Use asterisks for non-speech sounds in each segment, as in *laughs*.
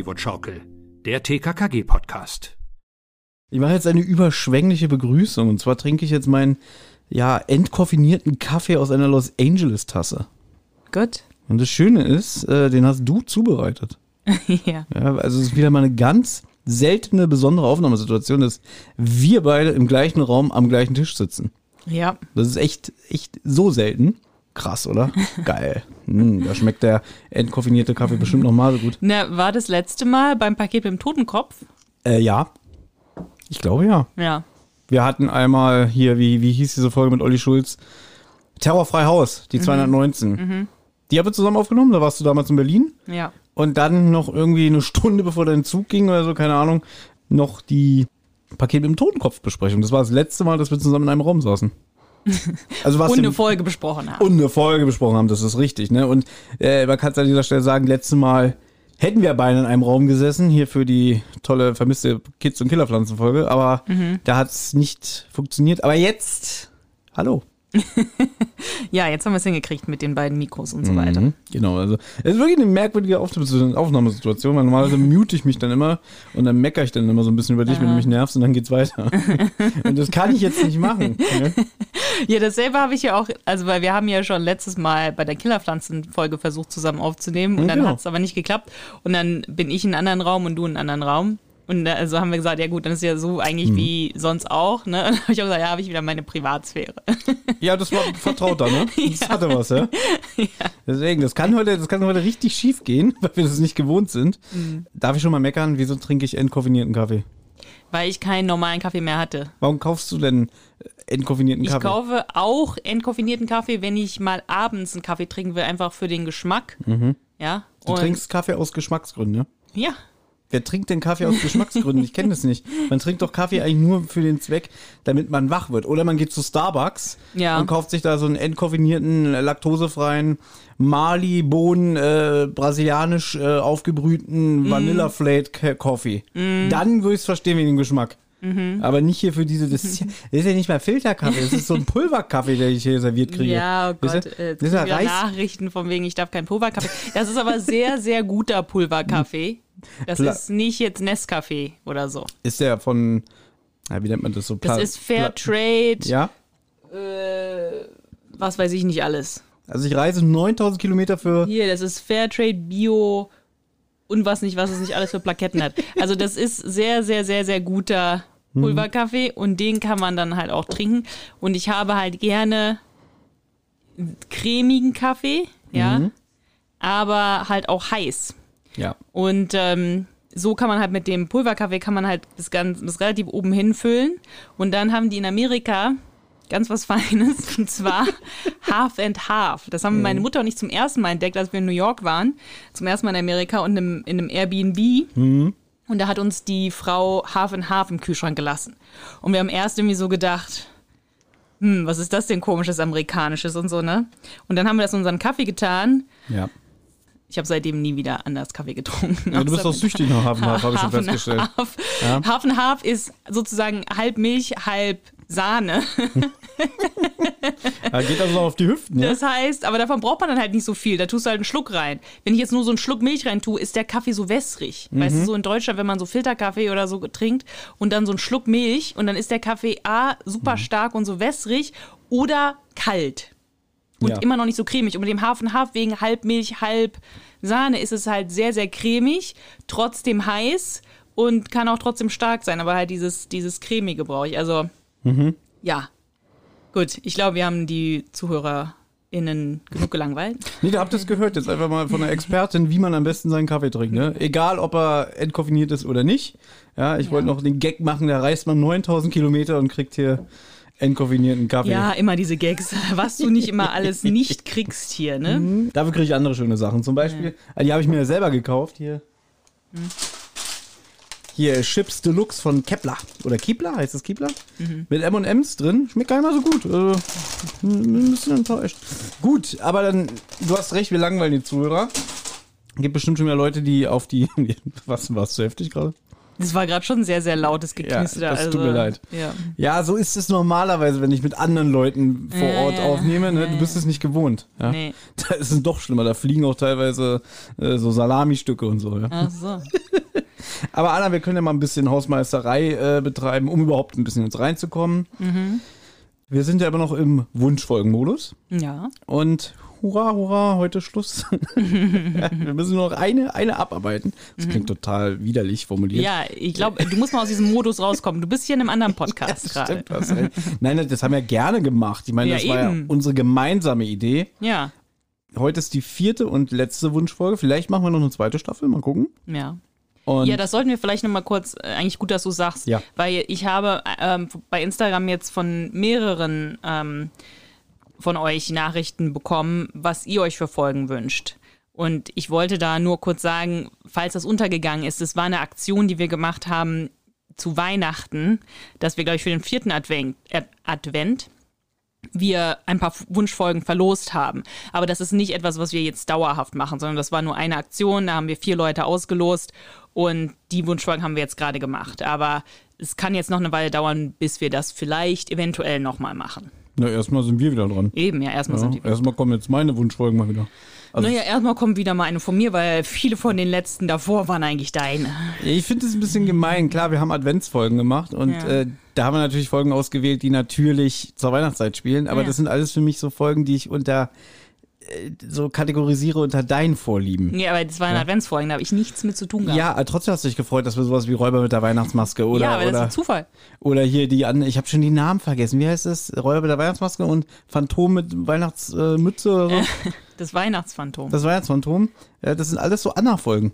Hollywood-Schaukel, der TKKG-Podcast. Ich mache jetzt eine überschwängliche Begrüßung und zwar trinke ich jetzt meinen ja entkoffinierten Kaffee aus einer Los Angeles Tasse. Gut. Und das Schöne ist, äh, den hast du zubereitet. *laughs* ja. Ja, also es ist wieder mal eine ganz seltene, besondere Aufnahmesituation, dass wir beide im gleichen Raum am gleichen Tisch sitzen. Ja. Das ist echt, echt so selten. Krass, oder? *laughs* Geil. Hm, da schmeckt der entkoffinierte Kaffee bestimmt nochmal so gut. Na, war das letzte Mal beim Paket mit dem Totenkopf? Äh, ja. Ich glaube ja. Ja. Wir hatten einmal hier, wie, wie hieß diese Folge mit Olli Schulz? Terrorfrei Haus, die 219. Die haben wir zusammen aufgenommen, da warst du damals in Berlin. Ja. Und dann noch irgendwie eine Stunde *laughs* bevor dein Zug ging oder so, keine Ahnung, noch die Paket mit dem Totenkopf-Besprechung. Das war das letzte Mal, dass wir zusammen in einem Raum saßen. *laughs* Also was Und eine Folge besprochen haben. und eine Folge besprochen haben, das ist richtig, ne? Und äh, man kann es an dieser Stelle sagen, letztes Mal hätten wir beide in einem Raum gesessen, hier für die tolle vermisste Kids- und Killerpflanzen-Folge, aber da hat es nicht funktioniert. Aber jetzt, hallo. *laughs* Ja, jetzt haben wir es hingekriegt mit den beiden Mikros und so weiter. Mhm, Genau, also es ist wirklich eine merkwürdige Aufnahmesituation- weil normalerweise *laughs* mute ich mich dann immer und dann meckere ich dann immer so ein bisschen über dich, wenn du mich nervst und dann geht's weiter. *laughs* und das kann ich jetzt nicht machen. Ne? Ja, dasselbe habe ich ja auch, also weil wir haben ja schon letztes Mal bei der Killerpflanzen-Folge versucht, zusammen aufzunehmen und Ja, dann genau. hat es aber nicht geklappt. Und dann bin ich in einen anderen Raum und du in einen anderen Raum. Und da- also haben wir gesagt, ja gut, dann ist ja so eigentlich wie sonst auch. Ne? Und *laughs* dann habe ich auch gesagt, ja, habe ich wieder meine Privatsphäre. *laughs* Ja, das war vertrauter, ne? *laughs* Das hatte was, ja? Deswegen, das kann heute, das kann heute richtig schief gehen, weil wir das nicht gewohnt sind. Darf ich schon mal meckern, wieso trinke ich entkoffinierten Kaffee? weil ich keinen normalen Kaffee mehr hatte. Warum kaufst du denn äh, entkoffinierten Ich Kaffee? kaufe auch entkoffinierten Kaffee, wenn ich mal abends einen Kaffee trinken will, einfach für den Geschmack. Ja. du trinkst Kaffee aus Geschmacksgründen, ne? Ja. Wer trinkt denn Kaffee aus Geschmacksgründen? Ich kenne das nicht. Man trinkt doch Kaffee eigentlich nur für den Zweck, damit man wach wird. Oder man geht zu Starbucks Ja. und kauft sich da so einen entkoffinierten, laktosefreien Mali-Bohnen, äh, brasilianisch äh, aufgebrühten Mhm. Vanilla-Flake-Coffee. Dann würde ich es verstehen wegen dem Geschmack. Mhm. Aber nicht hier für diese, das ist, ja, *laughs* das ist ja nicht mal Filterkaffee, das ist so ein Pulverkaffee, der ich hier serviert kriege. Ja, oh Gott, äh, das ist ja Nachrichten von wegen, ich darf keinen Pulverkaffee. Das ist aber sehr, sehr guter Pulverkaffee. Das Pla- ist nicht jetzt Nescafé oder so. ist der von, ja, wie nennt man das so? Das Pla- ist Fair Pla- Trade, Ja, äh, was weiß ich nicht alles. also ich reise 9000 Kilometer für Hier, das ist Fair Trade Bio und was nicht, was es nicht alles für Plaketten hat. Also das ist sehr, sehr, sehr, sehr guter Pulverkaffee und den kann man dann halt auch trinken. Und ich habe halt gerne cremigen Kaffee, ja, aber halt auch heiß. Ja. Und ähm, so kann man halt mit dem Pulverkaffee kann man halt bis ganz bis relativ oben hinfüllen. Und dann haben die in Amerika ganz was *laughs* Feines und zwar Half and Half. Das haben meine Mutter und ich zum ersten Mal entdeckt, als wir in New York waren, zum ersten Mal in Amerika und in einem, in einem Airbnb. Und da hat uns die Frau Half and Half im Kühlschrank gelassen. Und wir haben erst irgendwie so gedacht, hm, was ist das denn komisches Amerikanisches und so, ne? Und dann haben wir das in unseren Kaffee getan. Ja. Ich habe seitdem nie wieder anders Kaffee getrunken. ja du bist auch süchtig nach Hafenhaft, habe ich schon festgestellt. Half. Ja. Ist sozusagen halb Milch, halb Sahne. Ja, geht also auf die Hüften, ja? Das heißt, aber davon braucht man dann halt nicht so viel. Da tust du halt einen Schluck rein. Wenn ich jetzt nur so einen Schluck Milch rein tue, ist der Kaffee so wässrig. Weißt Mhm. du, so in Deutschland, wenn man so Filterkaffee oder so trinkt und dann so einen Schluck Milch und dann ist der Kaffee A, Mhm. super stark und so wässrig oder kalt. Und Ja. immer noch nicht so cremig. Und mit dem Half and Half wegen halb Milch, halb Sahne ist es halt sehr, sehr cremig, trotzdem heiß und kann auch trotzdem stark sein. Aber halt dieses, dieses cremige brauche ich. Also, Mhm. ja. Gut, ich glaube, wir haben die Zuhörer HörerInnen genug gelangweilt? Nee, da habt ihr es gehört. Jetzt einfach mal von einer Expertin, wie man am besten seinen Kaffee trinkt. Ne? Egal, ob er entkoffiniert ist oder nicht. Ja, ich wollte noch den Gag machen, da reist man 9000 Kilometer und kriegt hier entkoffinierten Kaffee. Ja, immer diese Gags, *laughs* was du nicht immer alles nicht kriegst hier, ne? Mhm. Dafür kriege ich andere schöne Sachen. Zum Beispiel, ah, die habe ich mir ja selber gekauft. Hier. Hier Chips Deluxe von Kepler. Oder Kiepler, heißt das Kiepler? Mit M&M's drin. Schmeckt gar nicht mal so gut. Also, ein bisschen enttäuscht. Gut, aber dann, du hast recht, wir langweilen die Zuhörer. Gibt bestimmt schon wieder Leute, die auf die. *laughs* Was war es zu heftig gerade? Das war gerade schon sehr, sehr lautes Ja, Geknister. das also, tut mir leid. Ja. Ja, so ist es normalerweise, wenn ich mit anderen Leuten vor Ja, Ort ja, aufnehme. Ne? ja, Du bist ja. es nicht gewohnt. Ja? Nee. *laughs* Da ist es doch schlimmer. Da fliegen auch teilweise äh, so Salami-Stücke und so. Ja? Ach so. *laughs* Aber Anna, wir können ja mal ein bisschen Hausmeisterei äh, betreiben, um überhaupt ein bisschen ins reinzukommen. Mhm. Wir sind ja aber noch im Wunschfolgenmodus. Ja. Und hurra, hurra, heute Schluss. ja, *laughs* wir müssen nur noch eine, eine abarbeiten. Das klingt total widerlich formuliert. Mhm. Ja, ich glaube, du musst mal aus diesem Modus rauskommen. Du bist hier in einem anderen *laughs* Podcast das gerade. stimmt. Nein, das haben wir gerne gemacht. Ich meine, Ja, das war ja eben. unsere gemeinsame Idee. Ja, Heute ist die vierte und letzte Wunschfolge. Vielleicht machen wir noch eine zweite Staffel. Mal gucken. ja. Und Ja, das sollten wir vielleicht nochmal kurz, äh, eigentlich gut, dass du sagst, Ja. weil ich habe ähm, bei Instagram jetzt von mehreren ähm, von euch Nachrichten bekommen, was ihr euch für Folgen wünscht. Und ich wollte da nur kurz sagen, falls das untergegangen ist, es war eine Aktion, die wir gemacht haben zu Weihnachten, dass wir, glaube ich, für den vierten Advent, äh, Advent wir ein paar Wunschfolgen verlost haben. Aber das ist nicht etwas, was wir jetzt dauerhaft machen, sondern das war nur eine Aktion. Da haben wir vier Leute ausgelost und die Wunschfolgen haben wir jetzt gerade gemacht. Aber es kann jetzt noch eine Weile dauern, bis wir das vielleicht eventuell nochmal machen. Na, erstmal sind wir wieder dran. Eben, ja, erstmal Ja, sind die. erstmal kommen jetzt meine Wunschfolgen mal wieder. Also, Naja, erstmal kommt wieder mal eine von mir, weil viele von den letzten davor waren eigentlich deine. Ich finde es ein bisschen gemein. Klar, wir haben Adventsfolgen gemacht und Ja. äh, da haben wir natürlich Folgen ausgewählt, die natürlich zur Weihnachtszeit spielen. Aber Ja. das sind alles für mich so Folgen, die ich unter so kategorisiere unter deinen Vorlieben. Ja, aber das waren Adventsfolgen, da habe ich nichts mit zu tun gehabt. Ja, aber trotzdem hast du dich gefreut, dass wir sowas wie Räuber mit der Weihnachtsmaske oder ja aber das ist oder, ein Zufall. oder hier die an, ich habe schon die Namen vergessen. Wie heißt es? Räuber mit der Weihnachtsmaske und Phantom mit Weihnachtsmütze äh, oder so. *laughs* Das Weihnachtsphantom. Das Weihnachtsphantom. Ja, das sind alles so Anna-Folgen.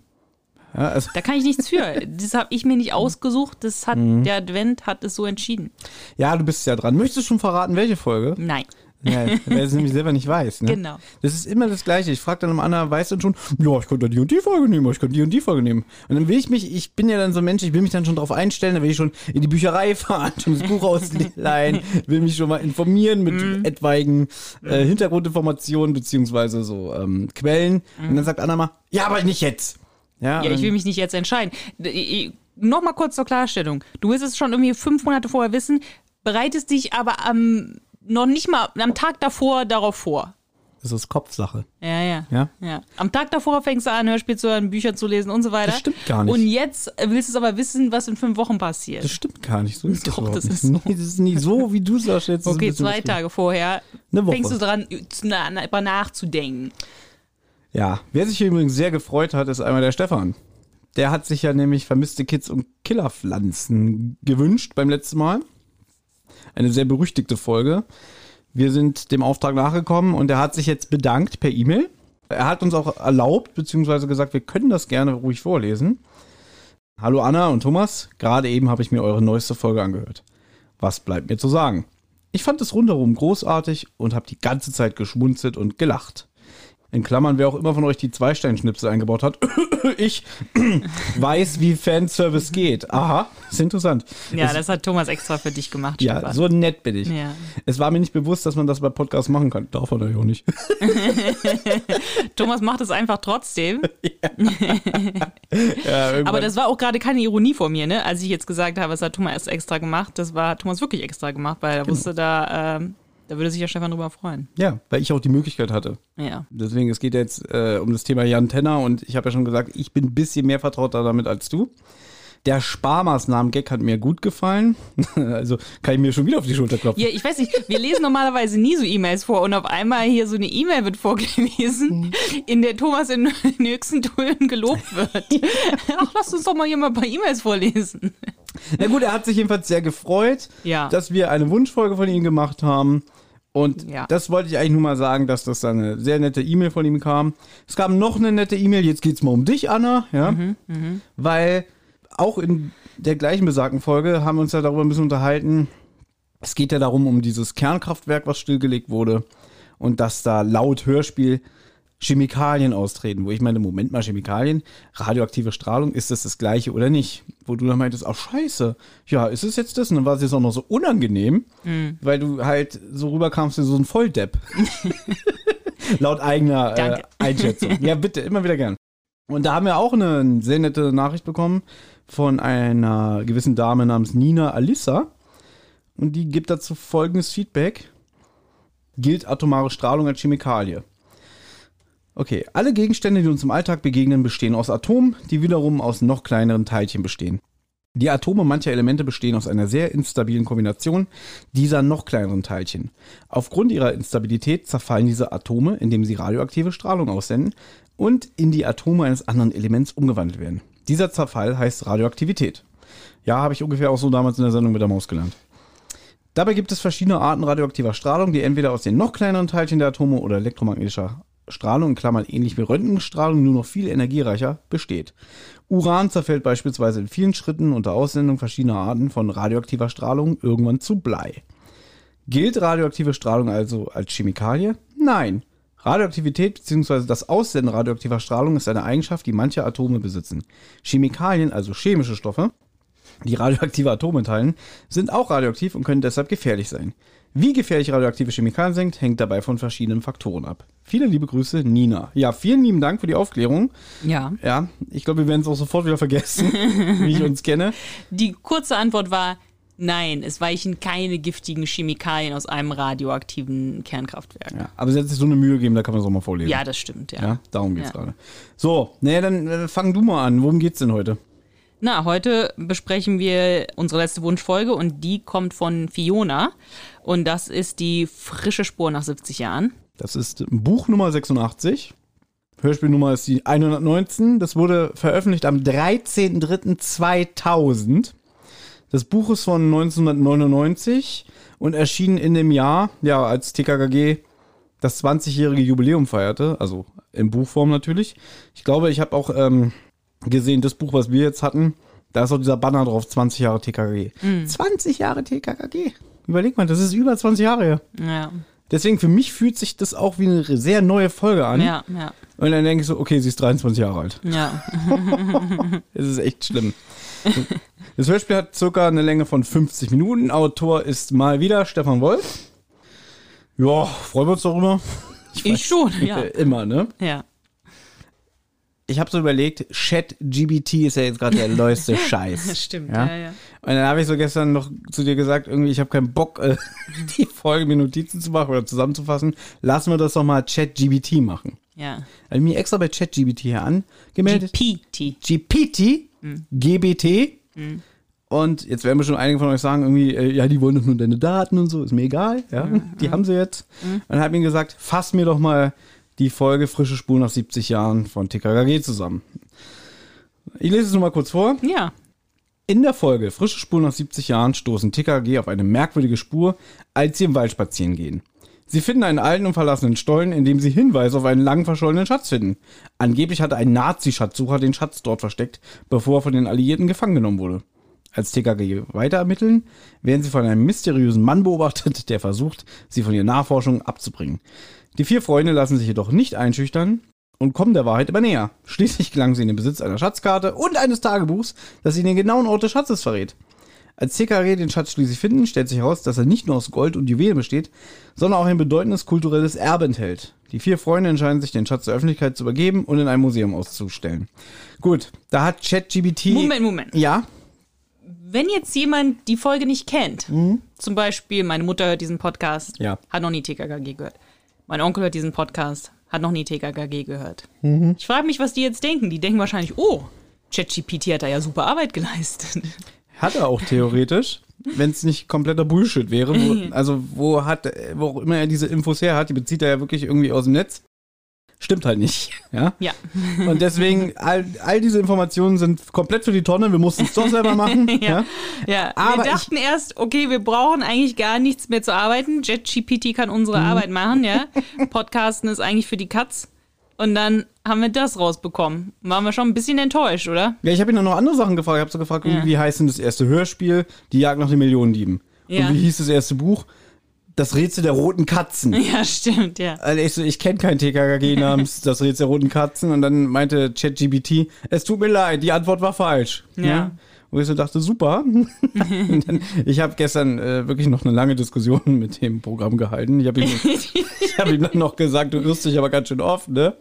Ja, also, Da kann ich nichts für. Das habe ich mir nicht *laughs* ausgesucht. Das hat Mhm. der Advent hat es so entschieden. ja, du bist ja dran. Möchtest du schon verraten, welche Folge? Nein. Ja, weil es nämlich selber nicht weiß. Ne? Genau. Das ist immer das Gleiche. Ich frage dann immer Anna, weiß dann schon, ja, ich könnte die und die Folge nehmen, ich könnte die und die Folge nehmen. Und dann will ich mich, ich bin ja dann so ein Mensch, ich will mich dann schon drauf einstellen, dann will ich schon in die Bücherei *laughs* fahren, schon das Buch ausleihen, *laughs* will mich schon mal informieren mit Mhm. etwaigen äh, Hintergrundinformationen beziehungsweise so ähm, Quellen. Und dann sagt Anna mal, ja, aber nicht jetzt. Ja, Ja, ich will mich nicht jetzt entscheiden. Nochmal kurz zur Klarstellung. Du willst es schon irgendwie fünf Monate vorher wissen, bereitest dich aber am, noch nicht mal am Tag davor darauf vor. das ist Kopfsache. Ja, ja. Ja? ja. Am Tag davor fängst du an, Hörspiel zu hören, Bücher zu lesen und so weiter. Das stimmt gar nicht. Und jetzt willst du es aber wissen, was in fünf Wochen passiert. Das stimmt gar nicht. So *laughs* ist das Doch, das nicht. ist so. Nee, das ist nie so, wie du es darstellst. Das okay, zwei. Tage vorher fängst du dran, über nachzudenken. Ja, wer sich hier übrigens sehr gefreut hat, ist einmal der Stefan. Der hat sich ja nämlich vermisste Kids und Killerpflanzen gewünscht beim letzten Mal. Eine sehr berüchtigte Folge. Wir sind dem Auftrag nachgekommen und er hat sich jetzt bedankt per E-Mail. Er hat uns auch erlaubt, beziehungsweise gesagt, wir können das gerne ruhig vorlesen. Hallo Anna und Thomas, gerade eben habe ich mir eure neueste Folge angehört. Was bleibt mir zu sagen? Ich fand es rundherum großartig und habe die ganze Zeit geschmunzelt und gelacht. In Klammern, wer auch immer von euch die Zweisteinschnipsel eingebaut hat, *coughs* ich *coughs* weiß, wie Fanservice geht. Aha, ist interessant. Ja, es, das hat Thomas extra für dich gemacht. ja, Stefan. so nett bin ich. Ja. Es war mir nicht bewusst, dass man das bei Podcasts machen kann. Darf man ja auch nicht. *laughs* Thomas macht es einfach trotzdem. *laughs* *laughs* Ja, irgendwann- Aber das war auch gerade keine Ironie von mir, ne? Als ich jetzt gesagt habe, es hat Thomas extra gemacht, das war Thomas wirklich extra gemacht, weil er Genau. wusste, da, ähm, da würde sich ja Stefan drüber freuen. ja, weil ich auch die Möglichkeit hatte. Ja. Deswegen, es geht jetzt äh, um das Thema Jan Tenner und ich habe ja schon gesagt, ich bin ein bisschen mehr vertrauter damit als du. Der Sparmaßnahmen-Gag hat mir gut gefallen. *laughs* also kann ich mir schon wieder auf die Schulter klopfen. Ja, ich weiß nicht, wir lesen normalerweise nie so E-Mails vor und auf einmal hier so eine E-Mail wird Mhm. vorgelesen, in der Thomas in den höchsten Tönen gelobt wird. *laughs* Ach, lass uns doch mal hier mal ein paar E-Mails vorlesen. Na gut, er hat sich jedenfalls sehr gefreut, Ja. dass wir eine Wunschfolge von ihm gemacht haben. Und Ja. das wollte ich eigentlich nur mal sagen, dass das dann eine sehr nette E-Mail von ihm kam. Es kam noch eine nette E-Mail, jetzt geht's mal um dich, Anna, ja. Weil auch in der gleichen besagten Folge haben wir uns ja darüber ein bisschen unterhalten. Es geht ja darum, um dieses Kernkraftwerk, was stillgelegt wurde. Und dass da laut Hörspiel Chemikalien austreten, wo ich meine, Moment mal, Chemikalien, radioaktive Strahlung, ist das das gleiche oder nicht? Wo du dann meintest, ach scheiße, ja, ist es jetzt das? Und dann war es jetzt auch noch so unangenehm, weil du halt so rüberkamst wie so ein Volldepp. *laughs* Laut eigener äh. Einschätzung. Ja, bitte, immer wieder gern. Und da haben wir auch eine sehr nette Nachricht bekommen von einer gewissen Dame namens Nina Alissa. Und die gibt dazu folgendes Feedback. Gilt atomare Strahlung als Chemikalie? Okay, alle Gegenstände, die uns im Alltag begegnen, bestehen aus Atomen, die wiederum aus noch kleineren Teilchen bestehen. Die Atome mancher Elemente bestehen aus einer sehr instabilen Kombination dieser noch kleineren Teilchen. Aufgrund ihrer Instabilität zerfallen diese Atome, indem sie radioaktive Strahlung aussenden und in die Atome eines anderen Elements umgewandelt werden. Dieser Zerfall heißt Radioaktivität. Ja, habe ich ungefähr auch so damals in der Sendung mit der Maus gelernt. Dabei gibt es verschiedene Arten radioaktiver Strahlung, die entweder aus den noch kleineren Teilchen der Atome oder elektromagnetischer Strahlung, in Klammern ähnlich wie Röntgenstrahlung, nur noch viel energiereicher besteht. Uran zerfällt beispielsweise in vielen Schritten unter Aussendung verschiedener Arten von radioaktiver Strahlung irgendwann zu Blei. Gilt radioaktive Strahlung also als Chemikalie? Nein. Radioaktivität bzw. das Aussenden radioaktiver Strahlung ist eine Eigenschaft, die manche Atome besitzen. Chemikalien, also chemische Stoffe, die radioaktive Atome enthalten, sind auch radioaktiv und können deshalb gefährlich sein. Wie gefährlich radioaktive Chemikalien sind, hängt dabei von verschiedenen Faktoren ab. Viele liebe Grüße, Nina. Ja, vielen lieben Dank für die Aufklärung. Ja. Ja, ich glaube, wir werden es auch sofort wieder vergessen, *laughs* wie ich uns kenne. Die kurze Antwort war, nein, es weichen keine giftigen Chemikalien aus einem radioaktiven Kernkraftwerk. Ja, Ja, aber sie hat sich so eine Mühe gegeben, da kann man es auch mal vorlesen. das stimmt, ja. Ja, darum geht's Ja. gerade. So, naja, dann äh, fang du mal an. Worum geht's denn heute? Na, heute besprechen wir unsere letzte Wunschfolge und die kommt von Fiona. Und das ist die frische Spur nach 70 Jahren. Das ist Buch Nummer 86. Hörspielnummer ist die 119. Das wurde veröffentlicht am 13.03.2000. Das Buch ist von 1999 und erschien in dem Jahr, ja, als TKKG das 20-jährige Jubiläum feierte, also in Buchform natürlich. Ich glaube, ich habe auch ähm, gesehen, das Buch, was wir jetzt hatten, da ist auch dieser Banner drauf, 20 Jahre TKKG. 20 Jahre TKKG. Überleg mal, das ist über 20 Jahre her. Ja, Deswegen für mich fühlt sich das auch wie eine sehr neue Folge an. ja, ja, Und dann denke ich so, okay, sie ist 23 Jahre alt. ja. *laughs* *laughs* Es ist echt schlimm. Das Hörspiel hat circa eine Länge von 50 Minuten. Autor ist mal wieder Stefan Wolf. Ja, freuen wir uns darüber. Ich schon, ja. *laughs* Immer, ne? Ja. Ich habe so überlegt, Chat-GBT ist ja jetzt gerade der neueste *laughs* Scheiß. Stimmt, Ja? ja, ja. Und dann habe ich so gestern noch zu dir gesagt, irgendwie, ich habe keinen Bock, äh, *laughs* die Folge mir Notizen zu machen oder zusammenzufassen. Lassen wir das doch mal Chat-GBT machen. Ja. Habe mir extra bei ChatGBT hier angemeldet. GPT. GPT, GBT. Und jetzt werden bestimmt einige von euch sagen, irgendwie, äh, ja, die wollen doch nur deine Daten und so, ist mir egal, ja, die haben sie jetzt. Und habe ihm gesagt, fass mir doch mal die Folge Frische Spur nach 70 Jahren von TKKG zusammen. Ich lese es nur mal kurz vor. Ja. In der Folge Frische Spur nach 70 Jahren stoßen TKG auf eine merkwürdige Spur, als sie im Wald spazieren gehen. Sie finden einen alten und verlassenen Stollen, in dem sie Hinweise auf einen lang verschollenen Schatz finden. Angeblich hatte ein Nazi-Schatzsucher den Schatz dort versteckt, bevor er von den Alliierten gefangen genommen wurde. Als TKG weiter ermitteln, werden sie von einem mysteriösen Mann beobachtet, der versucht, sie von ihren Nachforschungen abzubringen. Die vier Freunde lassen sich jedoch nicht einschüchtern und kommen der Wahrheit immer näher. Schließlich gelangen sie in den Besitz einer Schatzkarte und eines Tagebuchs, das ihnen den genauen Ort des Schatzes verrät. Als TKG den Schatz schließlich finden, stellt sich heraus, dass er nicht nur aus Gold und Juwelen besteht, sondern auch ein bedeutendes kulturelles Erbe enthält. Die vier Freunde entscheiden sich, den Schatz der Öffentlichkeit zu übergeben und in einem Museum auszustellen. Gut, da hat ChatGBT. Moment, Moment. Ja, Wenn jetzt jemand die Folge nicht kennt, zum Beispiel meine Mutter hört diesen Podcast, Ja. hat noch nie TKKG gehört. Mein Onkel hört diesen Podcast, hat noch nie TKKG gehört. Ich frage mich, was die jetzt denken. Die denken wahrscheinlich, oh, ChatGPT hat da ja super Arbeit geleistet. Hat er auch theoretisch, wenn es nicht kompletter Bullshit wäre. Wo, *laughs* also wo hat, wo auch immer er diese Infos her hat, die bezieht er ja wirklich irgendwie aus dem Netz. Stimmt halt nicht. Ja. Ja. *laughs* Und deswegen, all, all diese Informationen sind komplett für die Tonne. Wir mussten es doch selber machen. *laughs* ja. ja. ja. Aber wir dachten erst, okay, wir brauchen eigentlich gar nichts mehr zu arbeiten. JetGPT kann unsere Mhm. Arbeit machen, ja. Podcasten ist eigentlich für die Katz. Und dann haben wir das rausbekommen. Waren wir schon ein bisschen enttäuscht, oder? Ja, ich habe ihn dann noch andere Sachen gefragt. Ich habe so gefragt, wie heißt denn das erste Hörspiel? Die Jagd nach den Millionendieben. Ja. Und wie hieß das erste Buch? Das Rätsel der roten Katzen. *laughs* Ja, stimmt, ja. Also ich, so, ich kenne kein TKKG namens *laughs* Das Rätsel der roten Katzen. Und dann meinte ChatGPT, es tut mir leid, die Antwort war falsch. Ja. Wo ich so dachte, super. *laughs* dann, ich habe gestern äh, wirklich noch eine lange Diskussion mit dem Programm gehalten. Ich habe ihm, *laughs* ich hab ihm dann noch gesagt, du irrst dich aber ganz schön oft, ne?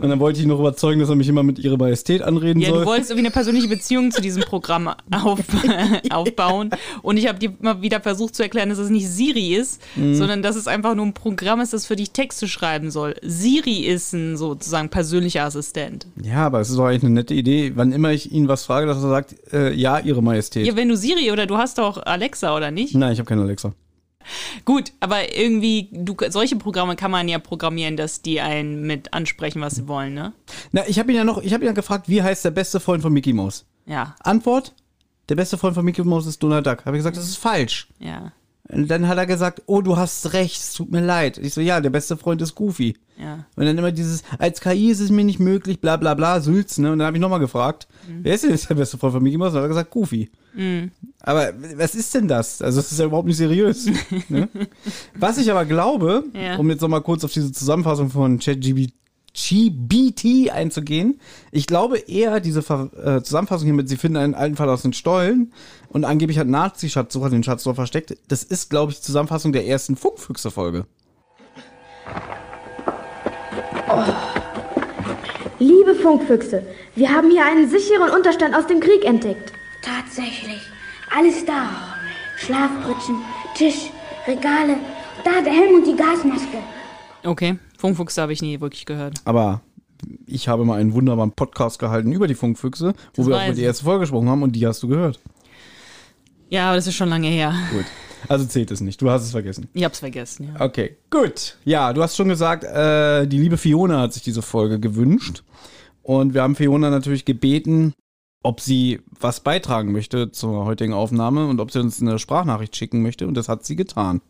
Und dann wollte ich ihn noch überzeugen, dass er mich immer mit ihrer Majestät anreden Ja, soll. du wolltest irgendwie eine persönliche Beziehung zu diesem Programm auf, *laughs* aufbauen. Und ich habe dir immer wieder versucht zu erklären, dass es nicht Siri ist, Mhm. sondern dass es einfach nur ein Programm ist, das für dich Texte schreiben soll. Siri ist ein sozusagen persönlicher Assistent. Ja, aber es ist doch eigentlich eine nette Idee, wann immer ich ihn was frage, dass er sagt, äh, ja, Ihre Majestät. Ja, wenn du Siri oder du hast doch Alexa oder nicht? Nein, ich habe keine Alexa. Gut, aber irgendwie, du, solche Programme kann man ja programmieren, dass die einen mit ansprechen, was sie wollen, ne? Na, ich habe ihn ja noch, ich habe ihn ja gefragt, wie heißt der beste Freund von Mickey Mouse? Ja, Antwort: Der beste Freund von Mickey Mouse ist Donald Duck. Habe ich gesagt, das ist falsch. ja, Und dann hat er gesagt, oh, du hast recht, es tut mir leid. Ich so, ja, der beste Freund ist Goofy. ja. Und dann immer dieses, als KI ist es mir nicht möglich, bla bla bla, Sülz, ne? Und dann habe ich nochmal gefragt, wer ist denn jetzt der beste Freund von Mickey Mouse? Und dann hat er gesagt, Goofy. Aber was ist denn das? Also das ist ja überhaupt nicht seriös. *laughs* ne? Was ich aber glaube, Ja. um jetzt nochmal kurz auf diese Zusammenfassung von ChatGPT einzugehen, ich glaube eher diese Ver äh, Zusammenfassung hier mit, sie finden einen alten Fall aus den Stollen und angeblich hat Nazi-Schatzsucher den Schatz dort versteckt. Das ist, glaube ich, die Zusammenfassung der ersten Funkfüchse-Folge. Liebe Funkfüchse, wir haben hier einen sicheren Unterstand aus dem Krieg entdeckt. Tatsächlich. Alles da. Schlafpritschen, Tisch, Regale. Da der Helm und die Gasmaske. Okay, Funkfuchs habe ich nie wirklich gehört. Aber ich habe mal einen wunderbaren Podcast gehalten über die Funkfüchse, wo Das wir auch über die erste Folge gesprochen haben und die hast du gehört. Ja, aber das ist schon lange her. Gut. Also zählt es nicht. Du hast es vergessen. Ich hab's vergessen, ja. Okay, gut. Ja, du hast schon gesagt, äh, die liebe Fiona hat sich diese Folge gewünscht. Und wir haben Fiona natürlich gebeten, ob sie was beitragen möchte zur heutigen Aufnahme und ob sie uns eine Sprachnachricht schicken möchte. Und das hat sie getan.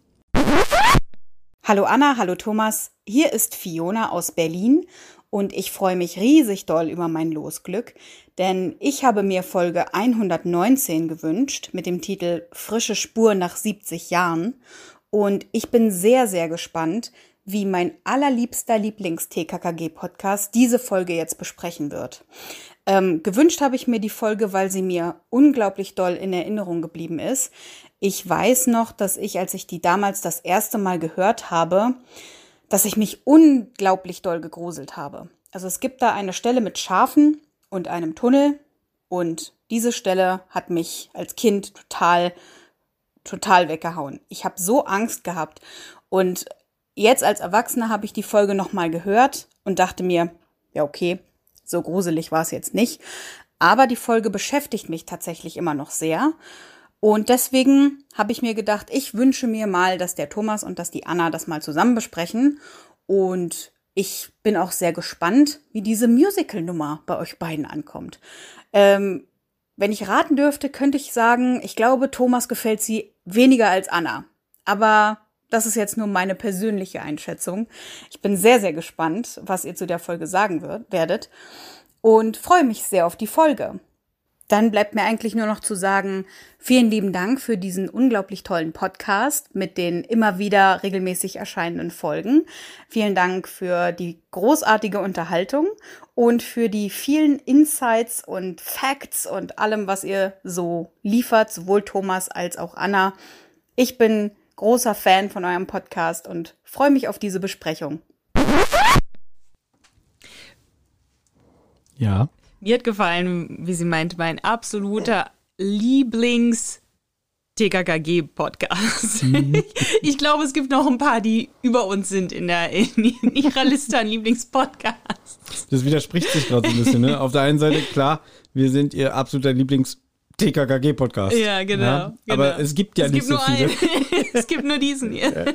Hallo Anna, hallo Thomas. Hier ist Fiona aus Berlin und ich freue mich riesig doll über mein Losglück, denn ich habe mir Folge 119 gewünscht mit dem Titel Frische Spur nach 70 Jahren und ich bin sehr, sehr gespannt, wie mein allerliebster Lieblings-TKKG-Podcast diese Folge jetzt besprechen wird. Ähm, gewünscht habe ich mir die Folge, weil sie mir unglaublich doll in Erinnerung geblieben ist. Ich weiß noch, dass ich, als ich die damals das erste Mal gehört habe, dass ich mich unglaublich doll gegruselt habe. Also es gibt da eine Stelle mit Schafen und einem Tunnel und diese Stelle hat mich als Kind total, total weggehauen. Ich habe so Angst gehabt und jetzt als Erwachsener habe ich die Folge nochmal gehört und dachte mir, ja okay, so gruselig war es jetzt nicht. Aber die Folge beschäftigt mich tatsächlich immer noch sehr. Und deswegen habe ich mir gedacht, ich wünsche mir mal, dass der Thomas und dass die Anna das mal zusammen besprechen. Und ich bin auch sehr gespannt, wie diese Musical-Nummer bei euch beiden ankommt. Ähm, wenn ich raten dürfte, könnte ich sagen, ich glaube, Thomas gefällt sie weniger als Anna. Aber das ist jetzt nur meine persönliche Einschätzung. Ich bin sehr, sehr gespannt, was ihr zu der Folge sagen werdet und freue mich sehr auf die Folge. Dann bleibt mir eigentlich nur noch zu sagen, vielen lieben Dank für diesen unglaublich tollen Podcast mit den immer wieder regelmäßig erscheinenden Folgen. Vielen Dank für die großartige Unterhaltung und für die vielen Insights und Facts und allem, was ihr so liefert, sowohl Thomas als auch Anna. Ich bin großer Fan von eurem Podcast und freue mich auf diese Besprechung. Ja. Mir hat gefallen, wie sie meint, mein absoluter Lieblings- TKKG-Podcast. Mhm. *laughs* Ich glaube, es gibt noch ein paar, die über uns sind in, der, in ihrer Liste an Lieblingspodcasts. Das widerspricht sich gerade so ein bisschen, ne? Auf der einen Seite, klar, wir sind ihr absoluter Lieblings TKKG-Podcast. Ja, genau, Aber genau. es gibt ja es nicht gibt so nur viele. einen. *laughs* es gibt nur diesen *laughs* hier.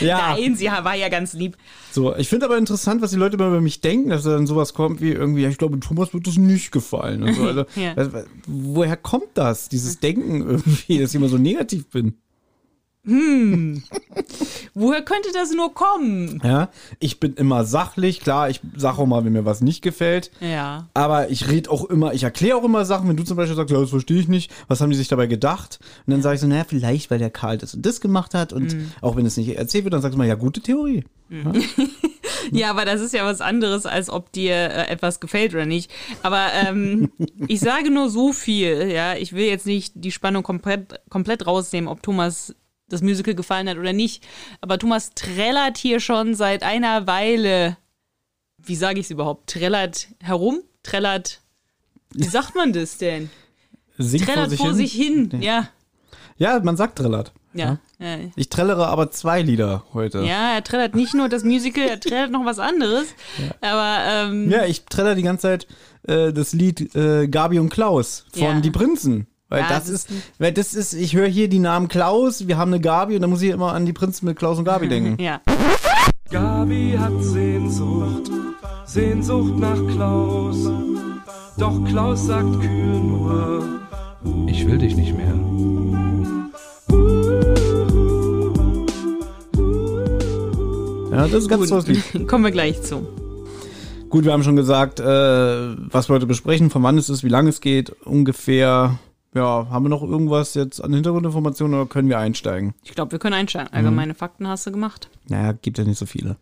Ja, Nein, sie war ja ganz lieb. so. Ich finde aber interessant, was die Leute immer über mich denken, dass dann sowas kommt wie irgendwie, ja, ich glaube, Thomas wird das nicht gefallen. So. *laughs* Also, Ja. woher kommt das, dieses Denken irgendwie, dass ich immer so negativ bin? Woher könnte das nur kommen? Ja, ich bin immer sachlich, klar, ich sage auch mal, wenn mir was nicht gefällt. Ja. Aber ich rede auch immer, ich erkläre auch immer Sachen, wenn du zum Beispiel sagst, ja, das verstehe ich nicht, was haben die sich dabei gedacht? Und dann sage ich so, naja, vielleicht, weil der Karl das und das gemacht hat und Mhm. auch wenn es nicht erzählt wird, dann sagst du mal, ja, gute Theorie. *laughs* Ja, aber das ist ja was anderes, als ob dir äh, etwas gefällt oder nicht. Aber ähm, *laughs* ich sage nur so viel, ja. Ich will jetzt nicht die Spannung komplett, komplett rausnehmen, ob Thomas das Musical gefallen hat oder nicht. Aber Thomas trällert hier schon seit einer Weile. Wie sage ich es überhaupt? Trällert herum? Trällert. Wie sagt man das denn? Singt Trällert vor sich hin. Ja. Ja, man sagt trällert. Ja. Ja. Ich trällere aber zwei Lieder heute. ja, er trällert nicht nur das Musical, er trällert noch was anderes. Aber ähm, Ja, ich trällere die ganze Zeit äh, das Lied äh, Gabi und Klaus von Ja. Die Prinzen. Weil Ja, das, das ist, weil das ist, ich höre hier die Namen Klaus, wir haben eine Gabi und dann muss ich immer an die Prinzen mit Klaus und Gabi denken. *laughs* ja. Gabi hat Sehnsucht, Sehnsucht nach Klaus. Doch Klaus sagt kühl nur, Ich will dich nicht mehr. Ja, das ist ganz tolles *laughs* Lied. Kommen wir gleich zu. Gut, wir haben schon gesagt, äh, was wir heute besprechen, von wann es ist, wie lange es geht, ungefähr. Ja, haben wir noch irgendwas jetzt an Hintergrundinformationen oder können wir einsteigen? Ich glaube, wir können einsteigen. Allgemeine Fakten hast du gemacht. Naja, gibt ja nicht so viele.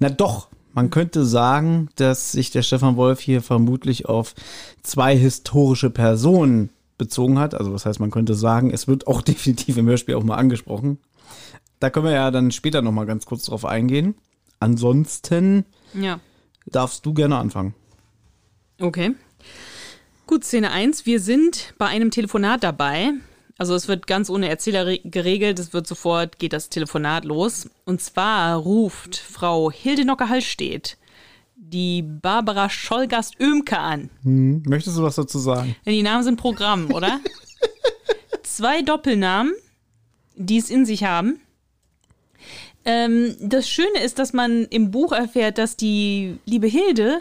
Na doch, man könnte sagen, dass sich der Stefan Wolf hier vermutlich auf zwei historische Personen bezogen hat. Also was heißt, man könnte sagen, es wird auch *laughs* definitiv im Hörspiel auch mal angesprochen. Da können wir ja dann später noch mal ganz kurz drauf eingehen. Ansonsten Ja. darfst du gerne anfangen. Okay. Gut, Szene 1. Wir sind bei einem Telefonat dabei. Also es wird ganz ohne Erzähler re- geregelt. Es wird sofort, geht das Telefonat los. Und zwar ruft Frau Hilde Nocker-Hallstedt die Barbara Schollgast-Ömke an. Hm, möchtest du was dazu sagen? Denn die Namen sind Programm, oder? *laughs* Zwei Doppelnamen, die es in sich haben. Ähm, das Schöne ist, dass man im Buch erfährt, dass die liebe Hilde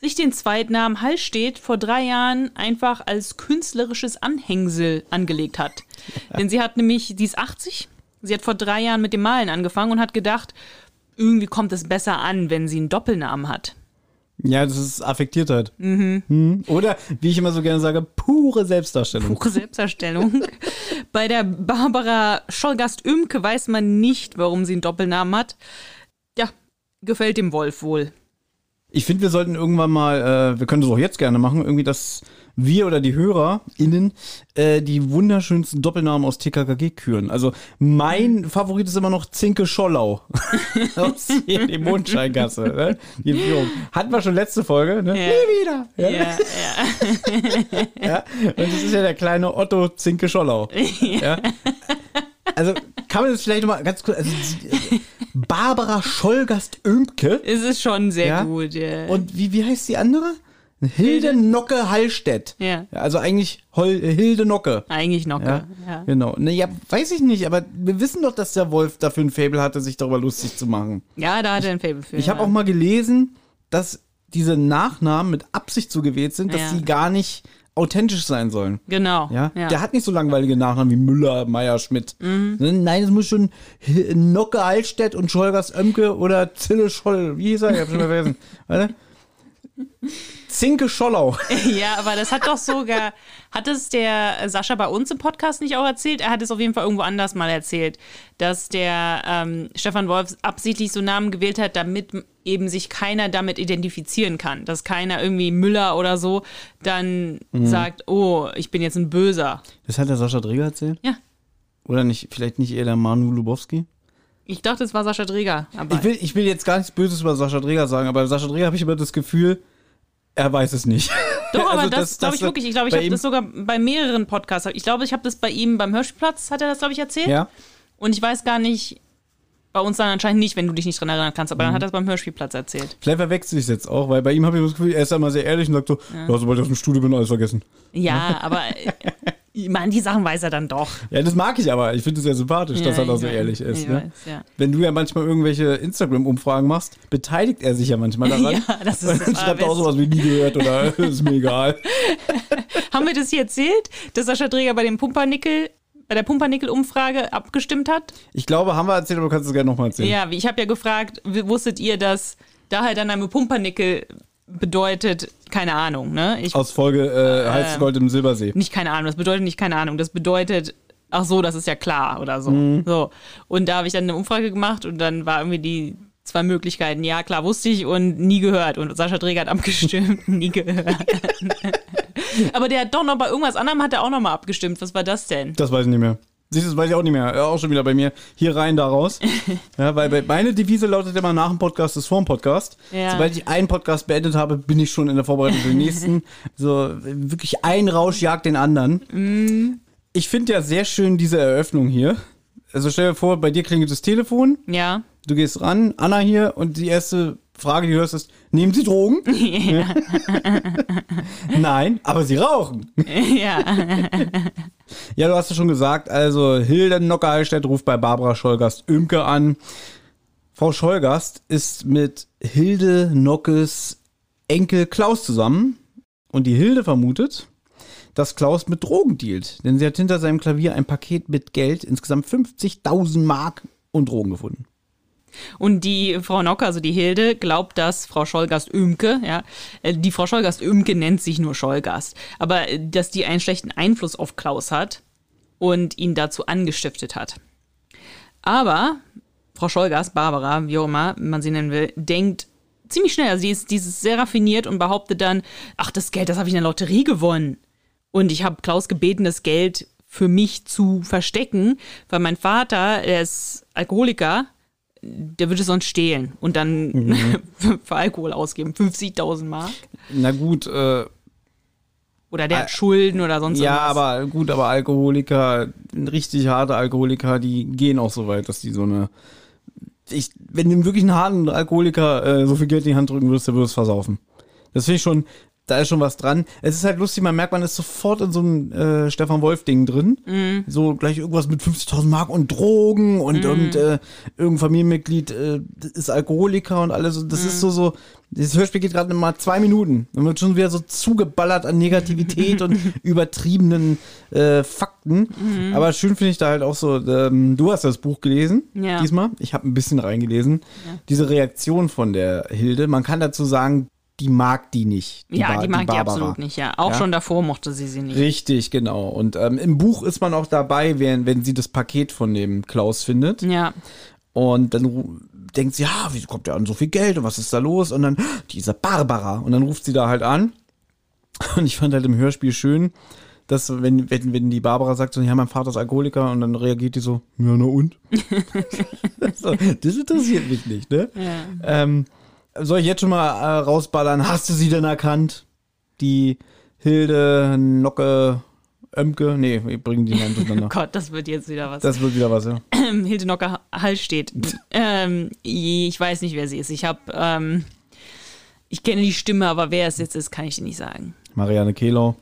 sich den Zweitnamen Hallstedt vor drei Jahren einfach als künstlerisches Anhängsel angelegt hat. *laughs* Denn sie hat nämlich, die ist 80, sie hat vor drei Jahren mit dem Malen angefangen und hat gedacht, irgendwie kommt es besser an, wenn sie einen Doppelnamen hat. Ja, das ist Affektiertheit. Mhm. Oder, wie ich immer so gerne sage, pure Selbstdarstellung. pure Selbstdarstellung. *laughs* Bei der Barbara Schollgast-Ömke weiß man nicht, warum sie einen Doppelnamen hat. Ja, gefällt dem Wolf wohl. Ich finde, wir sollten irgendwann mal, äh, wir können das auch jetzt gerne machen, irgendwie, dass wir oder die HörerInnen äh, die wunderschönsten Doppelnamen aus TKKG küren. Also mein Favorit ist immer noch Zinke Schollau. *laughs* aus hier die Mondscheingasse. Ne? Die. Hatten wir schon letzte Folge, ne? Ja. Nie wieder. Ja? Ja, ja. *laughs* Ja? Und das ist ja der kleine Otto Zinke Schollau. *laughs* Ja? Also kann man das vielleicht nochmal ganz kurz, also äh, Barbara Schollgast-Ömke. Es ist schon sehr Ja. gut. Ja. Und wie, wie heißt die andere? Hilde Nocke Hallstedt. Ja. Also eigentlich Hol Hilde Nocke. Eigentlich noch. Ja, Ja. genau. Naja, weiß ich nicht, aber wir wissen doch, dass der Wolf dafür ein Fable hatte, sich darüber lustig zu machen. ja, da hat er ein Fable für. Ich ja. habe auch mal gelesen, dass diese Nachnamen mit Absicht so gewählt sind, dass sie gar nicht authentisch sein sollen. Genau. Ja? ja. Der hat nicht so langweilige Nachnamen wie Müller, Meier, Schmidt. Mhm. Nein, es muss schon Nocke Hallstedt und Scholgers Ömke oder Zille Scholl. Wie hieß er? Ich hab schon mal vergessen. Warte. Zinke Schollau. *laughs* Ja, aber das hat doch sogar, hat es der Sascha bei uns im Podcast nicht auch erzählt? Er hat es auf jeden Fall irgendwo anders mal erzählt, dass der ähm, Stefan Wolf absichtlich so Namen gewählt hat, damit eben sich keiner damit identifizieren kann. Dass keiner irgendwie Müller oder so dann Mhm. sagt, oh, ich bin jetzt ein Böser. Das hat der Sascha Dreger erzählt? Ja. Oder nicht, vielleicht nicht eher der Manu Lubowski? Ich dachte, es war Sascha Dreger. Ich will, ich will jetzt gar nichts Böses über Sascha Dreger sagen, aber Sascha Dreger habe ich immer das Gefühl, er weiß es nicht. Doch, aber *laughs* Also das, glaube ich wirklich. Ich glaube, ich habe das sogar bei mehreren Podcasts. Ich glaube, ich habe das bei ihm beim Hörspielplatz, hat er das, glaube ich, erzählt. Ja. Und ich weiß gar nicht, bei uns dann anscheinend nicht, wenn du dich nicht dran erinnern kannst, aber Mhm. dann hat er es beim Hörspielplatz erzählt. Vielleicht verwechsel ich es jetzt auch, weil bei ihm habe ich das Gefühl, er ist immer sehr ehrlich und sagt so, ja. sobald ich aus dem Studio bin, alles vergessen. Ja, aber *laughs* *laughs* Ich meine, die Sachen weiß er dann doch. Ja, das mag ich aber. Ich finde es ja sympathisch, dass Ja, er da so weiß. ehrlich ist. Ne? weiß, ja. Wenn du ja manchmal irgendwelche Instagram-Umfragen machst, beteiligt er sich ja manchmal daran. *laughs* Ja, das ist das schreibt auch sowas wie nie gehört oder *laughs* ist mir egal. *laughs* Haben wir das hier erzählt, dass Sascha Träger bei dem Pumpernickel, bei der Pumpernickel-Umfrage abgestimmt hat? Ich glaube, haben wir erzählt, aber du kannst es gerne nochmal erzählen. Ja, ich habe ja gefragt, wusstet ihr, dass daher dann einmal Pumpernickel bedeutet, keine Ahnung, ne? Ich, Aus Folge äh, Heiß Gold im Silbersee. nicht keine Ahnung, das bedeutet nicht keine Ahnung, das bedeutet, ach so, das ist ja klar oder so. Mhm. So. Und da habe ich dann eine Umfrage gemacht und dann war irgendwie die zwei Möglichkeiten, ja klar, wusste ich und nie gehört. Und Sascha Träger hat *laughs* abgestimmt, nie gehört. *laughs* Aber der hat doch noch bei irgendwas anderem hat er auch noch mal abgestimmt. Was war das denn? Das weiß ich nicht mehr. Siehst du, das weiß ich auch nicht mehr. Ja, auch schon wieder bei mir. Hier rein, da raus. *laughs* ja, weil meine Devise lautet immer nach dem Podcast ist vor dem Podcast. Ja. Sobald ich einen Podcast beendet habe, bin ich schon in der Vorbereitung für den nächsten. *laughs* So, wirklich ein Rausch jagt den anderen. Mm. Ich finde ja sehr schön diese Eröffnung hier. Also stell dir vor, bei dir klingelt das Telefon, Ja. du gehst ran, Anna hier und die erste Frage, die du hörst, ist, nehmen Sie Drogen? *laughs* *laughs* Nein, aber Sie rauchen. *laughs* ja. Ja, du hast es schon gesagt, also Hilde Nocker-Hallstedt ruft bei Barbara Scholgast-Oemke an. Frau Scholgast ist mit Hilde Nockes Enkel Klaus zusammen und die Hilde vermutet, dass Klaus mit Drogen dealt, denn sie hat hinter seinem Klavier ein Paket mit Geld, insgesamt 50.000 Mark und Drogen gefunden. Und die Frau Nocker, also die Hilde, glaubt, dass Frau Scholgast-Oemke, ja, äh, die Frau Scholgast-Oemke nennt sich nur Scholgast, aber äh, dass die einen schlechten Einfluss auf Klaus hat und ihn dazu angestiftet hat. Aber Frau Scholgast, Barbara, wie auch immer man sie nennen will, denkt ziemlich schnell, also sie ist dieses sehr raffiniert und behauptet dann, ach, das Geld, das habe ich in der Lotterie gewonnen. Und ich habe Klaus gebeten, das Geld für mich zu verstecken, weil mein Vater, der ist Alkoholiker, der würde sonst stehlen und dann *laughs* für Alkohol ausgeben. 50.000 Mark. Na gut, äh, Oder der hat Schulden oder sonst ja, irgendwas. aber gut, aber Alkoholiker, richtig harte Alkoholiker, die gehen auch so weit, dass die so eine. Ich, wenn du wirklich einen harten Alkoholiker äh, so viel Geld in die Hand drücken würdest, der würde es versaufen. Das finde ich schon, da ist schon was dran. Es ist halt lustig, man merkt, man ist sofort in so einem äh, Stefan Wolf-Ding drin. Mhm. So gleich irgendwas mit 50.000 Mark und Drogen und, Mhm. und äh, irgendein Familienmitglied äh, ist Alkoholiker und alles. Das Mhm. ist so, so, das Hörspiel geht gerade mal zwei Minuten. Dann wird schon wieder so zugeballert an Negativität und *laughs* übertriebenen äh, Fakten. Mhm. Aber schön finde ich da halt auch so, ähm, du hast das Buch gelesen Ja. diesmal. Ich habe ein bisschen reingelesen. Diese Reaktion von der Hilde, man kann dazu sagen, die mag die nicht. ja, Ba- die mag die, Barbara. absolut nicht, ja. Auch Ja? schon davor mochte sie sie nicht. Richtig, genau. Und ähm, im Buch ist man auch dabei, wenn, wenn sie das Paket von dem Klaus findet. Ja. Und dann denkt sie, ja, wieso kommt der an so viel Geld und was ist da los? Und dann, diese Barbara. Und dann ruft sie da halt an. Und ich fand halt im Hörspiel schön, dass wenn, wenn, wenn die Barbara sagt, so, ja, mein Vater ist Alkoholiker und dann reagiert die so, ja, na und? *laughs* so, das interessiert mich nicht, ne? Ähm, soll ich jetzt schon mal äh, rausballern? Hast du sie denn erkannt? Die Hilde Nocke Ömke? Nee, wir bringen die Namen durcheinander. *laughs* Gott, das wird jetzt wieder was. Das wird wieder was, ja. *clears throat* Hilde Nocker Hall steht. ähm, ich weiß nicht, wer sie ist. Ich habe, ähm, ich kenne die Stimme, aber wer es jetzt ist, kann ich dir nicht sagen. Marianne Kehlau.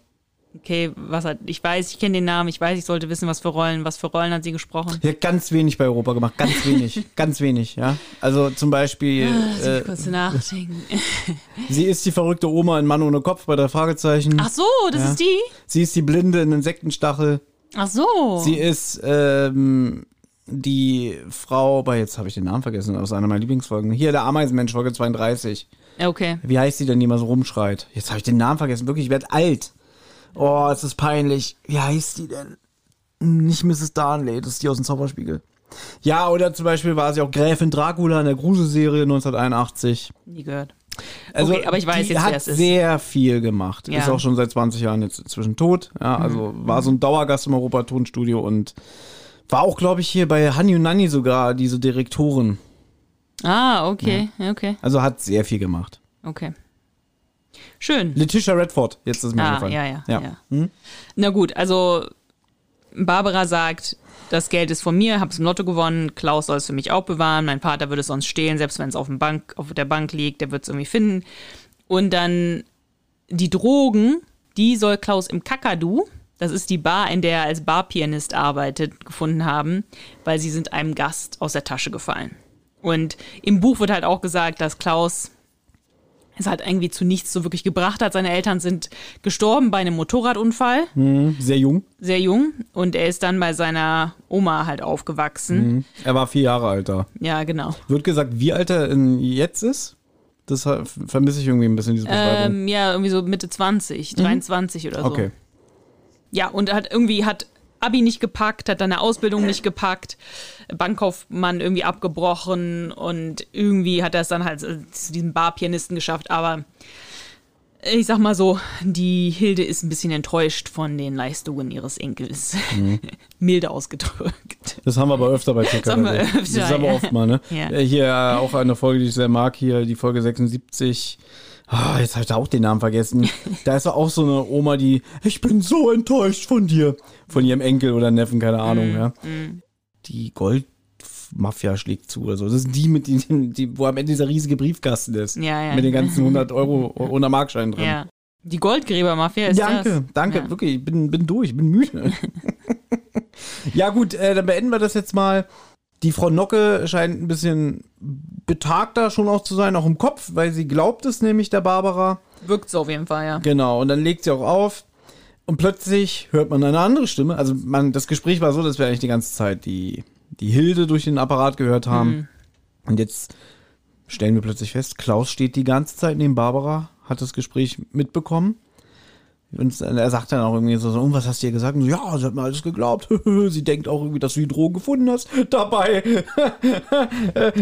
Okay, was hat, ich weiß, ich kenne den Namen, ich weiß, ich sollte wissen, was für Rollen, was für Rollen hat sie gesprochen. Hat ganz wenig bei Europa gemacht, ganz wenig, *laughs* ganz wenig, ja. Also zum Beispiel, mich äh, kurz nachdenken. *laughs* sie ist die verrückte Oma in Mann ohne Kopf bei der Fragezeichen. Ach so, das Ja. ist die? Sie ist die Blinde in Insektenstachel. Ach so. Sie ist ähm, die Frau, bei jetzt habe ich den Namen vergessen, aus einer meiner Lieblingsfolgen. Hier, der Ameisenmensch, Folge 32. okay. Wie heißt sie denn, die immer so rumschreit? Jetzt habe ich den Namen vergessen, wirklich, ich werde alt. Oh, es ist peinlich. Wie heißt die denn? Nicht Mrs. Darnley, das ist die aus dem Zauberspiegel. Ja, oder zum Beispiel war sie auch Gräfin Dracula in der Gruselserie 1981. Nie gehört. Also, Okay, aber ich weiß die jetzt, hat wer es ist. sehr viel gemacht. Ja. Mhm. Ist auch schon seit 20 Jahren jetzt inzwischen tot. Ja, also war so ein Dauergast im Europa-Tonstudio und war auch, glaube ich, hier bei Hani und Nanni sogar diese Direktorin. Ah, okay, okay, Also hat sehr viel gemacht. okay. Schön. Letitia Redford, jetzt ist mir Ah, eingefallen. ja, ja, ja. ja. Hm? Na gut, also Barbara sagt, das Geld ist von mir, hab's im Lotto gewonnen, Klaus soll es für mich auch bewahren, mein Vater würde es sonst stehlen, selbst wenn es auf, auf der Bank liegt, der wird es irgendwie finden. Und dann die Drogen, die soll Klaus im Kakadu, das ist die Bar, in der er als Barpianist arbeitet, gefunden haben, weil sie sind einem Gast aus der Tasche gefallen. Und im Buch wird halt auch gesagt, dass Klaus es halt irgendwie zu nichts so wirklich gebracht hat. Seine Eltern sind gestorben bei einem Motorradunfall, Sehr jung. sehr jung. Und er ist dann bei seiner Oma halt aufgewachsen. Er war vier Jahre alt da. Ja, genau. Wird gesagt, wie alt er jetzt ist? Das vermisse ich irgendwie ein bisschen, diese Beschreibung. Ähm, ja, irgendwie so Mitte 20, 23 oder so. okay. Ja, und hat irgendwie hat Abi nicht gepackt, hat dann eine Ausbildung nicht gepackt, Bankkaufmann irgendwie abgebrochen und irgendwie hat er es dann halt äh, zu diesem Barpianisten geschafft, aber ich sag mal so, die Hilde ist ein bisschen enttäuscht von den Leistungen ihres Enkels. *laughs* Milde ausgedrückt. Das haben wir aber öfter bei TKKG. haben wir öfter, Das haben wir ja. oft mal, ne? Ja. Äh, Hier auch eine Folge, die ich sehr mag, hier die Folge 76. Ah, jetzt habe ich da auch den Namen vergessen. Da ist auch so eine Oma, die, ich bin so enttäuscht von dir. Von ihrem Enkel oder Neffen, keine Ahnung, Mhm, ja. Die Goldmafia schlägt zu oder so. Das ist die, mit den, die, wo am Ende dieser riesige Briefkasten ist. Ja, ja. Mit den ganzen *laughs* 100 Euro, 100 Markscheinen drin. Ja. Die Goldgräbermafia ist Danke, das. danke, Ja. wirklich, ich bin, bin durch, ich bin müde. *laughs* ja gut, äh, dann beenden wir das jetzt mal. Die Frau Nocke scheint ein bisschen betagter schon auch zu sein, auch im Kopf, weil sie glaubt es nämlich der Barbara. Wirkt so auf jeden Fall, ja. Genau, und dann legt sie auch auf und plötzlich hört man eine andere Stimme. Also man, das Gespräch war so, dass wir eigentlich die ganze Zeit die, die Hilde durch den Apparat gehört haben. Und jetzt stellen wir plötzlich fest, Klaus steht die ganze Zeit neben Barbara, hat das Gespräch mitbekommen. Und er sagt dann auch irgendwie so, oh, was hast du ihr gesagt? So, ja, sie hat mir alles geglaubt. *laughs* sie denkt auch irgendwie, dass du die Drogen gefunden hast. *laughs* Dabei *laughs*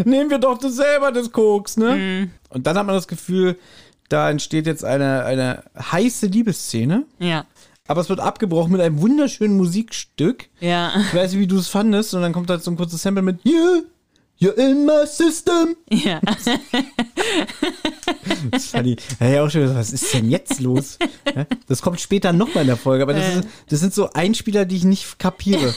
nehmen wir doch das selber, das Koks, ne? Und dann hat man das Gefühl, da entsteht jetzt eine, eine heiße Liebesszene. Ja. Aber es wird abgebrochen mit einem wunderschönen Musikstück. Ja. Ich weiß nicht, wie du es fandest. Und dann kommt halt so ein kurzes Sample mit Yeah, you're in my system. Ja. Das fand ich, ja, ja, auch schon, was ist denn jetzt los? Das kommt später nochmal in der Folge, aber das, ist, das sind so Einspieler, die ich nicht kapiere.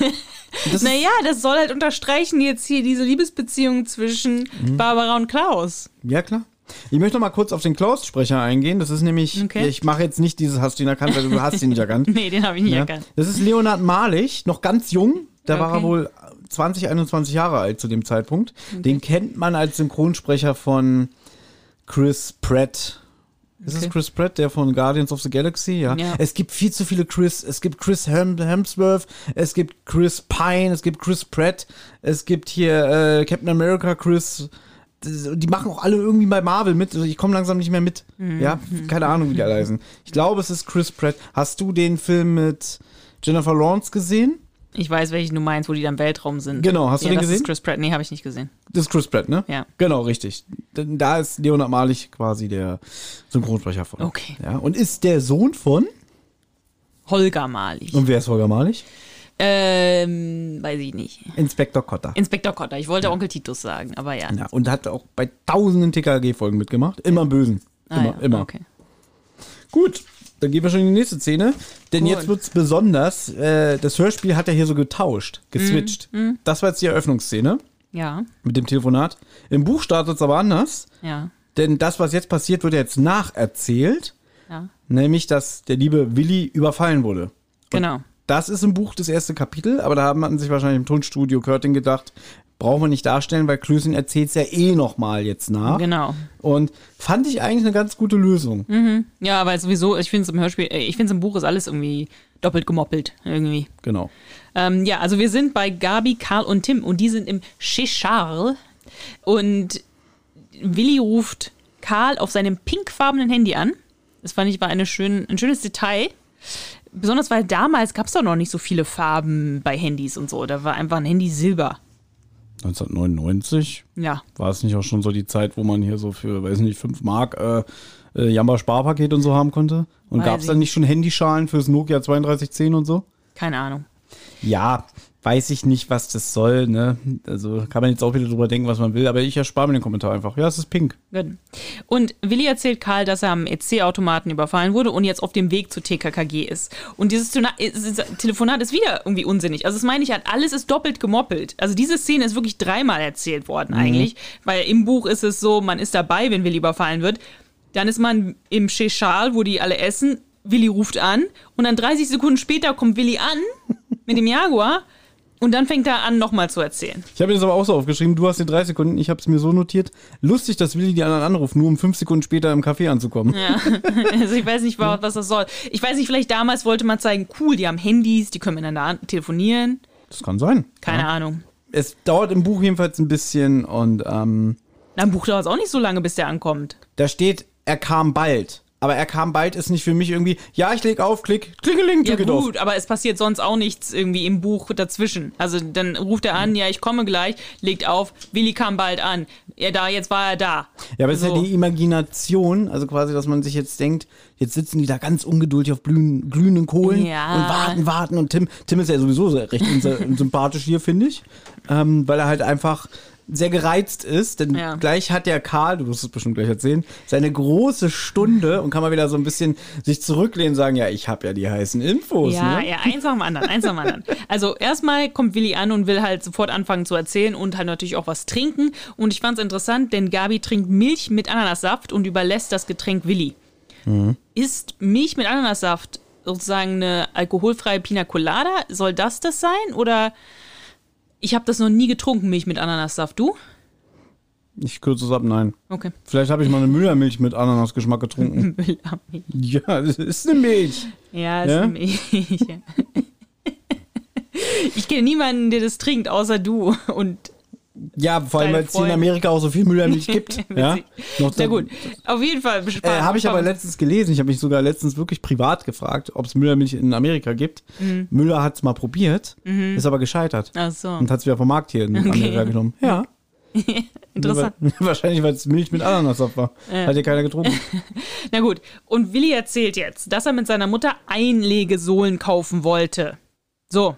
Das Naja, das soll halt unterstreichen jetzt hier diese Liebesbeziehung zwischen Mhm. Barbara und Klaus. ja, klar. Ich möchte noch mal kurz auf den Klaus-Sprecher eingehen. Das ist nämlich, Okay. ich mache jetzt nicht dieses, hast du ihn erkannt, weil du hast ihn nicht erkannt. *laughs* Nee, den habe ich nicht Ja. erkannt. Das ist Leonard Malich, noch ganz jung. Da war er Okay. wohl 20, 21 Jahre alt zu dem Zeitpunkt. Den kennt man als Synchronsprecher von Chris Pratt. Ist es Okay. Chris Pratt, der von Guardians of the Galaxy? Ja. Ja. Es gibt viel zu viele Chris. Es gibt Chris Hem Hemsworth, es gibt Chris Pine, es gibt Chris Pratt, es gibt hier äh, Captain America Chris. Die machen auch alle irgendwie bei Marvel mit. Also ich komme langsam nicht mehr mit. Mhm. Ja, keine Ahnung, wie die alle heißen. Ich glaube, es ist Chris Pratt. Hast du den Film mit Jennifer Lawrence gesehen? Ich weiß, welchen du meinst, wo die dann im Weltraum sind. Genau, hast du ja, den das gesehen? Ist Chris Pratt. Nee, habe ich nicht gesehen. Das ist Chris Pratt, ne? Ja. Genau, richtig. Da ist Leonard Malich quasi der Synchronsprecher von. Okay. Ja, und ist der Sohn von? Holger Malig. Und wer ist Holger Malich? Ähm, weiß ich nicht. Inspektor Kotter. Inspektor Kotter. Ich wollte Onkel Titus sagen, aber ja. Ja, und hat auch bei tausenden TKG-Folgen mitgemacht. Immer im Bösen. Ah, Immer, ja. immer. Okay. Gut, dann gehen wir schon in die nächste Szene. Denn Cool. jetzt wird's besonders. Äh, das Hörspiel hat er hier so getauscht, geswitcht. Mhm, Das war jetzt die Eröffnungsszene Ja, mit dem Telefonat. Im Buch startet es aber anders. ja, Denn das, was jetzt passiert, wird jetzt nacherzählt. ja. Nämlich, dass der liebe Willi überfallen wurde. Genau. Das ist im Buch das erste Kapitel, aber da haben man sich wahrscheinlich im Tonstudio Körting gedacht, brauchen wir nicht darstellen, weil Klößing erzählt es ja eh nochmal jetzt nach. Genau. Und fand ich eigentlich eine ganz gute Lösung. Ja, weil sowieso, ich finde es im Hörspiel, äh, ich finde es im Buch ist alles irgendwie doppelt gemoppelt. Irgendwie. Genau. Ähm, ja, also wir sind bei Gabi, Karl und Tim und die sind im Chez Charles und Willi ruft Karl auf seinem pinkfarbenen Handy an. Das fand ich war eine schön, ein schönes Detail. Besonders weil damals gab es doch noch nicht so viele Farben bei Handys und so. Da war einfach ein Handy silber. 1999 Ja, war es nicht auch schon so die Zeit, wo man hier so für, weiß nicht, 5 Mark äh, äh, Jamba-Sparpaket und so haben konnte? Und gab es dann nicht schon Handyschalen fürs Nokia 3210 und so? keine Ahnung. Ja, weiß ich nicht, was das soll, ne? Also kann man jetzt auch wieder drüber denken, was man will, aber ich erspare mir den Kommentar einfach. Ja, es ist pink. Gut. Und Willi erzählt Karl, dass er am EC-Automaten überfallen wurde und jetzt auf dem Weg zu TKKG ist. Und dieses dieses Telefonat ist wieder irgendwie unsinnig. Also das meine ich halt, alles ist doppelt gemoppelt. Also diese Szene ist wirklich dreimal erzählt worden eigentlich, weil im Buch ist es so, man ist dabei, wenn Willi überfallen wird. Dann ist man im Chez Charles, wo die alle essen. Willi ruft an und dann 30 Sekunden später kommt Willi an mit dem Jaguar und dann fängt er an, nochmal zu erzählen. Ich habe das aber auch so aufgeschrieben, du hast die drei Sekunden, ich habe es mir so notiert. Lustig, dass Willi die anderen anruft, nur um fünf Sekunden später im Café anzukommen. Ja. *laughs* Also ich weiß nicht, was das soll. Ich weiß nicht, vielleicht damals wollte man zeigen, cool, die haben Handys, die können miteinander an- telefonieren. Das kann sein. Keine ja. Ahnung. Es dauert im Buch jedenfalls ein bisschen und ähm, Na, Im Buch dauert es auch nicht so lange, bis der ankommt. da steht, er kam bald. Aber er kam bald ist nicht für mich irgendwie, ja, ich leg auf, klick, klingeling, Ja Tür geht auf. gut, aber es passiert sonst auch nichts irgendwie im Buch dazwischen. Also dann ruft er an, ja, ich komme gleich, legt auf, Willi kam bald an. Er da, jetzt war er da. Ja, aber es ist So. ja die Imagination, also quasi, dass man sich jetzt denkt, jetzt sitzen die da ganz ungeduldig auf glühen, glühenden Kohlen Ja. und warten, warten. Und Tim, Tim ist ja sowieso recht *laughs* sympathisch hier, finde ich, ähm, weil er halt einfach sehr gereizt ist, denn Ja. gleich hat der Karl, du wirst es bestimmt gleich erzählen, seine große Stunde und kann mal wieder so ein bisschen sich zurücklehnen und sagen, ja, ich habe ja die heißen Infos. Ja, ne? ja, eins nach dem anderen, eins nach dem anderen. Also erstmal kommt Willi an und will halt sofort anfangen zu erzählen und halt natürlich auch was trinken. Und ich fand es interessant, denn Gabi trinkt Milch mit Ananassaft und überlässt das Getränk Willi. Ist Milch mit Ananassaft sozusagen eine alkoholfreie Pina Colada? Soll das das sein? Oder ich habe das noch nie getrunken, Milch mit Ananassaft. Du? Ich kürze es ab, nein. Okay. Vielleicht habe ich mal eine Müllermilch mit Ananasgeschmack getrunken. *laughs* Müllermilch. ja, das ist eine Milch. Ja, ist Ja? eine Milch. *laughs* Ich kenne niemanden, der das trinkt, außer du. Und Ja, vor allem, weil es hier in. Amerika auch so viel Müllermilch gibt. *laughs* ja? Noch Na gut, auf jeden Fall. Äh, Habe ich aber letztens gelesen. Ich habe mich sogar letztens wirklich privat gefragt, ob es Müllermilch in Amerika gibt. Mhm. Müller hat es mal probiert, ist aber gescheitert. Ach so, Und hat es wieder vom Markt hier in Amerika genommen. Ja. *laughs* interessant. *laughs* Wahrscheinlich, weil es Milch mit Ananassaft war. Hat ja keiner getrunken. Na gut, und Willi erzählt jetzt, dass er mit seiner Mutter Einlegesohlen kaufen wollte. So,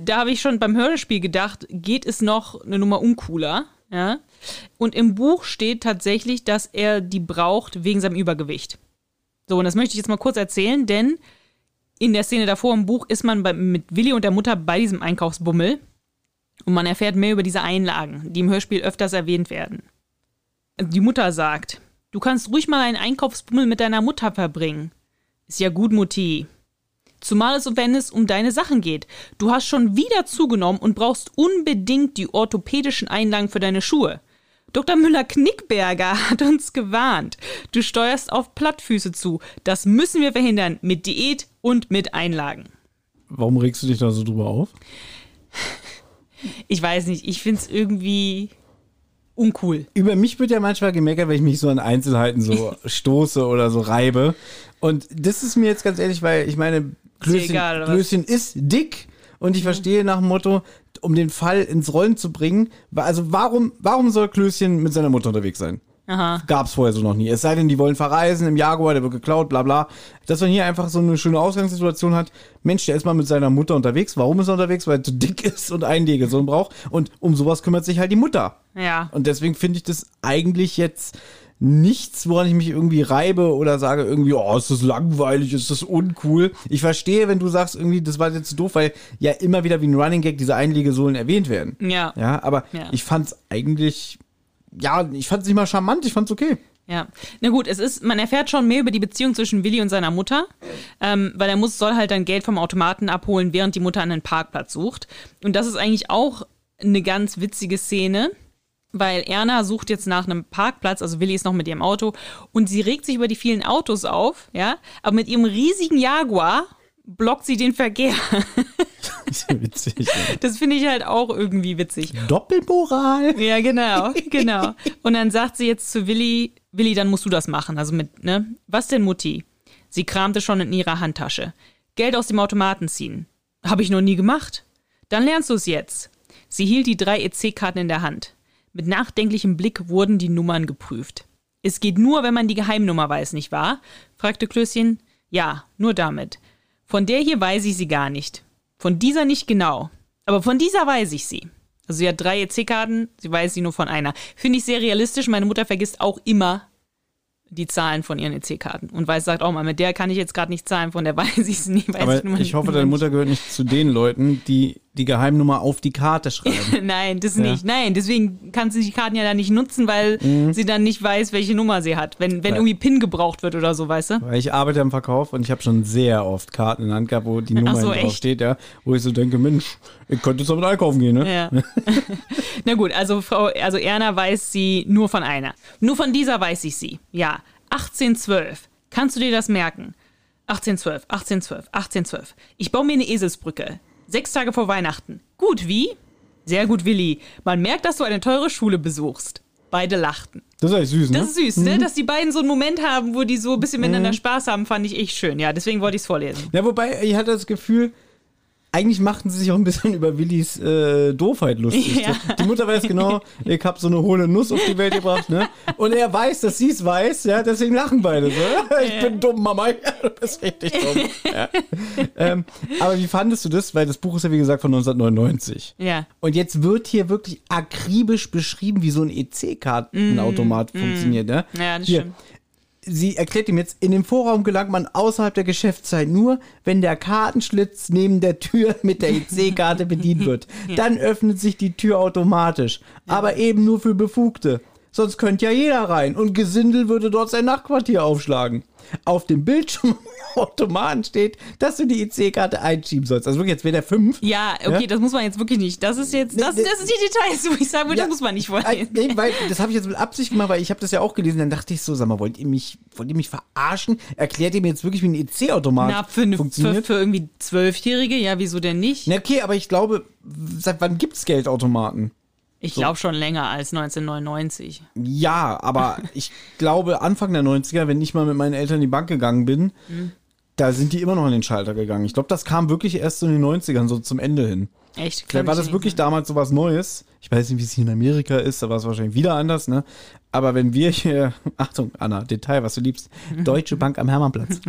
da habe ich schon beim Hörspiel gedacht, geht es noch eine Nummer uncooler, ja? Und im Buch steht tatsächlich, dass er die braucht wegen seinem Übergewicht. So, und das möchte ich jetzt mal kurz erzählen, denn in der Szene davor im Buch ist man bei, mit Willi und der Mutter bei diesem Einkaufsbummel und man erfährt mehr über diese Einlagen, die im Hörspiel öfters erwähnt werden. Die Mutter sagt, du kannst ruhig mal einen Einkaufsbummel mit deiner Mutter verbringen. Ist ja gut, Mutti. Zumal es, wenn es um deine Sachen geht. Du hast schon wieder zugenommen und brauchst unbedingt die orthopädischen Einlagen für deine Schuhe. Dr. Müller-Knickberger *laughs* hat uns gewarnt. Du steuerst auf Plattfüße zu. Das müssen wir verhindern. Mit Diät und mit Einlagen. Warum regst du dich da so drüber auf? Ich weiß nicht, ich finde es irgendwie uncool. Über mich wird ja manchmal gemeckert, wenn ich mich so an Einzelheiten so *laughs* stoße oder so reibe. Und das ist mir jetzt ganz ehrlich, weil ich meine, Klößchen, egal? Klößchen ist dick und ich verstehe nach dem Motto, um den Fall ins Rollen zu bringen, also warum, warum soll Klößchen mit seiner Mutter unterwegs sein? Aha. Gab's vorher so noch nie. Es sei denn, die wollen verreisen im Jaguar, der wird geklaut, bla bla. Dass man hier einfach so eine schöne Ausgangssituation hat. Mensch, der ist mal mit seiner Mutter unterwegs. Warum ist er unterwegs? Weil er zu dick *laughs* ist und Einlegesohn braucht. Und um sowas kümmert sich halt die Mutter. Ja. Und deswegen finde ich das eigentlich jetzt nichts, woran ich mich irgendwie reibe oder sage irgendwie, oh, ist das langweilig, ist das uncool. Ich verstehe, wenn du sagst irgendwie, das war jetzt doof, weil ja immer wieder wie ein Running Gag diese Einlegesohlen erwähnt werden. Ja. Ja, aber Ja. ich fand's eigentlich, ja, ich fand's nicht mal charmant, ich fand's okay. Ja, na gut, es ist, man erfährt schon mehr über die Beziehung zwischen Willi und seiner Mutter, ähm, weil er muss, soll halt dann Geld vom Automaten abholen, während die Mutter einen Parkplatz sucht. Und das ist eigentlich auch eine ganz witzige Szene, weil Erna sucht jetzt nach einem Parkplatz, also Willi ist noch mit ihrem Auto und sie regt sich über die vielen Autos auf, ja, aber mit ihrem riesigen Jaguar blockt sie den Verkehr. *laughs* Das witzig. ja. Das finde ich halt auch irgendwie witzig. Doppelmoral. Ja, genau, genau. Und dann sagt sie jetzt zu Willi, Willi, dann musst du das machen. Also mit, ne? Was denn, Mutti? Sie kramte schon in ihrer Handtasche. Geld aus dem Automaten ziehen. Habe ich noch nie gemacht. Dann lernst du es jetzt. Sie hielt die drei EC-Karten in der Hand. Mit nachdenklichem Blick wurden die Nummern geprüft. Es geht nur, wenn man die Geheimnummer weiß, nicht wahr? fragte Klößchen. Ja, nur damit. Von der hier weiß ich sie gar nicht. Von dieser nicht genau. Aber von dieser weiß ich sie. Also sie hat drei EC-Karten, sie weiß sie nur von einer. Finde ich sehr realistisch. Meine Mutter vergisst auch immer die Zahlen von ihren EC-Karten und weiß, sagt auch mal, mit der kann ich jetzt gerade nicht zahlen, von der *laughs* weiß ich es nie. Weiß Aber nur ich hoffe, deine. Mutter gehört nicht zu den Leuten, die die Geheimnummer auf die Karte schreiben. *laughs* Nein, das nicht. Nein, deswegen kann sie die Karten ja dann nicht nutzen, weil sie dann nicht weiß, welche Nummer sie hat. Wenn, wenn Ja. irgendwie PIN gebraucht wird oder so, weißt du? Weil ich arbeite im Verkauf und ich habe schon sehr oft Karten in der Hand gehabt, wo die Nummer so, drauf steht, ja, wo ich so denke, Mensch, ich könnte jetzt damit einkaufen gehen, ne? Ja. *laughs* Na gut, also Frau, also Erna weiß sie nur von einer. Nur von dieser weiß ich sie. Ja, 1812. Kannst du dir das merken? 1812, 1812, 1812. Ich baue mir eine Eselsbrücke. Sechs Tage vor Weihnachten. Gut, wie? Sehr gut, Willi. Man merkt, dass du eine teure Schule besuchst. Beide lachten. Das ist eigentlich süß, ne? Das ist süß, ne? Dass die beiden so einen Moment haben, wo die so ein bisschen miteinander Spaß haben, fand ich echt schön. Ja, deswegen wollte ich es vorlesen. Ja, wobei, ich hatte das Gefühl, eigentlich machten sie sich auch ein bisschen *laughs* über Willis äh, Doofheit lustig. Ja. Die Mutter weiß genau, ich habe so eine hohle Nuss auf die Welt gebracht, ne? Und er weiß, dass sie es weiß, ja, deswegen lachen beide so. *laughs* Ich bin dumm, Mama, *laughs* du bist richtig dumm. Ja. ähm, aber wie fandest du das? Weil das Buch ist ja, wie gesagt, von 1999. Ja. Und jetzt wird hier wirklich akribisch beschrieben, wie so ein EC-Kartenautomat funktioniert. Ne? Ja, das hier, stimmt. Sie erklärt ihm jetzt, in den Vorraum gelangt man außerhalb der Geschäftszeit nur, wenn der Kartenschlitz neben der Tür *laughs* mit der EC-Karte bedient wird. Dann öffnet sich die Tür automatisch. Aber eben nur für Befugte. Sonst könnte ja jeder rein und Gesindel würde dort sein Nachtquartier aufschlagen. Auf dem Bildschirm *laughs* Automaten steht, dass du die EC-Karte einschieben sollst. Also wirklich, jetzt wäre der 5. Ja, okay, Ja? das muss man jetzt wirklich nicht. Das ist jetzt, das, Nee, das sind die Details, wo ich sagen würde, das muss man nicht Äh, wollen. Nee, weil, das habe ich jetzt mit Absicht gemacht, weil ich habe das ja auch gelesen. Dann dachte ich so, sag mal, wollt ihr mich, wollt ihr mich verarschen? Erklärt ihr mir jetzt wirklich, wie ein EC-Automat Na, für, eine, für, für irgendwie Zwölfjährige, ja, wieso denn nicht? Na okay, aber ich glaube, seit wann gibt's Geldautomaten? Ich glaube schon länger als 1999. Ja, aber *laughs* ich glaube, Anfang der 90er, wenn ich mal mit meinen Eltern in die Bank gegangen bin, Mhm. da sind die immer noch an den Schalter gegangen. Ich glaube, das kam wirklich erst so in den 90ern, so zum Ende hin. Echt? Vielleicht war das wirklich damals so was Neues. Ich weiß nicht, wie es hier in Amerika ist, da war es wahrscheinlich wieder anders, ne? Aber wenn wir hier, *laughs* Achtung, Anna, Detail, was du liebst, Deutsche Bank am Hermannplatz.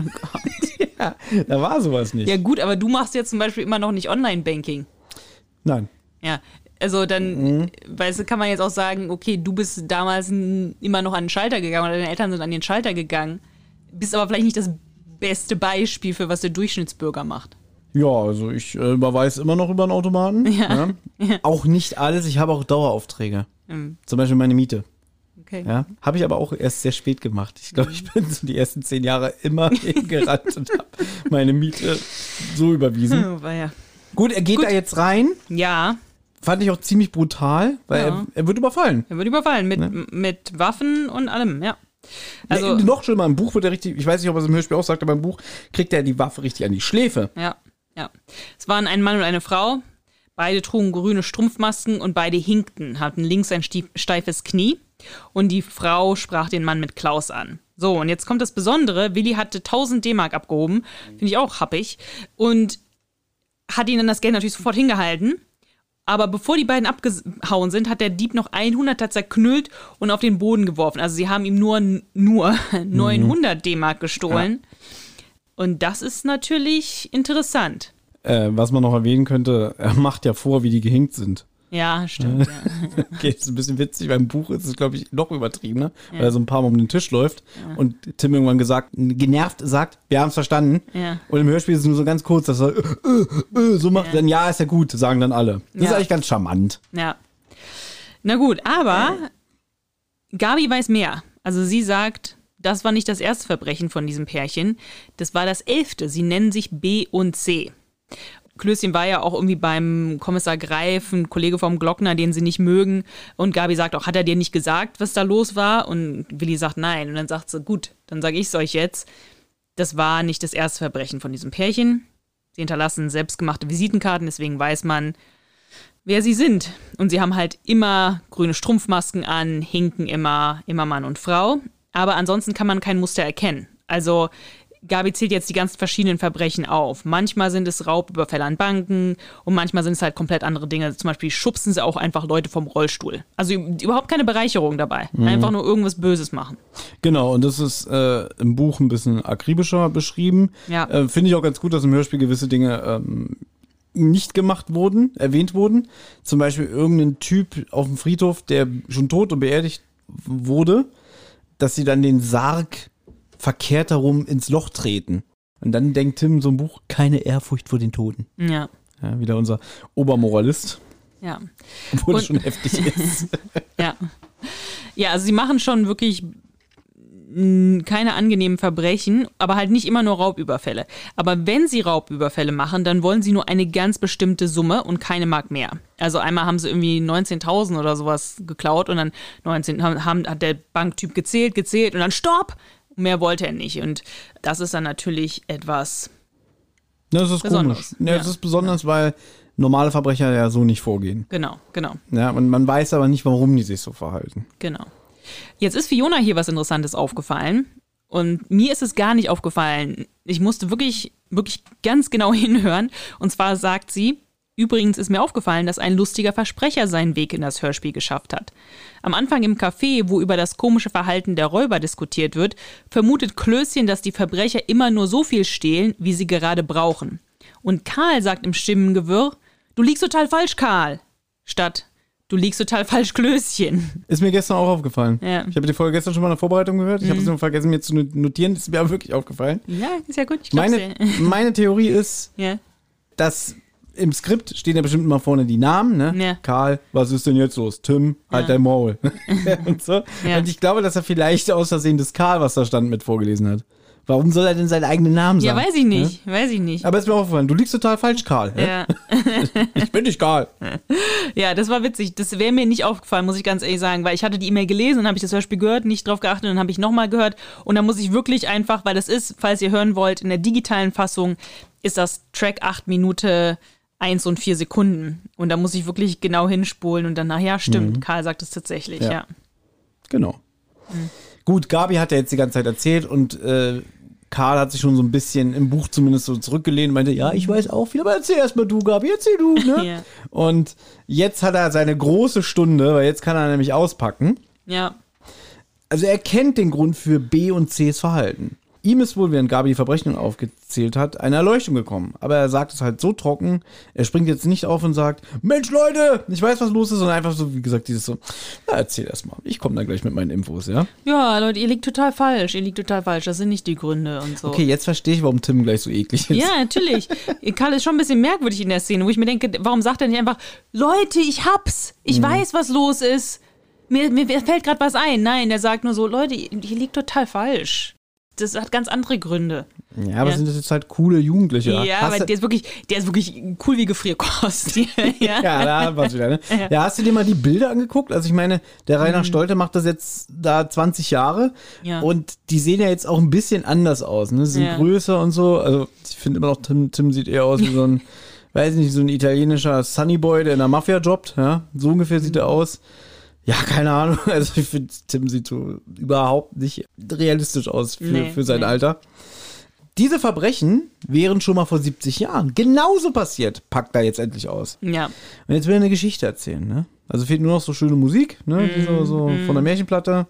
*laughs* ja, da war sowas nicht. Oh Ja, gut, aber du machst jetzt zum Beispiel immer noch nicht Online-Banking. Nein. Ja. Also dann, Mhm. weißt du, kann man jetzt auch sagen, okay, du bist damals immer noch an den Schalter gegangen oder deine Eltern sind an den Schalter gegangen, bist aber vielleicht nicht das beste Beispiel für was der Durchschnittsbürger macht. Ja, also ich äh, überweise immer noch über einen Automaten. *laughs* Ja. Ja. Auch nicht alles, ich habe auch Daueraufträge. Mhm. Zum Beispiel meine Miete. Okay. Ja, habe ich aber auch erst sehr spät gemacht. Ich glaube, ich bin so die ersten zehn Jahre immer *laughs* hingerannt und habe meine Miete so überwiesen. Oh, war ja. Gut, er geht da jetzt rein. ja, Fand ich auch ziemlich brutal, weil Ja. er, er wird überfallen. er wird überfallen mit, m- mit Waffen und allem, ja. Also, Also, noch schlimmer, im Buch wird er richtig, ich weiß nicht, ob er es im Hörspiel auch sagt, aber im Buch kriegt er die Waffe richtig an die Schläfe. Ja, ja. Es waren ein Mann und eine Frau. Beide trugen grüne Strumpfmasken und beide hinkten, hatten links ein stief- steifes Knie. Und die Frau sprach den Mann mit Klaus an. So, und jetzt kommt das Besondere. Willi hatte 1000 D-Mark abgehoben. Finde ich auch happig. Und hat ihnen das Geld natürlich sofort hingehalten. Aber bevor die beiden abgehauen sind, hat der Dieb noch 100er zerknüllt und auf den Boden geworfen. Also sie haben ihm nur, nur 900 D-Mark gestohlen. Und das ist natürlich interessant. Äh, was man noch erwähnen könnte, er macht ja vor, wie die gehinkt sind. Ja, stimmt. Ja. *laughs* Okay, ist ein bisschen witzig, beim Buch ist es, glaube ich, noch übertriebener, weil er so ein paar Mal um den Tisch läuft und Tim irgendwann gesagt, genervt sagt, wir haben es verstanden. Ja. Und im Hörspiel ist es nur so ganz kurz, dass er äh, äh, äh, so macht, dann ja, ist ja gut, sagen dann alle. Das ist Ja. eigentlich ganz charmant. ja. Na gut, aber Gabi weiß mehr. Also sie sagt, das war nicht das erste Verbrechen von diesem Pärchen. Das war das elfte. Sie nennen sich B und C. Klößchen war ja auch irgendwie beim Kommissar Greif, ein Kollege vom Glockner, den sie nicht mögen. Und Gabi sagt auch, hat er dir nicht gesagt, was da los war? Und Willi sagt nein. Und dann sagt sie, gut, dann sage ich es euch jetzt. Das war nicht das erste Verbrechen von diesem Pärchen. Sie hinterlassen selbstgemachte Visitenkarten, deswegen weiß man, wer sie sind. Und sie haben halt immer grüne Strumpfmasken an, hinken immer, immer Mann und Frau. Aber ansonsten kann man kein Muster erkennen. Also Gabi zählt jetzt die ganzen verschiedenen Verbrechen auf. Manchmal sind es Raubüberfälle an Banken und manchmal sind es halt komplett andere Dinge. Zum Beispiel schubsen sie auch einfach Leute vom Rollstuhl. Also überhaupt keine Bereicherung dabei. Einfach nur irgendwas Böses machen. Genau, und das ist äh, im Buch ein bisschen akribischer beschrieben. Ja. Äh, Finde ich auch ganz gut, dass im Hörspiel gewisse Dinge ähm, nicht gemacht wurden, erwähnt wurden. Zum Beispiel irgendein Typ auf dem Friedhof, der schon tot und beerdigt wurde, dass sie dann den Sarg verkehrt herum ins Loch treten. Und dann denkt Tim so ein Buch, keine Ehrfurcht vor den Toten. Ja. Ja, wieder unser Obermoralist, Ja. obwohl es schon heftig *laughs* ist. Ja. Ja, also sie machen schon wirklich keine angenehmen Verbrechen, aber halt nicht immer nur Raubüberfälle. Aber wenn sie Raubüberfälle machen, dann wollen sie nur eine ganz bestimmte Summe und keine Mark mehr. Also einmal haben sie irgendwie 19.000 oder sowas geklaut und dann 19 haben, haben, hat der Banktyp gezählt, gezählt und dann Stopp! Mehr wollte er nicht. Und das ist dann natürlich etwas Das ist Besonders, komisch. Ja, ja. Das ist besonders, weil normale Verbrecher ja so nicht vorgehen. Genau, genau, Ja, und man weiß aber nicht, warum die sich so verhalten. genau. Jetzt ist Fiona hier was Interessantes aufgefallen. Und mir ist es gar nicht aufgefallen. Ich musste wirklich, wirklich ganz genau *laughs* hinhören. Und zwar sagt sie, übrigens ist mir aufgefallen, dass ein lustiger Versprecher seinen Weg in das Hörspiel geschafft hat. Am Anfang im Café, wo über das komische Verhalten der Räuber diskutiert wird, vermutet Klößchen, dass die Verbrecher immer nur so viel stehlen, wie sie gerade brauchen. Und Karl sagt im Stimmengewirr, du liegst total falsch, Karl. Statt, du liegst total falsch, Klößchen. Ist mir gestern auch aufgefallen. Ja. Mhm. Ich habe die Folge gestern schon mal in der Vorbereitung gehört. Ich habe es nur vergessen, mir zu notieren. Das ist mir aber *laughs* wirklich aufgefallen. Ja, ist ja gut. Ich Meine, meine Theorie ist, Ja. dass im Skript stehen ja bestimmt immer vorne die Namen, ne? Ja. Karl, was ist denn jetzt los? Tim, halt Ja. dein Maul. *laughs* *laughs* und so. Ja. Und ich glaube, dass er vielleicht aus Versehen das Karl, was da stand, mit vorgelesen hat. Warum soll er denn seinen eigenen Namen Ja, sagen? weiß ich nicht. Weiß ich nicht. Aber ist mir aufgefallen, du liegst total falsch, Karl. hä? Ja. *laughs* Ich bin nicht Karl. ja, das war witzig. Das wäre mir nicht aufgefallen, muss ich ganz ehrlich sagen, weil ich hatte die E-Mail gelesen und habe ich das Hörspiel gehört, nicht drauf geachtet und dann habe ich nochmal gehört. Und dann muss ich wirklich einfach, weil das ist, falls ihr hören wollt, in der digitalen Fassung ist das Track 8 Minute 1 und 4 Sekunden. Und da muss ich wirklich genau hinspulen und dann, ach ja, stimmt, Karl sagt es tatsächlich, Ja. ja. Genau. Gut, Gabi hat ja jetzt die ganze Zeit erzählt und äh, Karl hat sich schon so ein bisschen im Buch zumindest so zurückgelehnt und meinte, ja, ich weiß auch viel, aber erzähl erst mal du, Gabi, erzähl du, ne? *laughs* Ja. Und jetzt hat er seine große Stunde, weil jetzt kann er nämlich auspacken. Ja. Also er kennt den Grund für B und Cs Verhalten. Ihm ist wohl, während Gabi die Verbrechung aufgezählt hat, eine Erleuchtung gekommen. Aber er sagt es halt so trocken, er springt jetzt nicht auf und sagt, Mensch Leute, ich weiß, was los ist, sondern einfach so, wie gesagt, dieses so, na erzähl erst mal, ich komme dann gleich mit meinen Infos, ja? Ja, Leute, ihr liegt total falsch. Ihr liegt total falsch. Das sind nicht die Gründe und so. Okay, jetzt verstehe ich, warum Tim gleich so eklig ist. Ja, natürlich. Karl ist schon ein bisschen merkwürdig in der Szene, wo ich mir denke, warum sagt er nicht einfach, Leute, ich hab's, ich weiß, was los ist. Mir, mir fällt gerade was ein. Nein, er sagt nur so, Leute, ihr liegt total falsch. Das hat ganz andere Gründe. Ja, aber Ja. sind das jetzt halt coole Jugendliche? Ja, Hast aber der ist wirklich, der ist wirklich cool wie Gefrierkost. *laughs* *laughs* ja. Ja, da war's wieder, ne? Ja. hast du dir mal die Bilder angeguckt? Also ich meine, der Rainer Stolte macht das jetzt da 20 Jahre Mhm. Ja. und die sehen ja jetzt auch ein bisschen anders aus, ne? Sie sind Ja. größer und so. Also ich finde immer noch, Tim, Tim sieht eher aus wie so ein, *laughs* weiß nicht, so ein italienischer Sunnyboy, der in der Mafia jobbt, ja? So ungefähr sieht Mhm. er aus. Ja, keine Ahnung. *laughs* Also ich finde, Tim sieht so überhaupt nicht realistisch aus für, Nee, für sein nee. Alter. Diese Verbrechen wären schon mal vor 70 Jahren genauso passiert, packt er jetzt endlich aus. ja. Und jetzt will er eine Geschichte erzählen, ne? Also fehlt nur noch so schöne Musik, ne? Die so, so Mhm. von der Märchenplatte.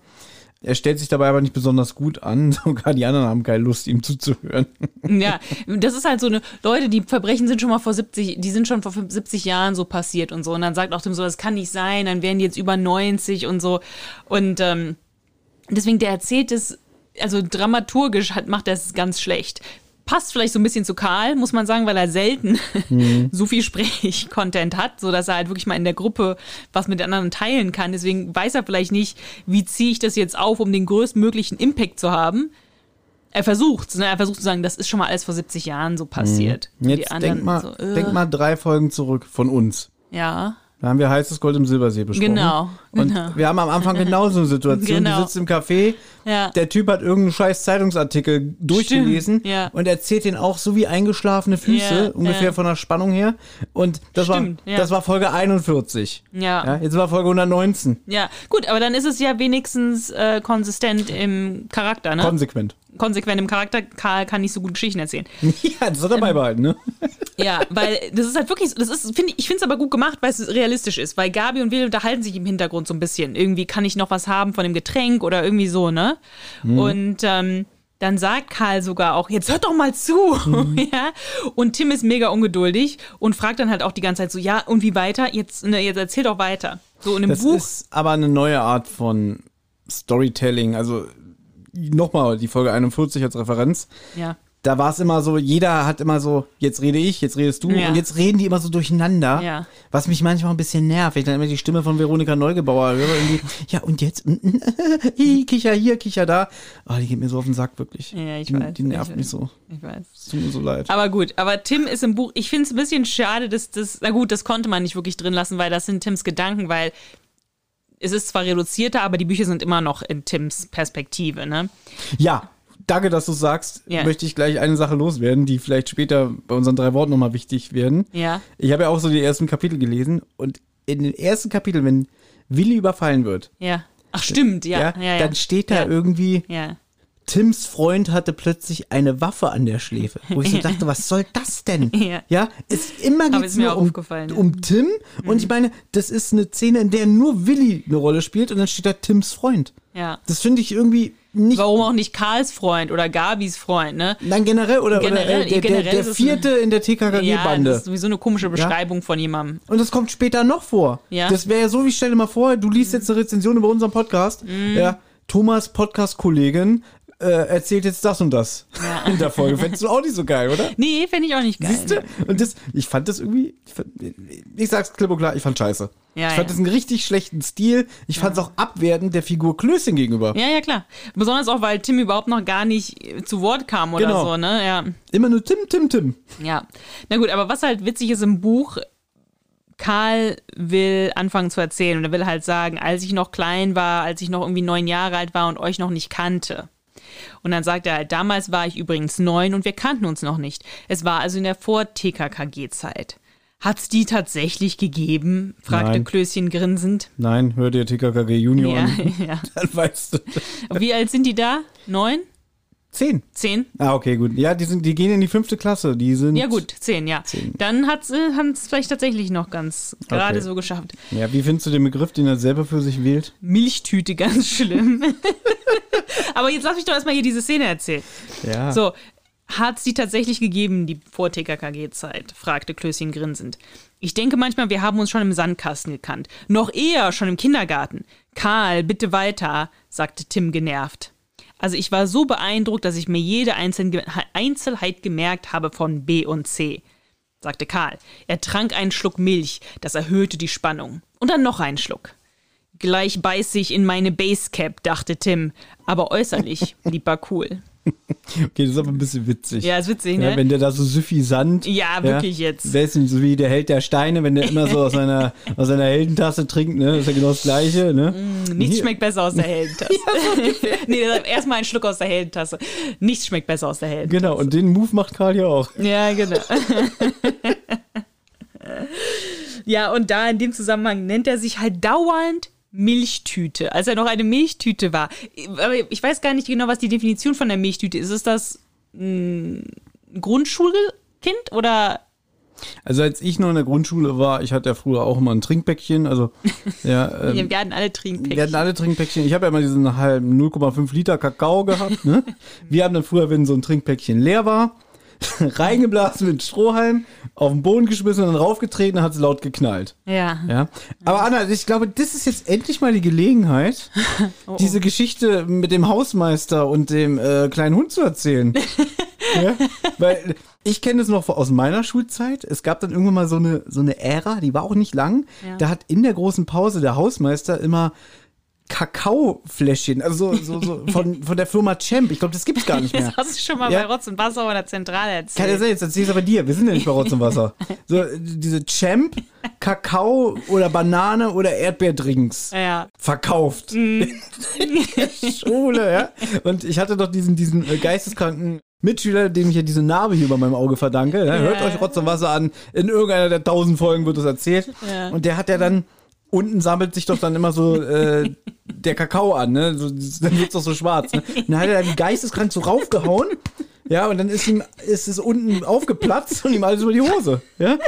Er stellt sich dabei aber nicht besonders gut an. *laughs* Sogar die anderen haben keine Lust, ihm zuzuhören. Ja, das ist halt so eine, Leute, die Verbrechen sind schon mal vor 70, die sind schon vor 70 Jahren so passiert und so. Und dann sagt auch dem so, das kann nicht sein, dann wären die jetzt über 90 und so. Und ähm, deswegen, der erzählt es, also dramaturgisch hat, macht er es ganz schlecht. Passt vielleicht so ein bisschen zu Karl, muss man sagen, weil er selten *laughs* so viel Sprech-Content hat, so dass er halt wirklich mal in der Gruppe was mit den anderen teilen kann. Deswegen weiß er vielleicht nicht, wie ziehe ich das jetzt auf, um den größtmöglichen Impact zu haben. Er versucht, ne? er versucht zu sagen, das ist schon mal alles vor 70 Jahren so passiert. Und die Jetzt denk mal, so, äh, denk mal drei Folgen zurück von uns. Ja, Da haben wir heißes Gold im Silbersee besprochen. Genau, Und genau. wir haben am Anfang genauso eine Situation. Genau. Die sitzt im Café, Ja. der Typ hat irgendeinen scheiß Zeitungsartikel durchgelesen ja. und erzählt den auch so wie eingeschlafene Füße, Ja, ungefähr von der Spannung her. Und das, Stimmt, war, das war Folge 41. Ja. Ja, jetzt war Folge 119. ja. Gut, aber dann ist es ja wenigstens äh, konsistent im Charakter, ne? Konsequent. Konsequent im Charakter. Karl kann nicht so gut Geschichten erzählen. *laughs* Ja, das hat er beibehalten, ne? Ja, weil das ist halt wirklich, das ist, finde ich, ich finde es aber gut gemacht, weil es realistisch ist. Weil Gabi und Will unterhalten sich im Hintergrund so ein bisschen. Irgendwie kann ich noch was haben von dem Getränk oder irgendwie so, ne? Und ähm, dann sagt Karl sogar auch, jetzt hört doch mal zu. *laughs* ja? Und Tim ist mega ungeduldig und fragt dann halt auch die ganze Zeit so, ja, und wie weiter? Jetzt, ne, jetzt erzähl doch weiter. So in dem Das Buch. ist aber eine neue Art von Storytelling. Also nochmal die Folge 41 als Referenz. ja. da war es immer so, jeder hat immer so, jetzt rede ich, jetzt redest du Ja. und jetzt reden die immer so durcheinander, Ja. was mich manchmal ein bisschen nervt, wenn ich dann immer die Stimme von Veronika Neugebauer höre, irgendwie, *laughs* ja und jetzt, *laughs* kicher hier, kicher da, oh, die geht mir so auf den Sack, wirklich. Ja, ich die, weiß, Die nervt ich mich weiß. so, Ich weiß. es tut mir so leid. Aber gut, aber Tim ist im Buch, ich finde es ein bisschen schade, dass das, na gut, das konnte man nicht wirklich drin lassen, weil das sind Tims Gedanken, weil es ist zwar reduzierter, aber die Bücher sind immer noch in Tims Perspektive, ne? Ja, danke, dass du sagst. Ja. Möchte ich gleich eine Sache loswerden, die vielleicht später bei unseren drei Worten nochmal wichtig werden. Ja. Ich habe ja auch so die ersten Kapitel gelesen und in den ersten Kapiteln, wenn Willi überfallen wird, Ja. Ach, stimmt, ja. ja, ja, dann steht da irgendwie, Ja. Tims Freund hatte plötzlich eine Waffe an der Schläfe. Wo ich so *laughs* dachte, was soll das denn? Ja. ist immer geht's nur um, ja. um Tim und ich meine, das ist eine Szene, in der nur Willi eine Rolle spielt und dann steht da Tims Freund. ja. Das finde ich irgendwie nicht Warum auch nicht Karls Freund oder Gabis Freund, ne? Nein, generell oder, Generell- oder äh, der, generell der, der vierte in der Ja, das TKKG-Bande. ist sowieso eine komische Beschreibung von jemandem. und das kommt später noch vor. Ja. Das wäre ja so, wie stell dir mal vor, du liest jetzt eine Rezension über unseren Podcast. Mhm. Ja, Thomas Podcast-Kollegin äh, erzählt jetzt das und das *laughs* in der Folge. Fändest du auch nicht so geil, oder? Nee, fände ich auch nicht geil. Siehst du? Und das, ich fand das irgendwie, ich, fand, ich sag's klipp und klar, ich fand scheiße. Ja, ich fand ja. das einen richtig schlechten Stil. Ich fand es auch abwertend der Figur Klößchen gegenüber. Ja, ja, klar. Besonders auch, weil Tim überhaupt noch gar nicht äh, zu Wort kam oder Genau. so, ne? Ja. Immer nur Tim, Tim, Tim. Ja. Na gut, aber was halt witzig ist im Buch, Karl will anfangen zu erzählen und er will halt sagen, als ich noch klein war, als ich noch irgendwie neun Jahre alt war und euch noch nicht kannte. Und dann sagt er halt, damals war ich übrigens neun und wir kannten uns noch nicht. Es war also in der Vor-TKKG-Zeit. Hat's die tatsächlich gegeben? fragte Nein. Klößchen grinsend. Nein, hör dir TKKG Junior Ja, an. *laughs* ja. *laughs* Dann weißt du. Wie alt sind die da? Neun? Zehn. Zehn? Ah, okay, gut. Ja, die, sind, die gehen in die fünfte Klasse. Die sind. Ja gut, zehn, ja. Dann hat es vielleicht tatsächlich noch ganz gerade Okay. so geschafft. Ja, wie findest du den Begriff, den er selber für sich wählt? Milchtüte, ganz schlimm. *laughs* Aber jetzt lass mich doch erstmal hier diese Szene erzählen. Ja. So, hat sie tatsächlich gegeben, die Vor-TKKG-Zeit? fragte Klößchen grinsend. Ich denke manchmal, wir haben uns schon im Sandkasten gekannt. Noch eher schon im Kindergarten. Karl, bitte weiter, sagte Tim genervt. Also ich war so beeindruckt, dass ich mir jede Einzel Einzelheit gemerkt habe von B und C, sagte Karl. Er trank einen Schluck Milch, das erhöhte die Spannung. Und dann noch einen Schluck. Gleich beiß ich in meine Basecap, dachte Tim, aber äußerlich *laughs* blieb er cool. Okay, das ist aber ein bisschen witzig. Ja, ist witzig, ne? Ja, wenn der da so suffisant. Ja, wirklich jetzt. Wer so wie der Held der Steine, wenn der immer so aus seiner, *laughs* aus seiner Heldentasse trinkt, ne? Das ist ja genau das Gleiche, ne? Nichts Hier- schmeckt besser aus der *laughs* Heldentasse. nee, der sagt erstmal einen Schluck aus der Heldentasse. Nichts schmeckt besser aus der Heldentasse. Genau, und den Move macht Karl ja auch. Ja, genau. ja, und da in dem Zusammenhang nennt er sich halt dauernd Milchtüte, als er noch eine Milchtüte war. Aber ich weiß gar nicht genau, was die Definition von der Milchtüte ist. Ist das ein Grundschulkind oder Also als ich noch in der Grundschule war, ich hatte ja früher auch immer ein Trinkpäckchen, also *laughs* ja, ähm, wir hatten alle Trinkpäckchen? wir hatten alle Trinkpäckchen. Ich habe ja immer diesen halben 0,5 Liter Kakao gehabt. Ne? *laughs* Wir haben dann früher, wenn so ein Trinkpäckchen leer war, *laughs* reingeblasen mit Strohhalm, auf den Boden geschmissen und dann raufgetreten, hat es laut geknallt. ja. Ja. Aber Anna, ich glaube, das ist jetzt endlich mal die Gelegenheit, *laughs* Oh, diese Geschichte mit dem Hausmeister und dem äh, kleinen Hund zu erzählen. *laughs* ja? Weil ich kenne das noch aus meiner Schulzeit. Es gab dann irgendwann mal so eine, so eine Ära, die war auch nicht lang. Ja. Da hat in der großen Pause der Hausmeister immer Kakaofläschchen, also so, so, so *laughs* von, von der Firma Champ. Ich glaube, das gibt's gar nicht mehr. Das hast du schon mal Ja. bei Rotz und Wasser oder Zentrale erzählt. Kann ja sein, jetzt erzähl ich es aber dir. Wir sind ja nicht bei Rotz und Wasser. *laughs* So, diese Champ, Kakao oder Banane oder Erdbeerdrinks Ja. verkauft. Mhm. *laughs* Schule, ja. Und ich hatte doch diesen, diesen äh, geisteskranken Mitschüler, dem ich ja diese Narbe hier über meinem Auge verdanke. Ja, hört euch Rotz und Wasser an. In irgendeiner der tausend Folgen wird das erzählt. Und der hat ja dann, unten sammelt sich doch dann immer so *laughs* äh, der Kakao an, ne? So, dann wird's doch so schwarz. Ne? Und dann hat er dann geisteskrank so raufgehauen. Ja, und dann ist ihm, ist es unten aufgeplatzt und ihm alles über die Hose. Ja? *laughs*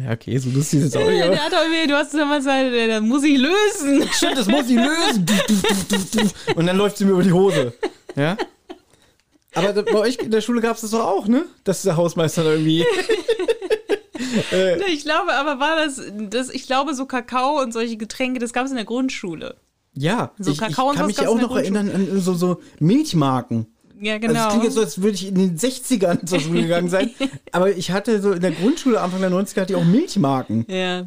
Ja, okay, so lustig ist es auch nicht. aber- Der hat doch weh, du hast halt, äh, das muss ich lösen. Stimmt, das muss sie lösen. Und dann läuft sie mir über die Hose. Ja? Aber bei euch in der Schule gab es das doch auch, ne? Dass der Hausmeister da irgendwie. *laughs* Ich glaube, aber war das, das, ich glaube, so Kakao und solche Getränke, das gab es in der Grundschule. Ja, So ich, Kakao und ich kann mich auch noch erinnern an so, so Milchmarken. Ja, Also genau. es klingt jetzt so, als würde ich in den 60ern zur Schule gegangen sein. *laughs* aber ich hatte so in der Grundschule, Anfang der 90er, hatte ich auch Milchmarken. Ja.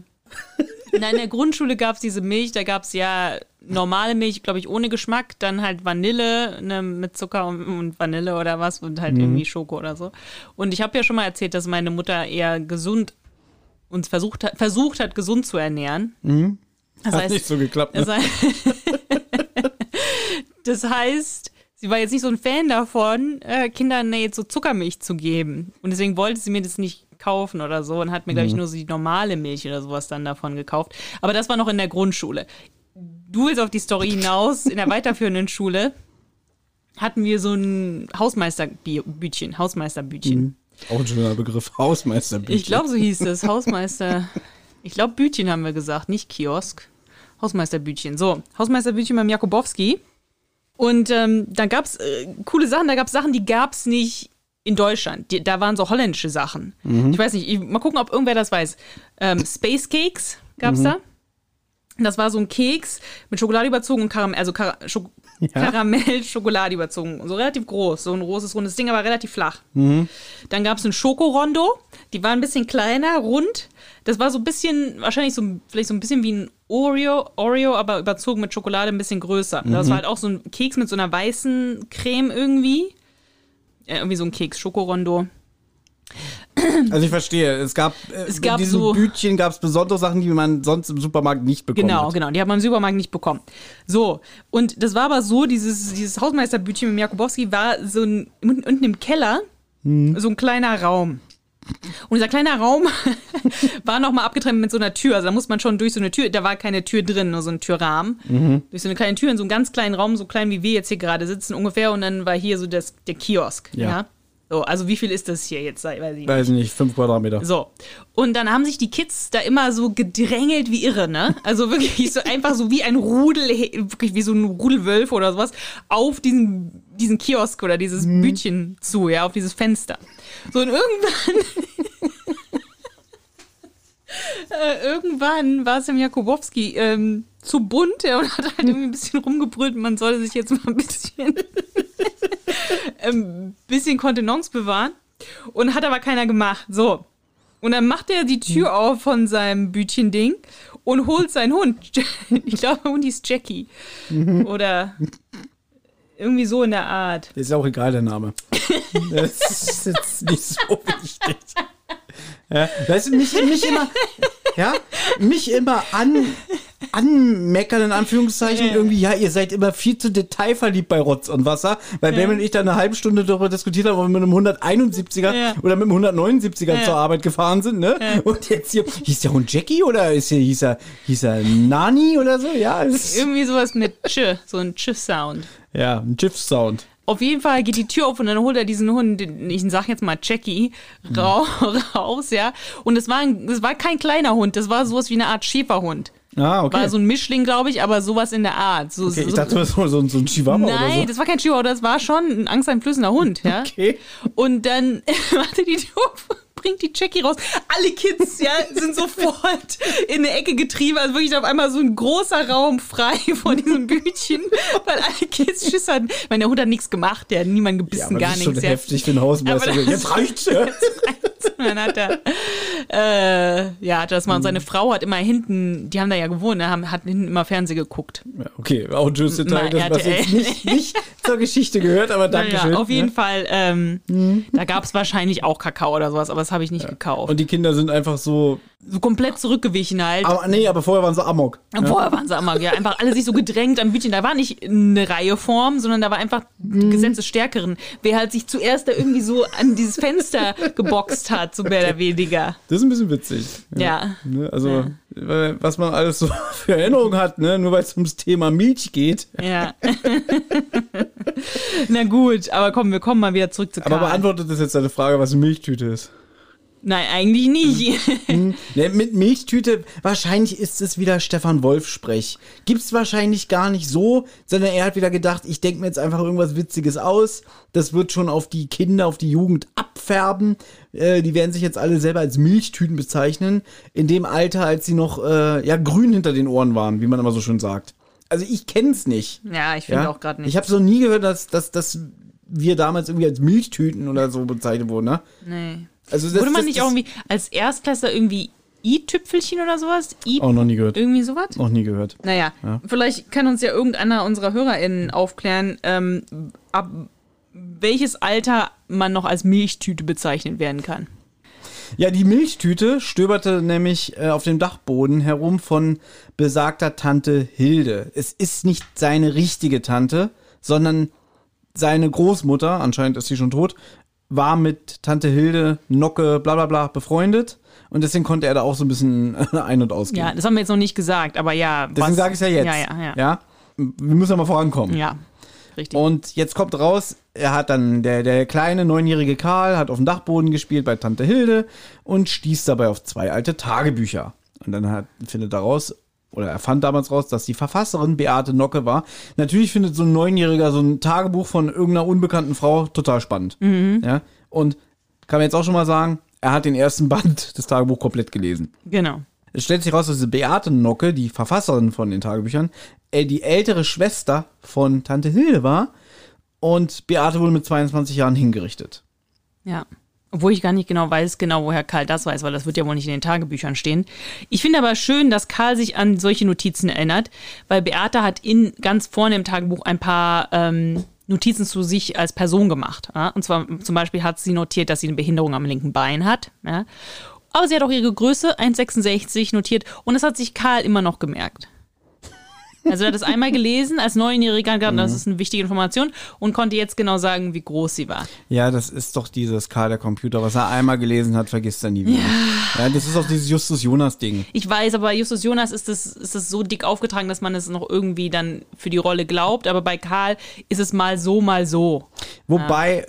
Na, in der Grundschule gab es diese Milch, da gab es ja normale Milch, glaube ich, ohne Geschmack, dann halt Vanille ne, mit Zucker und, Vanille oder was und halt Mhm. irgendwie Schoko oder so. Und ich habe ja schon mal erzählt, dass meine Mutter eher gesund uns versucht hat, versucht hat, gesund zu ernähren. Das Mhm. Hat heißt, nicht so geklappt. Ne? das heißt, *laughs* das heißt, sie war jetzt nicht so ein Fan davon, äh, Kindern jetzt so Zuckermilch zu geben. Und deswegen wollte sie mir das nicht kaufen oder so und hat mir, glaube ich, nur so die normale Milch oder sowas dann davon gekauft. Aber das war noch in der Grundschule. Du willst auf die Story hinaus, in der weiterführenden Schule hatten wir so ein Hausmeisterbütchen, Hausmeisterbütchen. Auch ein schöner Begriff. Hausmeisterbücher. Ich glaube, so hieß das. Hausmeister. Ich glaube, Bütchen haben wir gesagt, nicht Kiosk. Hausmeisterbütchen. So, Hausmeisterbütchen beim Jakubowski. Und ähm, da gab es äh, coole Sachen. Da gab es Sachen, die gab es nicht in Deutschland. Die, da waren so holländische Sachen. Ich weiß nicht, ich, mal gucken, ob irgendwer das weiß. Ähm, Space Cakes gab es da. Das war so ein Keks mit Schokolade überzogen und Karamell, also Kar Schok Karamell, Schokolade überzogen. So relativ groß, so ein großes, rundes Ding, aber relativ flach. Dann gab es ein Schokorondo, die war ein bisschen kleiner, rund. Das war so ein bisschen, wahrscheinlich so, vielleicht so ein bisschen wie ein Oreo, Oreo, aber überzogen mit Schokolade ein bisschen größer. Das war halt auch so ein Keks mit so einer weißen Creme irgendwie. Irgendwie so ein Keks, Schokorondo. Also ich verstehe, es gab, äh, Es gab in diesem so- Bütchen gab es besondere Sachen, die man sonst im Supermarkt nicht bekommt. Genau, genau. Die hat man im Supermarkt nicht bekommen. So, und das war aber so, dieses, dieses Hausmeisterbütchen mit Jakubowski war so ein, unten im Keller so ein kleiner Raum. Und dieser kleine Raum *laughs* war nochmal abgetrennt mit so einer Tür. Also da muss man schon durch so eine Tür, da war keine Tür drin, nur so ein Türrahmen. Durch so eine kleine Tür in so einem ganz kleinen Raum, so klein wie wir jetzt hier gerade sitzen ungefähr. Und dann war hier so das, der Kiosk. Ja. Ja. So, also wie viel ist das hier jetzt? Weiß ich nicht. Weiß ich nicht, fünf Quadratmeter. So. Und dann haben sich die Kids da immer so gedrängelt wie irre, ne? Also wirklich so einfach so wie ein Rudel, wirklich wie so ein Rudelwölf oder sowas, auf diesen, diesen Kiosk oder dieses Bütchen zu, ja, auf dieses Fenster. So und irgendwann. *laughs* äh, irgendwann war es dem Jakubowski ähm, zu bunt ja, und hat halt irgendwie ein bisschen rumgebrüllt, man solle sich jetzt mal ein bisschen *laughs* ähm, bisschen Kontenance bewahren. Und hat aber keiner gemacht. So. Und dann macht er die Tür auf von seinem Bütchen-Ding und holt seinen Hund. *laughs* Ich glaube, der Hund hieß Jackie. Oder irgendwie so in der Art. Ist ja auch egal, der Name. *laughs* Das ist jetzt nicht so wichtig. Ja, weißt du, mich, mich immer, ja, mich immer an, anmeckern, in Anführungszeichen, irgendwie, ja, ihr seid immer viel zu detailverliebt bei Rotz und Wasser, weil Ben und ich da eine halbe Stunde darüber diskutiert haben, ob wir mit einem 171er Ja. oder mit einem 179er Ja. zur Arbeit gefahren sind, ne? Und jetzt hier, hieß der Hund Jackie oder ist hier, hieß er, hieß er Nani oder so? Ja, ist, Irgendwie sowas mit Tsch, so ein Tsch-Sound. ja, ein Jiff-Sound. Auf jeden Fall geht die Tür auf und dann holt er diesen Hund, ich sag jetzt mal Jackie, rau raus, ja. Und es war, ein, es war kein kleiner Hund, das war sowas wie eine Art Schäferhund. Ah, okay. War so ein Mischling, glaube ich, aber sowas in der Art. So, okay, ich dachte, das war so, so ein Chihuahua oder Nein, so. das war kein Chihuahua, das war schon ein angsteinflößender Hund, ja. *laughs* Okay. Und dann *laughs* macht er die Tür bringt die Jackie raus. Alle Kids, ja, *laughs* sind sofort in eine Ecke getrieben. Also wirklich auf einmal so ein großer Raum frei vor diesem Bütchen, weil alle Kids Schiss hatten. Ich meine, der Hund hat nichts gemacht, der hat niemand Ja, gebissen, aber gar das ist schon nichts. ja. heftig für einen Hausmeister. Jetzt reicht's ja. Und dann hat er, äh, ja, hat das mal, und Mhm. seine Frau hat immer hinten, die haben da ja gewohnt, ne, haben, hat hinten immer Fernsehen geguckt. Ja, Okay, auch ein schönes Detail, das was jetzt nicht, nicht zur Geschichte gehört, aber danke *laughs* schön. Ja, auf jeden ne? Fall, ähm, da gab es wahrscheinlich auch Kakao oder sowas, aber das habe ich nicht gekauft. Und die Kinder sind einfach so, so komplett zurückgewichen halt. aber nee, aber vorher waren sie Amok. Und Vorher waren sie immer, ja, einfach alle sich so gedrängt am Bütchen. Da war nicht eine Reihe Form, sondern da war einfach Mhm. Gesetz des Stärkeren. Wer halt sich zuerst da irgendwie so an dieses Fenster geboxt hat, so mehr oder weniger. Das ist ein bisschen witzig. Ja. Ne? Also, was man alles so *laughs* für Erinnerungen hat, ne? nur weil es ums Thema Milch geht. Ja. *laughs* Na gut, aber komm, wir kommen mal wieder zurück zu Karl. Aber beantwortet das jetzt deine Frage, was eine Milchtüte ist? Nein, eigentlich nicht. *laughs* Ne, mit Milchtüte, wahrscheinlich ist es wieder Stefan Wolf-Sprech. Gibt's wahrscheinlich gar nicht so, sondern er hat wieder gedacht, ich denke mir jetzt einfach irgendwas Witziges aus. Das wird schon auf die Kinder, auf die Jugend abfärben. Äh, die werden sich jetzt alle selber als Milchtüten bezeichnen. In dem Alter, als sie noch äh, ja grün hinter den Ohren waren, wie man immer so schön sagt. also ich kenn's nicht. Ja, ich finde Ja? auch gerade nicht. Ich habe so nie gehört, dass, dass, dass wir damals irgendwie als Milchtüten oder so bezeichnet wurden, ne? nee. Also das, Wurde man das, nicht das, auch irgendwie als Erstklässler irgendwie I-Tüpfelchen oder sowas? I Auch noch nie gehört. irgendwie sowas? Noch nie gehört. Naja, vielleicht kann uns ja irgendeiner unserer HörerInnen aufklären, ähm, ab welches Alter man noch als Milchtüte bezeichnet werden kann. Ja, die Milchtüte stöberte nämlich äh, auf dem Dachboden herum von besagter Tante Hilde. Es ist nicht seine richtige Tante, sondern seine Großmutter, anscheinend ist sie schon tot, war mit Tante Hilde, Nocke, bla bla bla befreundet. Und deswegen konnte er da auch so ein bisschen *laughs* ein- und ausgehen. Ja, das haben wir jetzt noch nicht gesagt, aber ja. deswegen sage ich ja jetzt. Ja, ja, ja. ja? Wir müssen ja mal vorankommen. Ja, richtig. Und jetzt kommt raus, er hat dann, der, der kleine neunjährige Karl hat auf dem Dachboden gespielt bei Tante Hilde und stieß dabei auf zwei alte Tagebücher. Und dann hat, findet er raus, oder er fand damals raus, dass die Verfasserin Beate Nocke war. Natürlich findet so ein Neunjähriger so ein Tagebuch von irgendeiner unbekannten Frau total spannend. Ja? Und kann man jetzt auch schon mal sagen, er hat den ersten Band *laughs* des Tagebuchs komplett gelesen. genau. Es stellt sich raus, dass diese Beate Nocke, die Verfasserin von den Tagebüchern, äh, die ältere Schwester von Tante Hilde war. Und Beate wurde mit 22 Jahren hingerichtet. Ja. Obwohl ich gar nicht genau weiß, genau woher Karl das weiß, weil das wird ja wohl nicht in den Tagebüchern stehen. Ich finde aber schön, dass Karl sich an solche Notizen erinnert, weil Beate hat in ganz vorne im Tagebuch ein paar ähm, Notizen zu sich als Person gemacht. Ja? Und zwar zum Beispiel hat sie notiert, dass sie eine Behinderung am linken Bein hat. Ja? Aber sie hat auch ihre Größe, 1,66, notiert. Und das hat sich Karl immer noch gemerkt. Also er hat es einmal gelesen als Neunjähriger, und das ist eine wichtige Information und konnte jetzt genau sagen, wie groß sie war. Ja, das ist doch dieses Karl der Computer, was er einmal gelesen hat, vergisst er nie wieder. Ja, das ist auch dieses Justus-Jonas-Ding. Ich weiß, aber bei Justus Jonas ist es ist es so dick aufgetragen, dass man es noch irgendwie dann für die Rolle glaubt. Aber bei Karl ist es mal so, mal so. Wobei,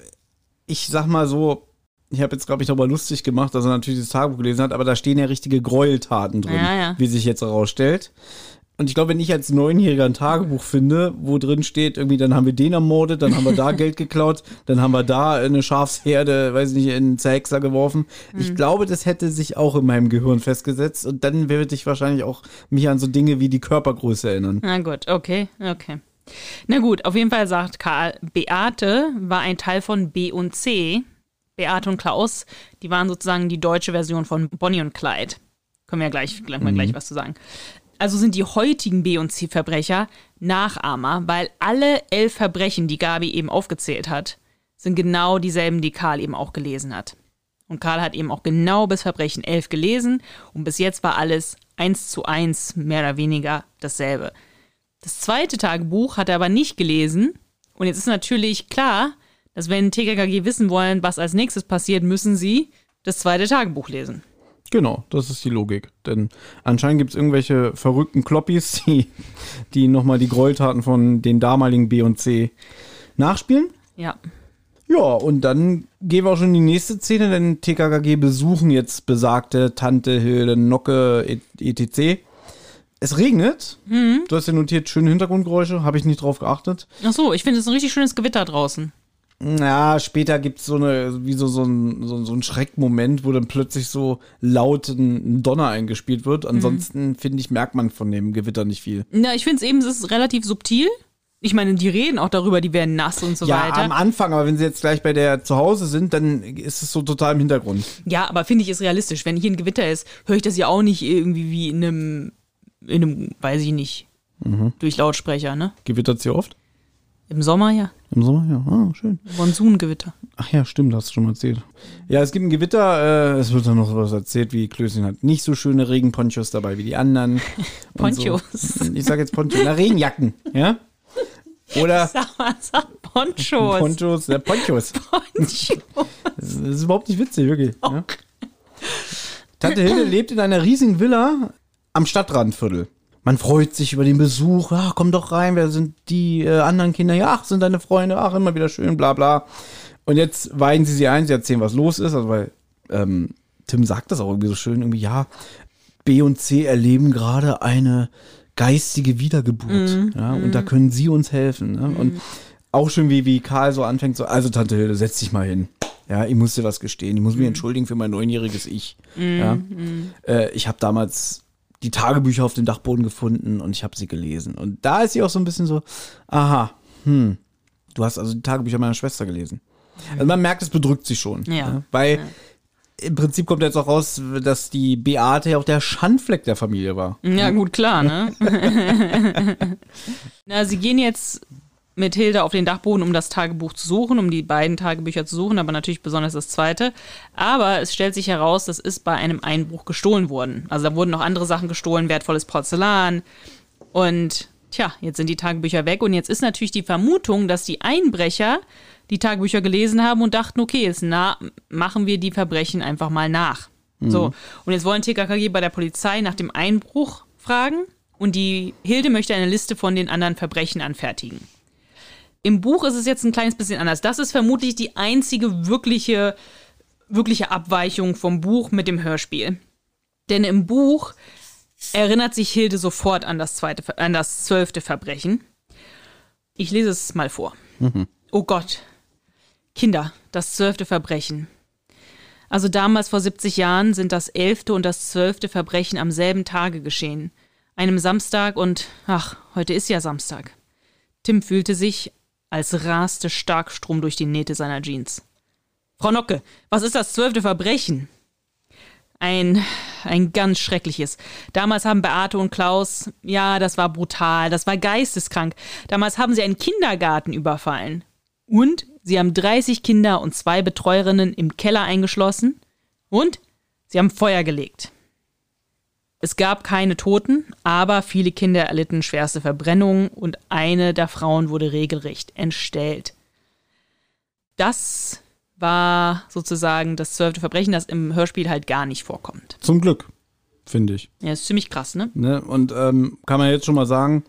ich sag mal so, ich habe jetzt, glaube ich, darüber lustig gemacht, dass er natürlich das Tagebuch gelesen hat, aber da stehen ja richtige Gräueltaten drin, Ja, ja. wie sich jetzt herausstellt. Und ich glaube, wenn ich als Neunjähriger ein Tagebuch finde, wo drin steht, irgendwie, dann haben wir den ermordet, dann haben wir da *laughs* Geld geklaut, dann haben wir da eine Schafsherde, weiß nicht, in einen Zerhexer geworfen. Ich glaube, das hätte sich auch in meinem Gehirn festgesetzt und dann würde ich wahrscheinlich auch mich an so Dinge wie die Körpergröße erinnern. Na gut, okay, okay. Na gut, auf jeden Fall sagt Karl, Beate war ein Teil von B und C. Beate und Klaus, die waren sozusagen die deutsche Version von Bonnie und Clyde. Können wir ja gleich, gleich mal gleich was zu sagen. Also sind die heutigen B- und C-Verbrecher Nachahmer, weil alle elf Verbrechen, die Gabi eben aufgezählt hat, sind genau dieselben, die Karl eben auch gelesen hat. Und Karl hat eben auch genau bis Verbrechen 11 gelesen und bis jetzt war alles eins zu eins mehr oder weniger dasselbe. Das zweite Tagebuch hat er aber nicht gelesen. Und jetzt ist natürlich klar, dass wenn TKKG wissen wollen, was als nächstes passiert, müssen sie das zweite Tagebuch lesen. Genau, das ist die Logik. Denn anscheinend gibt es irgendwelche verrückten Kloppis, *laughs* die, die nochmal die Gräueltaten von den damaligen B und C nachspielen. Ja. Ja, und dann gehen wir auch schon in die nächste Szene, denn TKKG besuchen jetzt besagte Tante Hilde Nocke et- etc. Es regnet. Du hast ja notiert, schöne Hintergrundgeräusche, habe ich nicht drauf geachtet. Ach so, ich finde es ein richtig schönes Gewitter draußen. Ja, später gibt es so eine, wie so, so, ein, so, so ein Schreckmoment, wo dann plötzlich so laut ein Donner eingespielt wird. Ansonsten, finde ich, merkt man von dem Gewitter nicht viel. Na, ich finde es eben, es ist relativ subtil. Ich meine, die reden auch darüber, die werden nass und so ja, weiter. am Anfang, aber wenn sie jetzt gleich bei der zu Hause sind, dann ist es so total im Hintergrund. Ja, aber finde ich ist realistisch. Wenn hier ein Gewitter ist, höre ich das ja auch nicht irgendwie wie in einem, in einem, weiß ich nicht, durch Lautsprecher, ne? Gewittert sie oft? Im Sommer ja. Im Sommer, ja. Ah, schön. Monsungewitter. Ach ja, stimmt, hast du schon mal erzählt. Ja, es gibt ein Gewitter, äh, es wird dann noch was erzählt, wie Klößchen hat nicht so schöne Regenponchos dabei wie die anderen. *laughs* Ponchos. So. Ich sag jetzt Ponchos, na Regenjacken, ja? Oder *laughs* Sag mal, sag Ponchos. Ponchos, äh, Ponchos. *laughs* Ponchos. Das ist überhaupt nicht witzig, wirklich. Ja? Tante Hilde lebt in einer riesigen Villa am Stadtrandviertel. Man freut sich über den Besuch. Ach, komm doch rein, wer sind die äh, anderen Kinder? Ja, ach, sind deine Freunde. Ach, immer wieder schön, bla bla. Und jetzt weiden sie sie ein, sie erzählen, was los ist. Also, weil ähm, Tim sagt das auch irgendwie so schön, irgendwie, ja, B und C erleben gerade eine geistige Wiedergeburt. Ja, und da können sie uns helfen. Ne? Und auch schön, wie, wie Karl so anfängt, so, also Tante Hilde, setz dich mal hin. Ja, ich muss dir was gestehen. Ich muss mich entschuldigen für mein neunjähriges Ich. Ja. Äh, ich habe damals die Tagebücher auf dem Dachboden gefunden und ich habe sie gelesen. Und da ist sie auch so ein bisschen so, aha, hm, du hast also die Tagebücher meiner Schwester gelesen. Also man merkt, es bedrückt sie schon. Ja. Ne? Weil im Prinzip kommt jetzt auch raus, dass die Beate ja auch der Schandfleck der Familie war. Ja, gut, klar, ne? *laughs* *laughs* Na, sie gehen jetzt mit Hilde auf den Dachboden, um das Tagebuch zu suchen, um die beiden Tagebücher zu suchen, aber natürlich besonders das zweite. Aber es stellt sich heraus, das ist bei einem Einbruch gestohlen worden. Also da wurden noch andere Sachen gestohlen, wertvolles Porzellan. Und tja, jetzt sind die Tagebücher weg. Und jetzt ist natürlich die Vermutung, dass die Einbrecher die Tagebücher gelesen haben und dachten, okay, jetzt na machen wir die Verbrechen einfach mal nach. So, und jetzt wollen TKKG bei der Polizei nach dem Einbruch fragen und die Hilde möchte eine Liste von den anderen Verbrechen anfertigen. Im Buch ist es jetzt ein kleines bisschen anders. Das ist vermutlich die einzige wirkliche, wirkliche Abweichung vom Buch mit dem Hörspiel. Denn im Buch erinnert sich Hilde sofort an das, zweite, an das zwölfte Verbrechen. Ich lese es mal vor. Oh Gott. Kinder, das zwölfte Verbrechen. Also damals vor 70 Jahren sind das elfte und das zwölfte Verbrechen am selben Tage geschehen. Einem Samstag und, ach, heute ist ja Samstag. Tim fühlte sich, als raste Starkstrom durch die Nähte seiner Jeans. Frau Nocke, was ist das zwölfte Verbrechen? Ein, ein ganz schreckliches. Damals haben Beate und Klaus, ja, das war brutal, das war geisteskrank. Damals haben sie einen Kindergarten überfallen. Und sie haben 30 Kinder und zwei Betreuerinnen im Keller eingeschlossen. Und sie haben Feuer gelegt. Es gab keine Toten, aber viele Kinder erlitten schwerste Verbrennungen und eine der Frauen wurde regelrecht entstellt. Das war sozusagen das zwölfte Verbrechen, das im Hörspiel halt gar nicht vorkommt. Zum Glück, finde ich. Ja, ist ziemlich krass, ne? Ne? Und ähm, kann man jetzt schon mal sagen,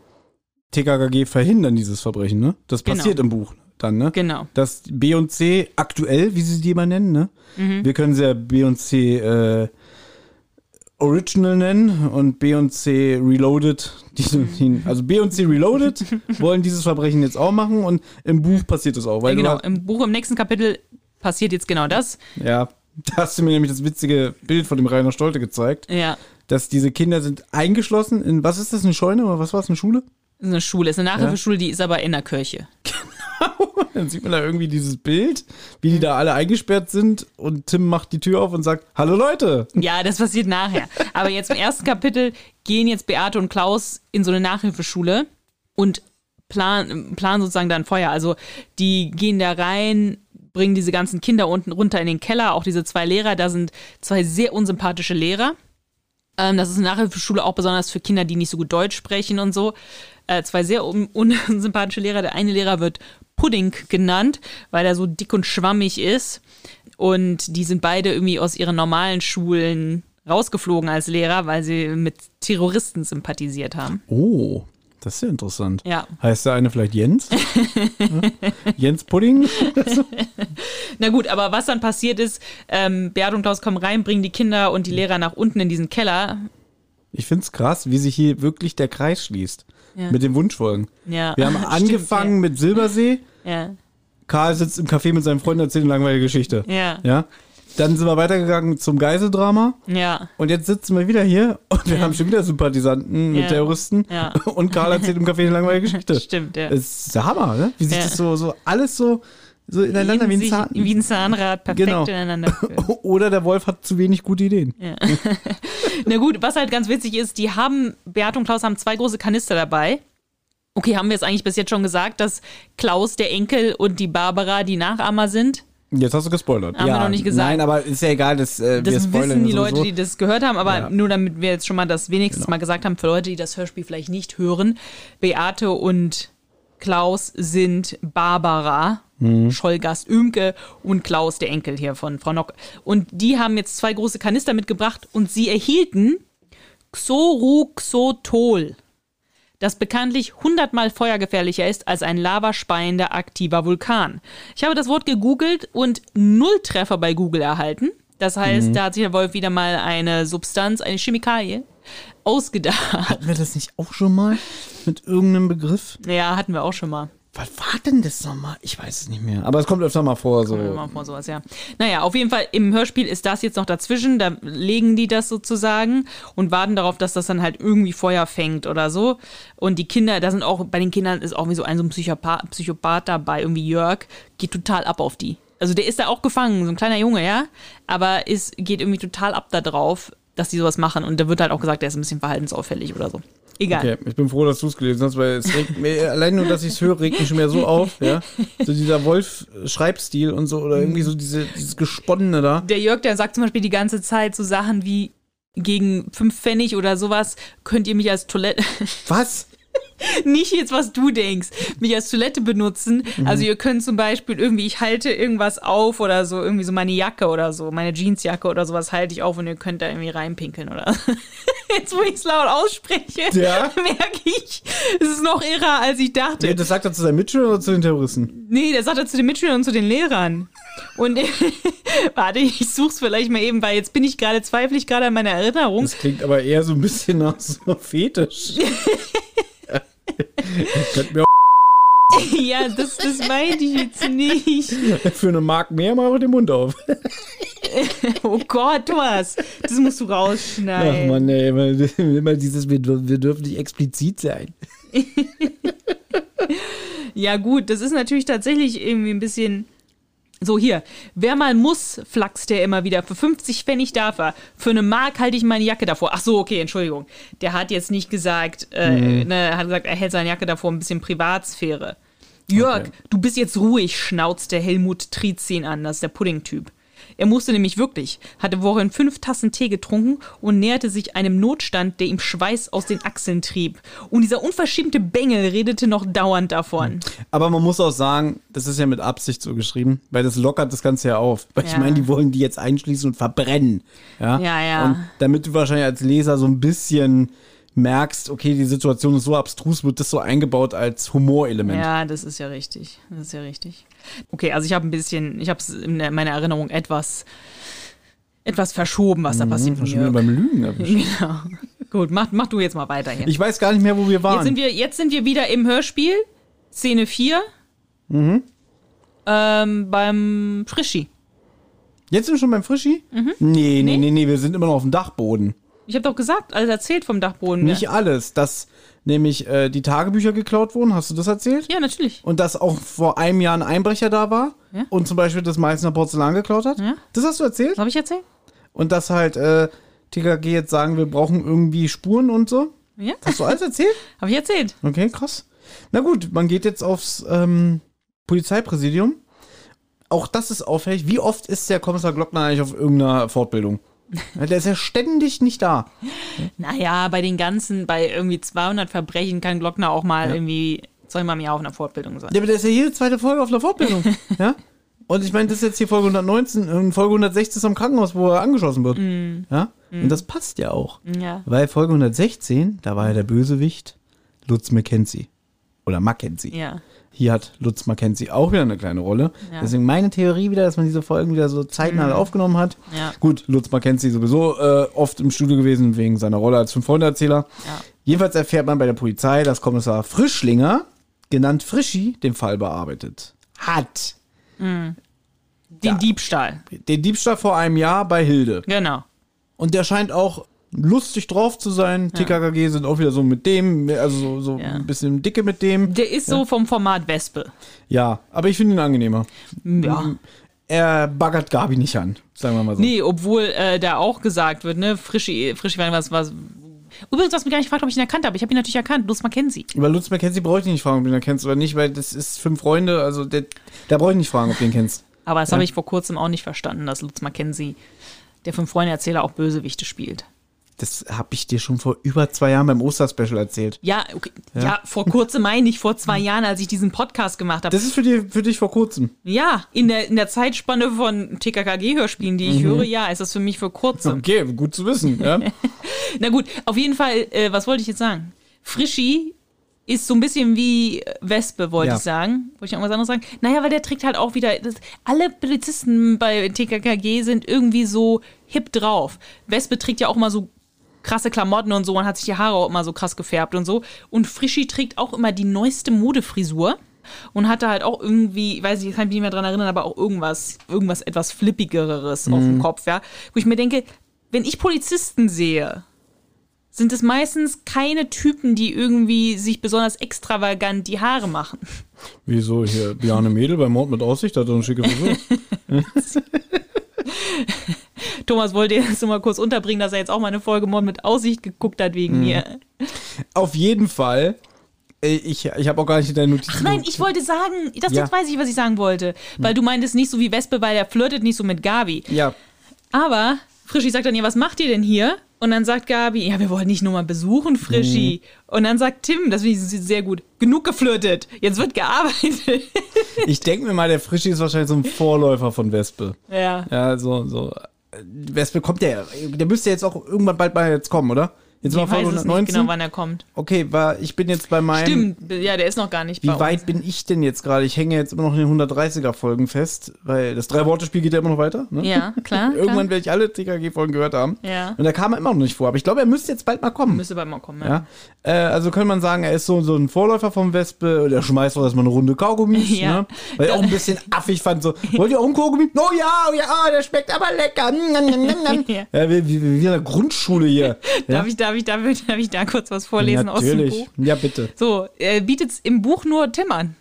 TKKG verhindern dieses Verbrechen, ne? Das Genau. passiert im Buch dann, ne? Genau. dass B und C aktuell, wie sie die immer nennen, ne? Mhm. Wir können sie ja B und C äh, Original nennen und B und C Reloaded. Die, Mhm. die, also B und C Reloaded *laughs* wollen dieses Verbrechen jetzt auch machen und im Buch passiert es auch. Weil Ja, genau. Im Buch im nächsten Kapitel passiert jetzt genau das. ja, da hast du mir nämlich das witzige Bild von dem Rainer Stolte gezeigt, Ja. dass diese Kinder sind eingeschlossen in, was ist das, eine Scheune oder was war es, eine Schule? Eine Schule, ist eine Nachhilfeschule, die ist aber in der Kirche. *laughs* *laughs* Dann sieht man da irgendwie dieses Bild, wie die da alle eingesperrt sind und Tim macht die Tür auf und sagt, hallo Leute. Ja, das passiert nachher. Aber jetzt im ersten Kapitel gehen jetzt Beate und Klaus in so eine Nachhilfeschule und planen plan sozusagen dann Feuer. Also die gehen da rein, bringen diese ganzen Kinder unten runter in den Keller, auch diese zwei Lehrer. Da sind zwei sehr unsympathische Lehrer. Ähm, das ist eine Nachhilfeschule auch besonders für Kinder, die nicht so gut Deutsch sprechen und so. Äh, zwei sehr un *laughs* unsympathische Lehrer. Der eine Lehrer wird Pudding genannt, weil er so dick und schwammig ist. Und die sind beide irgendwie aus ihren normalen Schulen rausgeflogen als Lehrer, weil sie mit Terroristen sympathisiert haben. Oh, das ist ja interessant. Ja. Heißt der eine vielleicht Jens? *laughs* Jens Pudding? *laughs* Na gut, aber was dann passiert ist, ähm, Beat und Klaus kommen rein, bringen die Kinder und die Lehrer nach unten in diesen Keller. Ich find's krass, wie sich hier wirklich der Kreis schließt. Ja. Mit den Wunschfolgen. Ja. Wir haben *laughs* Stimmt, angefangen mit Silbersee. Ja. ja. Karl sitzt im Café mit seinem Freund und erzählt eine langweilige Geschichte. Ja. Ja. Dann sind wir weitergegangen zum Geiseldrama. Ja. Und jetzt sitzen wir wieder hier und wir haben schon wieder Sympathisanten mit Ja. Terroristen. Ja. *laughs* Und Karl erzählt im Café eine langweilige Geschichte. *laughs* Stimmt, ja. Das ist der Hammer, ne? Wie sich Ja. das so, so alles so, so ineinander wie ein sich- Zahn. wie ein Zahnrad perfekt Genau. ineinander. *laughs* Oder der Wolf hat zu wenig gute Ideen. Ja. *laughs* Na gut, was halt ganz witzig ist, die haben, Beat und Klaus haben zwei große Kanister dabei. Okay, haben wir es eigentlich bis jetzt schon gesagt, dass Klaus der Enkel und die Barbara die Nachahmer sind? Jetzt hast du gespoilert. Haben wir noch nicht gesagt. Nein, aber ist ja egal, das, äh, wir Das spoilern wissen die ja Leute, sowieso. die das gehört haben, aber Ja. nur damit wir jetzt schon mal das wenigstens mal gesagt haben, für Leute, die das Hörspiel vielleicht nicht hören, Beate und Klaus sind Barbara, Schollgast Ümke und Klaus, der Enkel hier von Frau Nock. Und die haben jetzt zwei große Kanister mitgebracht und sie erhielten Xoroxotol, das bekanntlich hundertmal feuergefährlicher ist als ein lavaspeiender aktiver Vulkan. Ich habe das Wort gegoogelt und null Treffer bei Google erhalten. Das heißt, da hat sich der Wolf wieder mal eine Substanz, eine Chemikalie ausgedacht. Hatten wir das nicht auch schon mal mit irgendeinem Begriff? Ja, hatten wir auch schon mal. Was war denn das nochmal? Ich weiß es nicht mehr. Aber es kommt öfter mal vor. So. Mal vor sowas, ja. Naja, auf jeden Fall im Hörspiel ist das jetzt noch dazwischen. Da legen die das sozusagen und warten darauf, dass das dann halt irgendwie Feuer fängt oder so. Und die Kinder, da sind auch, bei den Kindern ist auch wie so ein so ein Psychopath, Psychopath dabei, irgendwie Jörg, geht total ab auf die. Also der ist da auch gefangen, so ein kleiner Junge, ja. Aber ist, geht irgendwie total ab da drauf, dass die sowas machen. Und da wird halt auch gesagt, der ist ein bisschen verhaltensauffällig oder so. Egal. Okay, ich bin froh, dass du es gelesen hast, weil es regt mir, *laughs* allein nur, dass ich es höre, regt mich schon mehr so auf, ja. So dieser Wolf-Schreibstil und so, oder irgendwie so diese, dieses Gesponnene da. Der Jörg, der sagt zum Beispiel die ganze Zeit so Sachen wie gegen fünf Pfennig oder sowas könnt ihr mich als Toilette. Was? *laughs* Nicht jetzt, was du denkst, mich als Toilette benutzen. Also ihr könnt zum Beispiel irgendwie, ich halte irgendwas auf oder so, irgendwie so meine Jacke oder so, meine Jeansjacke oder sowas halte ich auf und ihr könnt da irgendwie reinpinkeln oder. *laughs* Jetzt, wo ich es laut ausspreche, Ja. *laughs* merke ich, es ist noch irrer, als ich dachte. Nee, das sagt er zu seinen Mitschülern oder zu den Terroristen? Nee, der sagt er zu den Mitschülern und zu den Lehrern. Und warte, ich such's vielleicht mal eben, weil jetzt bin ich gerade, zweifle ich gerade an meiner Erinnerung. Das klingt aber eher so ein bisschen nach so Fetisch. Könnt mir *laughs* ja, das, das meinte ich jetzt nicht. für eine Mark mehr mal den Mund auf. *laughs* Oh Gott, was? Das musst du Ach rausschneiden. man, ey, immer, *laughs* immer dieses, wir, wir dürfen nicht explizit sein. Ja, gut, das ist natürlich tatsächlich irgendwie ein bisschen. So, hier. Wer mal muss, flachst der immer wieder. Für 50 Pfennig darf er. Für eine Mark halte ich meine Jacke davor. Ach so, okay, Entschuldigung. Der hat jetzt nicht gesagt, äh, ne, er hat gesagt, er hält seine Jacke davor ein bisschen Privatsphäre. Jörg, Okay. du bist jetzt ruhig, schnauzt der Helmut Trizin an. Das ist der Pudding-Typ. Er musste nämlich wirklich, hatte vorhin fünf Tassen Tee getrunken und näherte sich einem Notstand, der ihm Schweiß aus den Achseln trieb. Und dieser unverschämte Bengel redete noch dauernd davon. Aber man muss auch sagen, das ist ja mit Absicht so geschrieben, weil das lockert das Ganze ja auf. Weil ich Ja. meine, die wollen die jetzt einschließen und verbrennen. Ja, Ja, ja. Und damit du wahrscheinlich als Leser so ein bisschen merkst, okay, die Situation ist so abstrus, wird das so eingebaut als Humorelement. Ja, das ist ja richtig. Das ist ja richtig. Okay, also ich habe ein bisschen, ich habe es in meiner Erinnerung etwas, etwas verschoben, was da passiert. Schon wieder beim Lügen erwischt. Genau. Gut, mach, mach du jetzt mal weiter hier. Ich weiß gar nicht mehr, wo wir waren. Jetzt sind wir, jetzt sind wir wieder im Hörspiel, Szene 4. Mhm. Ähm, beim Frischi. Jetzt sind wir schon beim Frischi? Mhm. Nee, nee, nee, nee, wir sind immer noch auf dem Dachboden. Ich habe doch gesagt, alles erzählt vom Dachboden. Nicht alles, dass nämlich äh, die Tagebücher geklaut wurden. Hast du das erzählt? Ja, natürlich. Und dass auch vor einem Jahr ein Einbrecher da war Ja. und zum Beispiel das Meißner Porzellan geklaut hat. Ja. Das hast du erzählt? Habe ich erzählt? Und dass halt äh, TKG jetzt sagen, wir brauchen irgendwie Spuren und so. Ja, Hast du alles erzählt? *laughs* habe ich erzählt. Okay, krass. Na gut, man geht jetzt aufs ähm, Polizeipräsidium. Auch das ist auffällig. Wie oft ist der Kommissar Glockner eigentlich auf irgendeiner Fortbildung? Ja, Der ist ja ständig nicht da. Naja, bei den ganzen, bei irgendwie 200 Verbrechen kann Glockner auch mal irgendwie zweimal im Jahr auf einer Fortbildung sein. Ja, aber der ist ja jede zweite Folge auf einer Fortbildung. *laughs* ja? Und ich meine, das ist jetzt hier Folge 119 und Folge 160 ist am Krankenhaus, wo er angeschossen wird. Ja? Und das passt ja auch. Ja. Weil Folge 116, da war ja der Bösewicht Lutz McKenzie. Oder Mackenzie. Ja. Hier hat Lutz Mackenzie auch wieder eine kleine Rolle. Ja. Deswegen meine Theorie wieder, dass man diese Folgen wieder so zeitnah aufgenommen hat. Ja. Gut, Lutz Mackenzie sowieso äh, oft im Studio gewesen wegen seiner Rolle als Fünf-Freunde-Erzähler. Ja. Jedenfalls erfährt man bei der Polizei, dass Kommissar Frischlinger, genannt Frischi, den Fall bearbeitet hat. Den Ja. Diebstahl. Den Diebstahl vor einem Jahr bei Hilde. Genau. Und der scheint auch lustig drauf zu sein. TKKG sind auch wieder so mit dem, also so, Ja. ein bisschen dicke mit dem. Der ist so vom Format Wespe. Ja, aber ich finde ihn angenehmer. Ja. Er baggert Gabi nicht an, sagen wir mal so. Nee, obwohl äh, da auch gesagt wird, ne, Frischi, Frischi war was, was. Übrigens, du hast mich gar nicht gefragt, ob ich ihn erkannt habe. Ich habe ihn natürlich erkannt. Lutz Mackenzie. Über Lutz McKenzie brauche ich nicht fragen, ob du ihn kennst oder nicht, weil das ist fünf Freunde, also der, da brauche ich nicht fragen, ob du ihn kennst. Aber das habe ich vor kurzem auch nicht verstanden, dass Lutz Mackenzie, der Fünf-Freunde-Erzähler, auch Bösewichte spielt. Das habe ich dir schon vor über zwei Jahren beim Osterspecial erzählt. Ja, okay. ja. vor kurzem meine ich, vor zwei Jahren, als ich diesen Podcast gemacht habe. Das ist für, die, für dich vor kurzem. Ja, in der, in der Zeitspanne von TKKG-Hörspielen, die ich höre, ja, ist das für mich für kurzem. Okay, gut zu wissen. Ja? *laughs* Na gut, auf jeden Fall, äh, was wollte ich jetzt sagen? Frischi ist so ein bisschen wie Wespe, wollte Ja. ich sagen. Wollte ich noch was anderes sagen? Naja, weil der trägt halt auch wieder. Das, alle Polizisten bei TKKG sind irgendwie so hip drauf. Wespe trägt ja auch immer so krasse Klamotten und so und hat sich die Haare auch immer so krass gefärbt und so. Und Frischi trägt auch immer die neueste Modefrisur. und hatte halt auch irgendwie, ich weiß nicht, ich kann mich nicht mehr dran erinnern, aber auch irgendwas, irgendwas etwas Flippigeres auf dem Kopf, ja. Wo ich mir denke, wenn ich Polizisten sehe, sind es meistens keine Typen, die irgendwie sich besonders extravagant die Haare machen. Wieso hier? Bjarne Mädel bei Mord mit Aussicht hat doch eine schicke Frisur. *laughs* *laughs* Thomas wollte jetzt nur mal kurz unterbringen, dass er jetzt auch mal eine Folge Mord mit Aussicht geguckt hat wegen mir. Auf jeden Fall. äh, Ich, ich habe auch gar nicht in deinen Notizen. Ach nein, ich wollte sagen, das Ja. jetzt weiß ich, was ich sagen wollte. Weil du meintest nicht so wie Wespe, weil er flirtet nicht so mit Gabi. Ja, Aber Frischi sagt dann, ja, was macht ihr denn hier? Und dann sagt Gabi, ja, wir wollen nicht nur mal besuchen, Frischi. Mhm. Und dann sagt Tim, das finde ich sehr gut, genug geflirtet, jetzt wird gearbeitet. ich denke mir mal, der Frischi ist wahrscheinlich so ein Vorläufer von Wespe. ja. Ja, so, so. Äh, Wespe kommt der. Der müsste jetzt auch irgendwann bald mal jetzt kommen, oder? Jetzt Ich mal Folge weiß es nicht 119. genau, wann er kommt. okay, war, ich bin jetzt bei meinem. Stimmt, ja, der ist noch gar nicht Wie weit uns. bin ich denn jetzt gerade? Ich hänge jetzt immer noch in den 130er Folgen fest, weil das Drei-Worte-Spiel geht ja immer noch weiter. Ne? Ja, klar. *laughs* Irgendwann werde ich alle TKG-Folgen gehört haben. Ja. Und da kam er immer noch nicht vor. Aber ich glaube, er müsste jetzt bald mal kommen. Müsste bald mal kommen, ja. Ja. Äh, also könnte man sagen, er ist so, so ein Vorläufer vom Wespe. Der schmeißt auch erstmal eine Runde Kaugummis. *laughs* Ja. Ne? Weil ich auch ein bisschen *laughs* affig fand. So, wollt ihr auch einen Kaugummi? Oh ja, oh ja, ah, der schmeckt aber lecker. Njam, njam, njam. Ja. wie, wie, wie in der Grundschule hier. ja? Darf, ich, darf, ich, ich, *laughs* darf ich da kurz was vorlesen aus dem Natürlich. Buch? Ja, bitte. So, er bietet im Buch nur Tim an.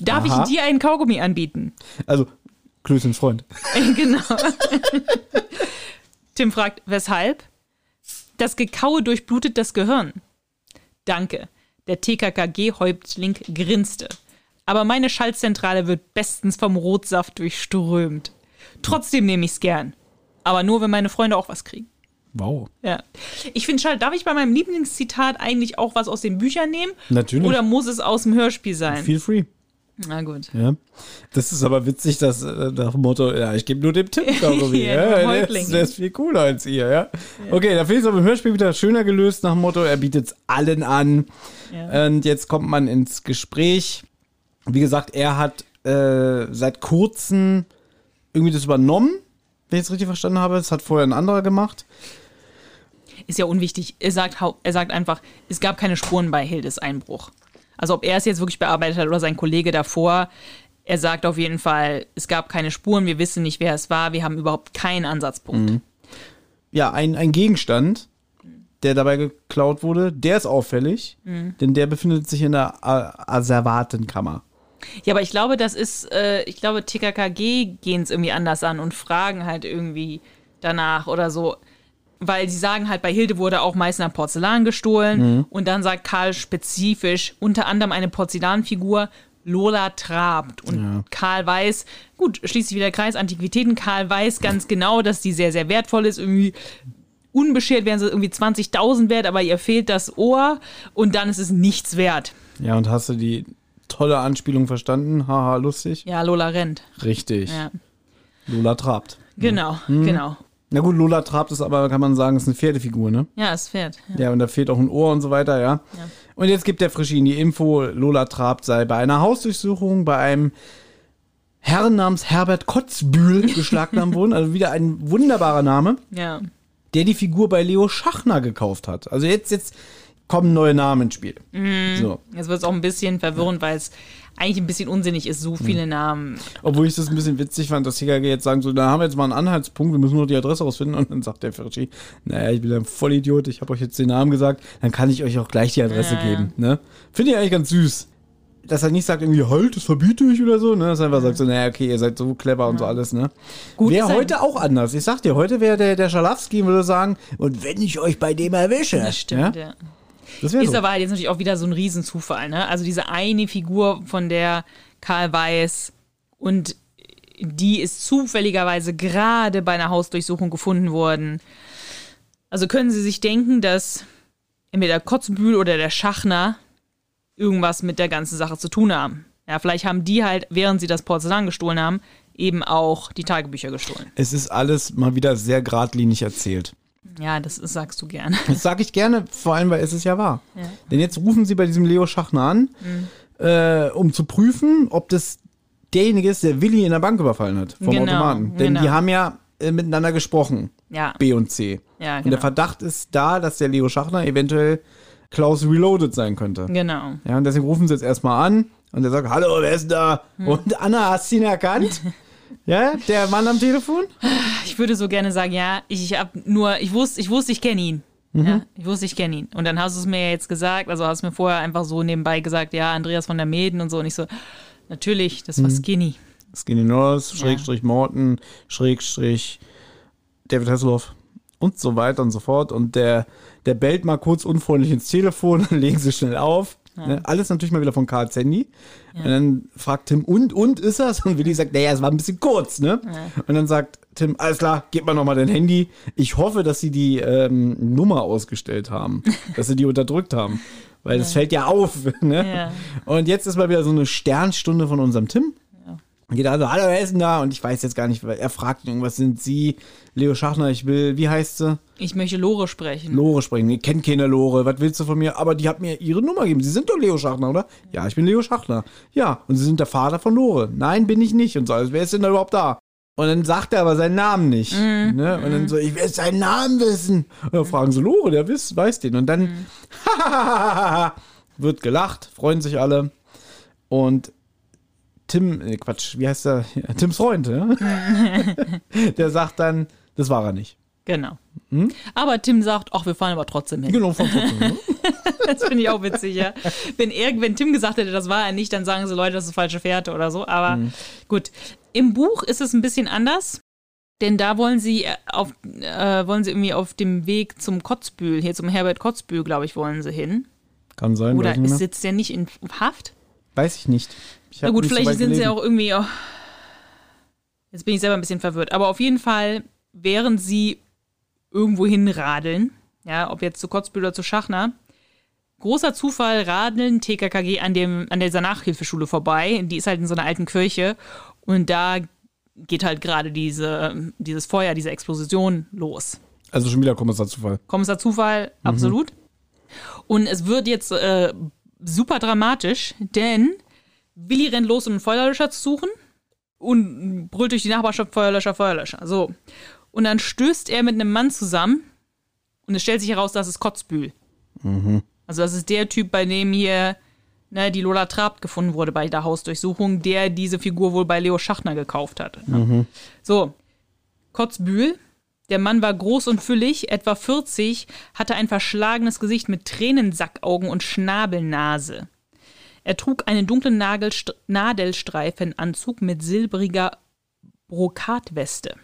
Darf Aha. ich dir einen Kaugummi anbieten? Also, Klößens Freund. *laughs* genau. Tim fragt, weshalb? Das Gekaue durchblutet das Gehirn. Danke. Der TKKG-Häuptling grinste. Aber meine Schaltzentrale wird bestens vom Rotsaft durchströmt. Trotzdem nehme ich's gern. Aber nur, wenn meine Freunde auch was kriegen. Wow. Ja. Ich finde schade, darf ich bei meinem Lieblingszitat eigentlich auch was aus den Büchern nehmen? Natürlich. Oder muss es aus dem Hörspiel sein? Feel free. Na gut. Ja. Das ist aber witzig, dass äh, nach dem Motto, ja, ich gebe nur dem Tipp *laughs* Kaugummi. Ja, ja, der, ist, der ist viel cooler als ihr, ja. Okay, da finde ich es aber im Hörspiel wieder schöner gelöst nach dem Motto, er bietet es allen an. Ja. Und jetzt kommt man ins Gespräch. Wie gesagt, er hat äh, seit kurzem irgendwie das übernommen, wenn ich es richtig verstanden habe. Das hat vorher ein anderer gemacht. Ist ja unwichtig. Er sagt, er sagt einfach, es gab keine Spuren bei Hildes Einbruch. Also ob er es jetzt wirklich bearbeitet hat oder sein Kollege davor, er sagt auf jeden Fall, es gab keine Spuren, wir wissen nicht, wer es war, wir haben überhaupt keinen Ansatzpunkt. Ja, ein, ein Gegenstand, der dabei geklaut wurde, der ist auffällig, denn der befindet sich in der Asservatenkammer. Ja, aber ich glaube, das ist, äh, ich glaube, TKKG gehen es irgendwie anders an und fragen halt irgendwie danach oder so. Weil sie sagen halt, bei Hilde wurde auch Meißner Porzellan gestohlen und dann sagt Karl spezifisch, unter anderem eine Porzellanfigur, Lola trabt. Und Karl weiß, gut, schließt sich wieder Kreis, Antiquitäten, Karl weiß ganz genau, dass die sehr, sehr wertvoll ist, irgendwie unbeschert wären sie irgendwie 20.000 wert, aber ihr fehlt das Ohr und dann ist es nichts wert. Ja, und hast du die tolle Anspielung verstanden? Haha, lustig. Ja, Lola rennt. Richtig. Ja, Lola trabt. genau, genau. Na gut, Lola trabt ist aber, kann man sagen, ist eine Pferdefigur, ne? Ja, es fährt. Ja. Ja, und da fehlt auch ein Ohr und so weiter, ja. Und jetzt gibt der Frischin die Info, Lola Trabt sei bei einer Hausdurchsuchung bei einem Herrn namens Herbert Kotzbühl beschlagnahmt *laughs* worden. Also wieder ein wunderbarer Name, ja. der die Figur bei Leo Schachner gekauft hat. Also jetzt, jetzt kommen neue Namen ins Spiel. So. Jetzt wird es auch ein bisschen verwirrend, weil es eigentlich ein bisschen unsinnig ist, so viele Namen. Obwohl ich das ein bisschen witzig fand, dass TKG jetzt sagen so, da haben wir jetzt mal einen Anhaltspunkt, wir müssen nur die Adresse rausfinden. Und dann sagt der Frischi, naja, ich bin ein Vollidiot, ich habe euch jetzt den Namen gesagt, dann kann ich euch auch gleich die Adresse Ja, geben. Ne? Finde ich eigentlich ganz süß. Dass er nicht sagt irgendwie, halt, das verbiete ich oder so, ne? Dass er einfach sagt so, naja, okay, ihr seid so clever und so alles, ne? Gut, Wäre ein- heute auch anders. Ich sag dir, heute wäre der, der Schalafsky und würde sagen, und wenn ich euch bei dem erwische. Das stimmt, ja? ja. Ist so. aber halt jetzt natürlich auch wieder so ein Riesenzufall, ne? Also diese eine Figur, von der Karl weiß und die ist zufälligerweise gerade bei einer Hausdurchsuchung gefunden worden. Also können Sie sich denken, dass entweder Kotzbühl oder der Schachner irgendwas mit der ganzen Sache zu tun haben. Ja, vielleicht haben die halt, während sie das Porzellan gestohlen haben, eben auch die Tagebücher gestohlen. Es ist alles mal wieder sehr geradlinig erzählt. Ja, das sagst du gerne. Das sage ich gerne, vor allem, weil es ist ja wahr. Denn jetzt rufen sie bei diesem Leo Schachner an, äh, um zu prüfen, ob das derjenige ist, der Willi in der Bank überfallen hat, vom Genau, Automaten. Denn genau. die haben ja äh, miteinander gesprochen, Ja, B und C. ja Und der genau. Verdacht ist da, dass der Leo Schachner eventuell Klaus Reloaded sein könnte. Genau. Ja, und deswegen rufen sie jetzt erstmal an Und er sagt, hallo, wer ist da? Und Anna, hast du ihn erkannt? *laughs* ja, der Mann am Telefon? Ich würde so gerne sagen, ja, ich, ich hab nur, ich wusste, ich wusste, ich kenne ihn. Ja, ich wusste, ich kenne ihn. Und dann hast du es mir ja jetzt gesagt, also hast du mir vorher einfach so nebenbei gesagt, ja, Andreas von der Mäden und so. Und ich so, natürlich, das war Skinny. Skinny Norris, Schrägstrich Morton, Schrägstrich David Hasselhoff und so weiter und so fort. Und der, der bellt mal kurz unfreundlich ins Telefon, dann *laughs* legen sie schnell auf. Ne? Alles natürlich mal wieder von Karls Handy. Und dann fragt Tim, und, und ist das? Und Willi sagt, naja, es war ein bisschen kurz, ne? Und dann sagt Tim, alles klar, gib mal nochmal dein Handy. Ich hoffe, dass sie die ähm, Nummer ausgestellt haben, *laughs* dass sie die unterdrückt haben. Weil das fällt ja auf, *laughs* ne? Ja. Und jetzt ist mal wieder so eine Sternstunde von unserem Tim. Und Jeder also, hallo, wer ist denn da? Und ich weiß jetzt gar nicht, weil er fragt ihn irgendwas, sind Sie? Leo Schachner, ich will, wie heißt sie? Ich möchte Lore sprechen. Lore sprechen. Ich kenne keine Lore. Was willst du von mir? Aber die hat mir ihre Nummer gegeben. Sie sind doch Leo Schachner, oder? Ja, ich bin Leo Schachner. Ja, und Sie sind der Vater von Lore. Nein, bin ich nicht. Und so, also, wer ist denn da überhaupt da? Und dann sagt er aber seinen Namen nicht. Ne? Und dann so, ich will seinen Namen wissen. Und dann fragen sie Lore, der weiß, weiß den. Und dann *laughs* wird gelacht, freuen sich alle. Und Tim, äh, Quatsch, wie heißt er? *laughs* Tims Freund, ja? *laughs* der sagt dann, das war er nicht. Genau. Aber Tim sagt, ach, wir fahren aber trotzdem hin. Genau, von trotzdem, ne? *laughs* Das finde ich auch witzig, ja. Wenn, er, wenn Tim gesagt hätte, das war er nicht, dann sagen sie Leute, das ist falsche Fährte oder so. Aber gut. Im Buch ist es ein bisschen anders, denn da wollen sie äh, auf, äh, wollen sie irgendwie auf dem Weg zum Kotzbühl, hier zum Herbert Kotzbühl, glaube ich, wollen sie hin. Kann sein, Oder sitzt der nicht in Haft? Weiß ich nicht. Na gut, so vielleicht weit sind sie gelesen. auch irgendwie. Oh, jetzt bin ich selber ein bisschen verwirrt. Aber auf jeden Fall, während sie irgendwo hinradeln, ja, ob jetzt zu Kotzbühl oder zu Schachner, großer Zufall radeln TKKG an, dem, an dieser Nachhilfeschule vorbei. Die ist halt in so einer alten Kirche. Und da geht halt gerade diese, dieses Feuer, diese Explosion los. Also schon wieder Kommissar-Zufall. Kommissar Zufall, absolut. Und es wird jetzt äh, super dramatisch, denn Willi rennt los, um einen Feuerlöscher zu suchen und brüllt durch die Nachbarschaft Feuerlöscher, Feuerlöscher. So. Und dann stößt er mit einem Mann zusammen und es stellt sich heraus, das ist Kotzbühl. Also das ist der Typ, bei dem hier ne, die Lola Trapp gefunden wurde bei der Hausdurchsuchung, der diese Figur wohl bei Leo Schachtner gekauft hat. So, Kotzbühl. Der Mann war groß und füllig, etwa 40, hatte ein verschlagenes Gesicht mit Tränensackaugen und Schnabelnase. Er trug einen dunklen Nagelst Nadelstreifenanzug mit silbriger Brokatweste.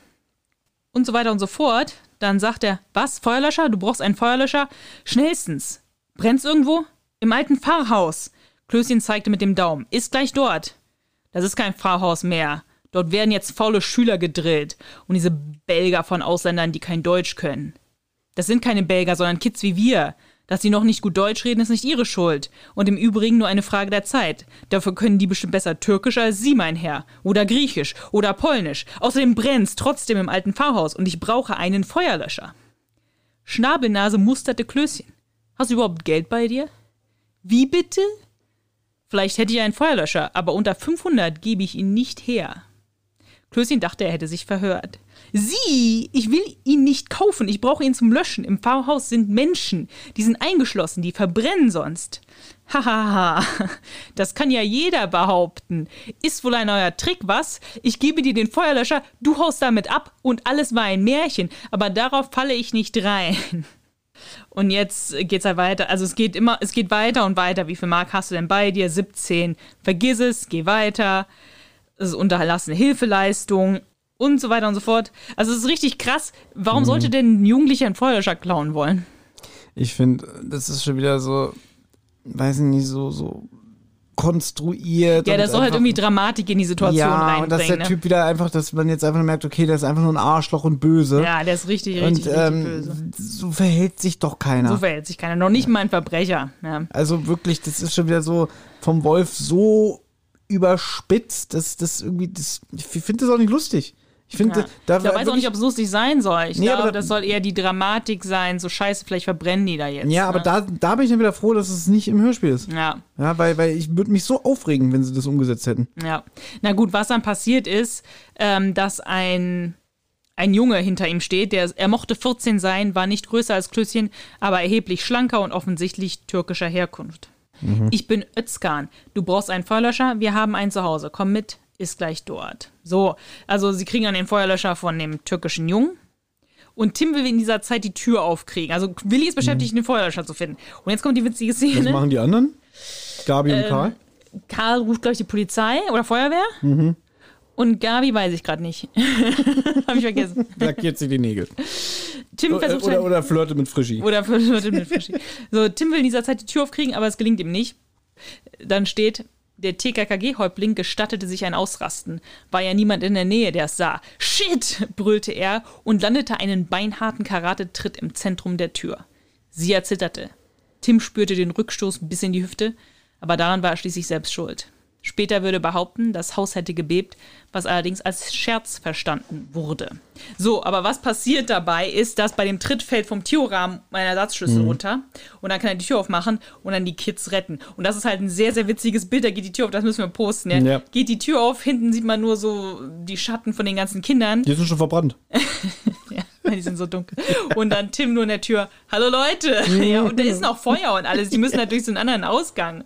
Und so weiter und so fort. Dann sagt er, was, Feuerlöscher? Du brauchst einen Feuerlöscher? Schnellstens. Brennt's irgendwo? Im alten Pfarrhaus. Klößchen zeigte mit dem Daumen. Ist gleich dort. Das ist kein Pfarrhaus mehr. Dort werden jetzt faule Schüler gedrillt. Und diese Belger von Ausländern, die kein Deutsch können. Das sind keine Belger, sondern Kids wie wir. Dass sie noch nicht gut Deutsch reden, ist nicht ihre Schuld. Und im Übrigen nur eine Frage der Zeit. Dafür können die bestimmt besser Türkisch als Sie, mein Herr. Oder Griechisch. Oder Polnisch. Außerdem brennt's trotzdem im alten Pfarrhaus und ich brauche einen Feuerlöscher. Schnabelnase musterte Klößchen. Hast du überhaupt Geld bei dir? Wie bitte? Vielleicht hätte ich einen Feuerlöscher, aber unter 500 gebe ich ihn nicht her. Klößchen dachte, er hätte sich verhört. Sie, ich will ihn nicht kaufen, ich brauche ihn zum Löschen. Im Pfarrhaus sind Menschen, die sind eingeschlossen, die verbrennen sonst. Hahaha, das kann ja jeder behaupten. Ist wohl ein neuer Trick, was? Ich gebe dir den Feuerlöscher, du haust damit ab und alles war ein Märchen, aber darauf falle ich nicht rein. Und jetzt geht's halt weiter. Also es geht immer, es geht weiter und weiter. Wie viel Mark hast du denn bei dir? 17. Vergiss es, geh weiter. Es ist unterlassene Hilfeleistung und so weiter und so fort. Also es ist richtig krass. Warum sollte denn ein Jugendlicher einen Feuerlöscher klauen wollen? Ich finde, das ist schon wieder so, weiß ich nicht, so, so konstruiert. Ja, und das soll halt irgendwie Dramatik in die Situation Ja, reinbringen. und dass der ne? Typ wieder einfach, dass man jetzt einfach nur merkt, okay, der ist einfach nur ein Arschloch und böse. ja, der ist richtig, und richtig, richtig ähm, böse. so verhält sich doch keiner. So verhält sich keiner. Noch nicht mal ein Verbrecher. Ja. Also wirklich, das ist schon wieder so vom Wolf so überspitzt, dass das irgendwie, das, ich finde das auch nicht lustig. Ich finde, Ja. da Ich weiß auch nicht, ob es lustig sein soll. Ich Nee, glaube, aber- das soll eher die Dramatik sein. So scheiße, vielleicht verbrennen die da jetzt. Ja, aber ne? da, da bin ich dann wieder froh, dass es nicht im Hörspiel ist. Ja, Ja, weil, weil ich würde mich so aufregen, wenn sie das umgesetzt hätten. ja. Na gut, was dann passiert ist, ähm, dass ein, ein Junge hinter ihm steht, der, er mochte 14 sein, war nicht größer als Klößchen, aber erheblich schlanker und offensichtlich türkischer Herkunft. Ich bin Özkan. Du brauchst einen Feuerlöscher, wir haben einen zu Hause. Komm mit, ist gleich dort. So, also sie kriegen dann den Feuerlöscher von dem türkischen Jungen. Und Tim will in dieser Zeit die Tür aufkriegen. Also Willi ist beschäftigt, den Feuerlöscher zu finden. Und jetzt kommt die witzige Was Szene. machen die anderen? Gabi Ähm, und Karl? Karl ruft, glaube ich, die Polizei oder Feuerwehr. Mhm. Und Gabi weiß ich gerade nicht. *laughs* Habe ich vergessen. Lackiert sich die Nägel. Tim Oder, versucht oder, halt- oder flirte mit Frischi. Oder für Leute mit Frischi. So, Tim will in dieser Zeit die Tür aufkriegen, aber es gelingt ihm nicht. Dann steht, der TKKG-Häuptling gestattete sich ein Ausrasten. War ja niemand in der Nähe, der es sah. Shit! *laughs* brüllte er und landete einen beinharten Karatetritt im Zentrum der Tür. Sie erzitterte. Tim spürte den Rückstoß bis in die Hüfte, aber daran war er schließlich selbst schuld. Später würde behaupten, das Haus hätte gebebt, was allerdings als Scherz verstanden wurde. So, aber was passiert dabei ist, dass bei dem Tritt fällt vom Türrahmen ein Ersatzschlüssel runter und dann kann er die Tür aufmachen und dann die Kids retten. Und das ist halt ein sehr, sehr witziges Bild, da geht die Tür auf, das müssen wir posten. Ja? Ja. Geht die Tür auf, hinten sieht man nur so die Schatten von den ganzen Kindern. Die sind schon verbrannt. *laughs* Ja, weil die sind so dunkel. Und dann Tim nur in der Tür, hallo Leute. *laughs* Ja, und da ist noch Feuer und alles. Die müssen natürlich so einen anderen Ausgang.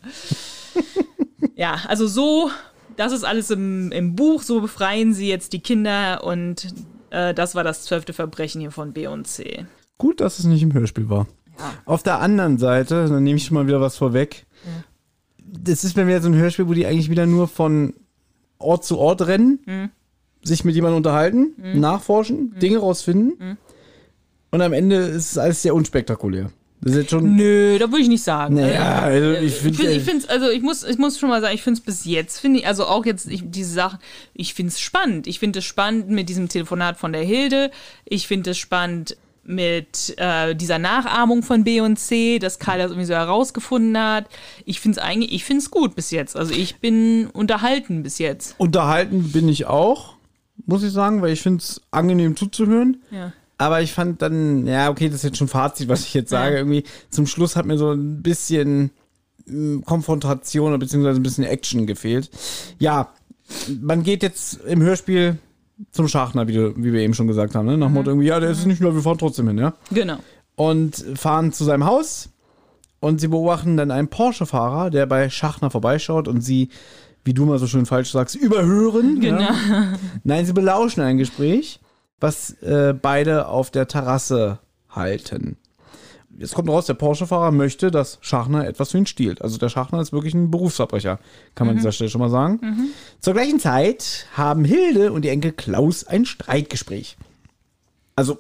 Ja, also so, das ist alles im, im Buch. So befreien sie jetzt die Kinder und äh, das war das zwölfte Verbrechen hier von B und C. Gut, dass es nicht im Hörspiel war. Auf der anderen Seite, dann nehme ich schon mal wieder was vorweg. Das ist bei mir so ein Hörspiel, wo die eigentlich wieder nur von Ort zu Ort rennen, Mhm. sich mit jemandem unterhalten, nachforschen, Dinge rausfinden. Mhm. Und am Ende ist es alles sehr unspektakulär. Das ist jetzt schon. Nö, da würde ich nicht sagen. Naja, also ich Ich finde. finde, ich find's, also ich muss, ich muss schon mal sagen, ich finde es bis jetzt, finde ich, also auch jetzt ich, diese Sachen, ich finde es spannend. Ich finde es spannend mit diesem Telefonat von der Hilde. Ich finde es spannend mit äh, dieser Nachahmung von B und C, dass Karl das irgendwie so herausgefunden hat. Ich finde es eigentlich, ich finde es gut bis jetzt. Also ich bin unterhalten bis jetzt. Unterhalten bin ich auch, muss ich sagen, weil ich finde es angenehm zuzuhören. Ja. Aber ich fand dann, ja, okay, das ist jetzt schon Fazit, was ich jetzt sage. Ja. Irgendwie zum Schluss hat mir so ein bisschen mm, Konfrontation oder beziehungsweise ein bisschen Action gefehlt. Ja, man geht jetzt im Hörspiel zum Schachner, wie, du, wie wir eben schon gesagt haben, ne? Nach dem Motto irgendwie, ja, der ist es nicht mehr, wir fahren trotzdem hin, ja. Genau. Und fahren zu seinem Haus und sie beobachten dann einen Porsche-Fahrer, der bei Schachner vorbeischaut und sie, wie du mal so schön falsch sagst, überhören. Genau. Ja? Nein, sie belauschen ein Gespräch, was äh, beide auf der Terrasse halten. Jetzt kommt raus, der Porsche-Fahrer möchte, dass Schachner etwas für ihn stiehlt. Also der Schachner ist wirklich ein Berufsverbrecher, kann man an dieser Stelle schon mal sagen. Zur gleichen Zeit haben Hilde und ihr Enkel Klaus ein Streitgespräch. Also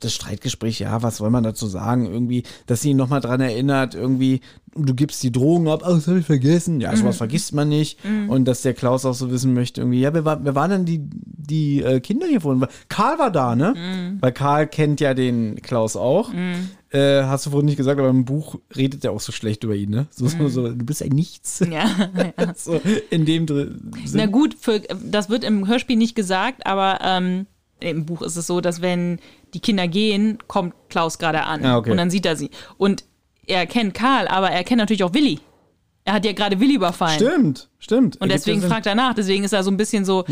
das Streitgespräch, ja, was soll man dazu sagen? Irgendwie, dass sie ihn nochmal dran erinnert, irgendwie, du gibst die Drogen ab, oh, das habe ich vergessen. Ja, sowas vergisst man nicht. Und dass der Klaus auch so wissen möchte, irgendwie, ja, wer, war, wer waren denn die, die äh, Kinder hier vorhin? Karl war da, ne? Weil Karl kennt ja den Klaus auch. Äh, hast du vorhin nicht gesagt, aber im Buch redet er auch so schlecht über ihn, ne? So, so, so du bist ein Nichts. Ja. *laughs* ja. *laughs* so, in dem drin. Na gut, für, das wird im Hörspiel nicht gesagt, aber ähm, im Buch ist es so, dass wenn die Kinder gehen, kommt Klaus gerade an Ah, okay. und dann sieht er sie. Und er kennt Karl, aber er kennt natürlich auch Willi. Er hat ja gerade Willi überfallen. Stimmt, stimmt. Und deswegen ja fragt er nach. Deswegen ist er so ein bisschen so,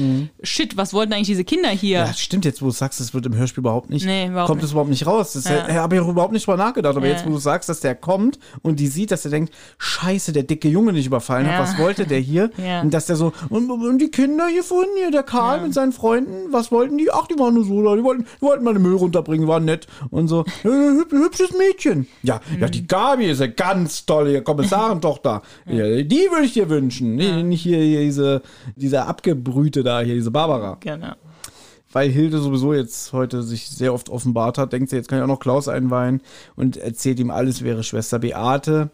shit, was wollten eigentlich diese Kinder hier? Ja, stimmt, jetzt wo du sagst, das wird im Hörspiel überhaupt nicht, Nee, überhaupt kommt es überhaupt nicht raus. Das Ja. ja. habe ich auch überhaupt nicht drüber nachgedacht. Aber Ja. jetzt, wo du sagst, dass der kommt und die sieht, dass er denkt, scheiße, der dicke Junge nicht überfallen Ja. hat, was wollte der hier? *laughs* Ja. Und dass der so, und, und die Kinder hier vorhin, hier, der Karl mit seinen Freunden, was wollten die? Ach, die waren nur so da, die wollten, die wollten mal den Müll runterbringen, waren nett. Und so, *laughs* äh, hüb, hübsches Mädchen. Ja, ja, Mhm. die Gabi ist ja ganz tolle Kommissarentochter. ja, die würde ich dir wünschen. Nee, nicht hier, hier diese, diese Abgebrühte da, hier, diese Barbara Genau. weil Hilde sowieso jetzt heute sich sehr oft offenbart hat, denkt sie, jetzt kann ich auch noch Klaus einweihen und erzählt ihm alles, wäre Schwester Beate.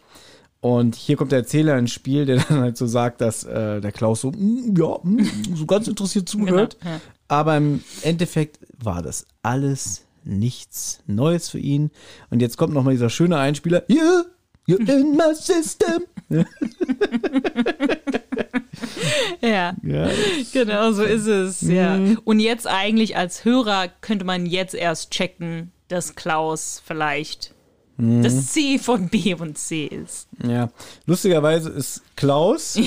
Und hier kommt der Erzähler ins Spiel, der *laughs* dann halt so sagt, dass äh, der Klaus so, "Mm, ja, mm", so ganz interessiert zuhört. Genau, ja. Aber im Endeffekt war das alles nichts Neues für ihn. Und jetzt kommt nochmal dieser schöne Einspieler. Yeah, you're in my system. Ja, Ja, genau so ist es. Ja. Mhm. Und jetzt eigentlich als Hörer könnte man jetzt erst checken, dass Klaus vielleicht Mhm. das C von B und C ist. Ja, lustigerweise ist Klaus,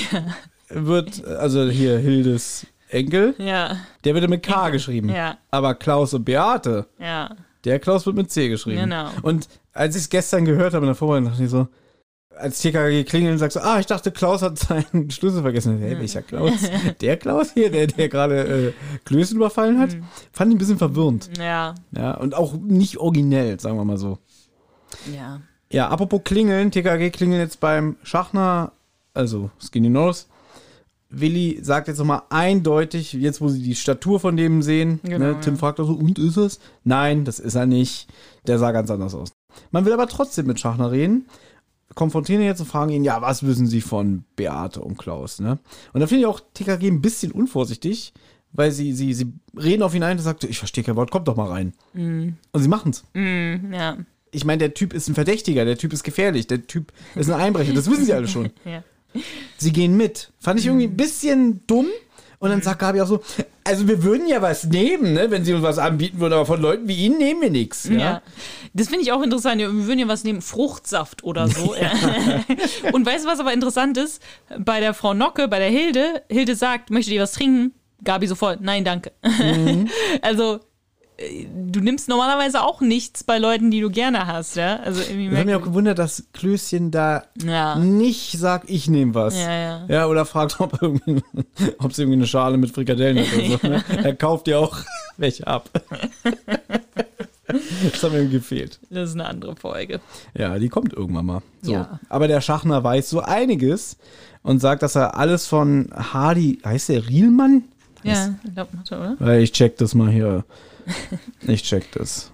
wird, also hier Hildes Enkel, Ja, der wird mit K geschrieben. Ja. Aber Klaus und Beate, ja. der Klaus wird mit C geschrieben. Genau. Und als ich es gestern gehört habe in der Vorbereitung, dachte ich so, als TKG klingeln sagst du, ah, ich dachte, Klaus hat seinen *laughs* Schlüssel vergessen. Hey, welcher Klaus? Der Klaus hier, der, der gerade äh, Klößel überfallen hat? Fand ich ein bisschen verwirrend. Ja, Ja, und auch nicht originell, sagen wir mal so. ja. Ja, apropos klingeln, TKG klingeln jetzt beim Schachner, also Skinny Nose. Willi sagt jetzt nochmal eindeutig, jetzt wo sie die Statur von dem sehen, Genau, ne, Tim fragt auch so, und ist es? Nein, das ist er nicht. Der sah ganz anders aus. Man will aber trotzdem mit Schachner reden, konfrontieren ihn jetzt und fragen ihn, ja, was wissen sie von Beate und Klaus, ne? Und da finde ich auch TKG ein bisschen unvorsichtig, weil sie, sie, sie reden auf ihn ein und sagt, ich verstehe kein Wort, kommt doch mal rein. Und sie machen's Ja. ich meine, der Typ ist ein Verdächtiger, der Typ ist gefährlich, der Typ ist ein Einbrecher, das wissen sie alle schon. *laughs* Ja. Sie gehen mit. Fand ich irgendwie ein bisschen dumm. Und dann sagt Gabi auch so, also wir würden ja was nehmen, ne, wenn sie uns was anbieten würden, aber von Leuten wie Ihnen nehmen wir nichts. Ja. Ja? Das finde ich auch interessant. Wir würden ja was nehmen, Fruchtsaft oder so. *laughs* *laughs* Und weißt du, was aber interessant ist? Bei der Frau Nocke, bei der Hilde, Hilde sagt, möchte die was trinken? Gabi sofort, nein, danke. *laughs* also, äh, du nimmst normalerweise auch nichts bei Leuten, die du gerne hast, ja? Also irgendwie Ich habe mich auch gewundert, dass Klößchen da Ja. nicht sagt, ich nehme was. Ja, ja. Ja, oder fragt, ob, irgendwie, *laughs* ob sie irgendwie eine Schale mit Frikadellen hat oder so. Ne? *laughs* Er kauft ja auch welche ab. *laughs* Das hat mir irgendwie gefehlt. Das ist eine andere Folge. Ja, die kommt irgendwann mal. So. Ja. Aber der Schachner weiß so einiges und sagt, dass er alles von Hardy, heißt der Rielmann? Ja, ich glaube, oder? Ich check das mal hier. *laughs* Ich check das.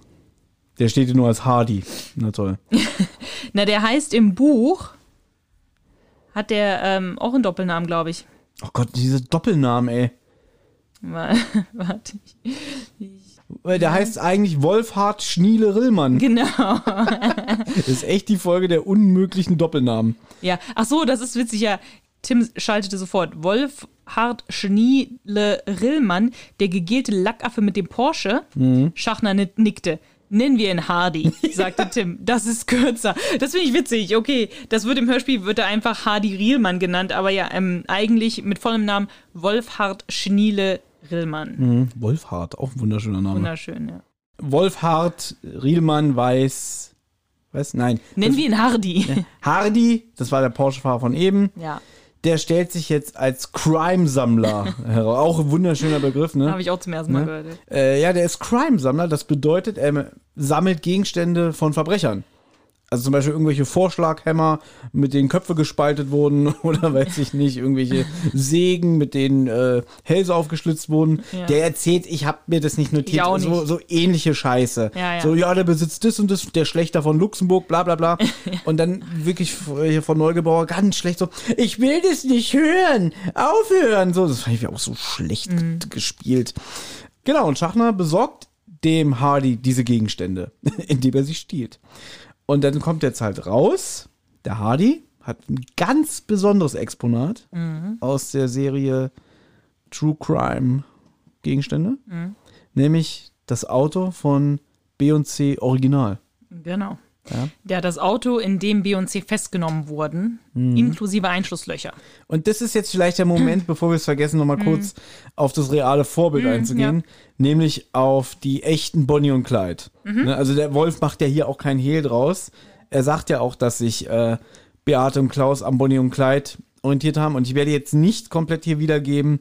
Der steht hier nur als Hardy. Na toll. *laughs* Na, der heißt im Buch, hat der ähm, auch einen Doppelnamen, glaube ich. Oh Gott, diese Doppelnamen, ey. Wa- *laughs* Warte. Weil Der heißt eigentlich Wolfhard Schniele Rillmann. Genau. Das ist echt die Folge der unmöglichen Doppelnamen. Ja, ach so, das ist witzig, ja. Tim schaltete sofort. Wolfhard Schniele Rillmann, der gegelte Lackaffe mit dem Porsche. Schachner nick- nickte. Nennen wir ihn Hardy, *laughs* sagte Tim. Das ist kürzer. Das finde ich witzig. Okay, das wird im Hörspiel wird er einfach Hardy Rielmann genannt, aber ja, ähm, eigentlich mit vollem Namen Wolfhard Schniele Rillmann. Wolfhard, auch ein wunderschöner Name. Wunderschön, ja. Wolfhard Rielmann weiß. Was? Nein. Nennen wir ihn Hardy. Hardy, das war der Porsche-Fahrer von eben. Ja, Der stellt sich jetzt als Crime-Sammler *laughs* heraus. Auch ein wunderschöner Begriff, ne? habe ich auch zum ersten Mal Ne? gehört. Äh, ja, der ist Crime-Sammler. Das bedeutet, er sammelt Gegenstände von Verbrechern. Also zum Beispiel irgendwelche Vorschlaghämmer, mit denen Köpfe gespaltet wurden *laughs* oder weiß ich nicht, irgendwelche Sägen, mit denen äh, Hälse aufgeschlitzt wurden. Ja. Der erzählt, ich habe mir das nicht notiert, Ich auch So, nicht. so ähnliche Scheiße. Ja, ja. So, ja, der besitzt das und das, der Schlechter von Luxemburg, bla bla bla. *laughs* Und dann wirklich hier von Neugebauer ganz schlecht so, ich will das nicht hören, aufhören. So, das fand ich auch so schlecht Mhm. gespielt. Genau, und Schachner besorgt dem Hardy diese Gegenstände, *laughs* indem er sie stiehlt. Und dann kommt jetzt halt raus, der Hardy hat ein ganz besonderes Exponat Mhm. aus der Serie True Crime Gegenstände, Mhm. nämlich das Auto von B&C Original. Genau. Ja. Der hat das Auto, in dem B und C festgenommen wurden, Mhm. inklusive Einschusslöcher. Und das ist jetzt vielleicht der Moment, *clears throat* bevor wir es vergessen, nochmal kurz auf das reale Vorbild einzugehen, nämlich auf die echten Bonnie und Clyde. Ne, also der Wolf macht ja hier auch kein Hehl draus. Er sagt ja auch, dass sich äh, Beate und Klaus am Bonnie und Clyde orientiert haben. Und ich werde jetzt nicht komplett hier wiedergeben.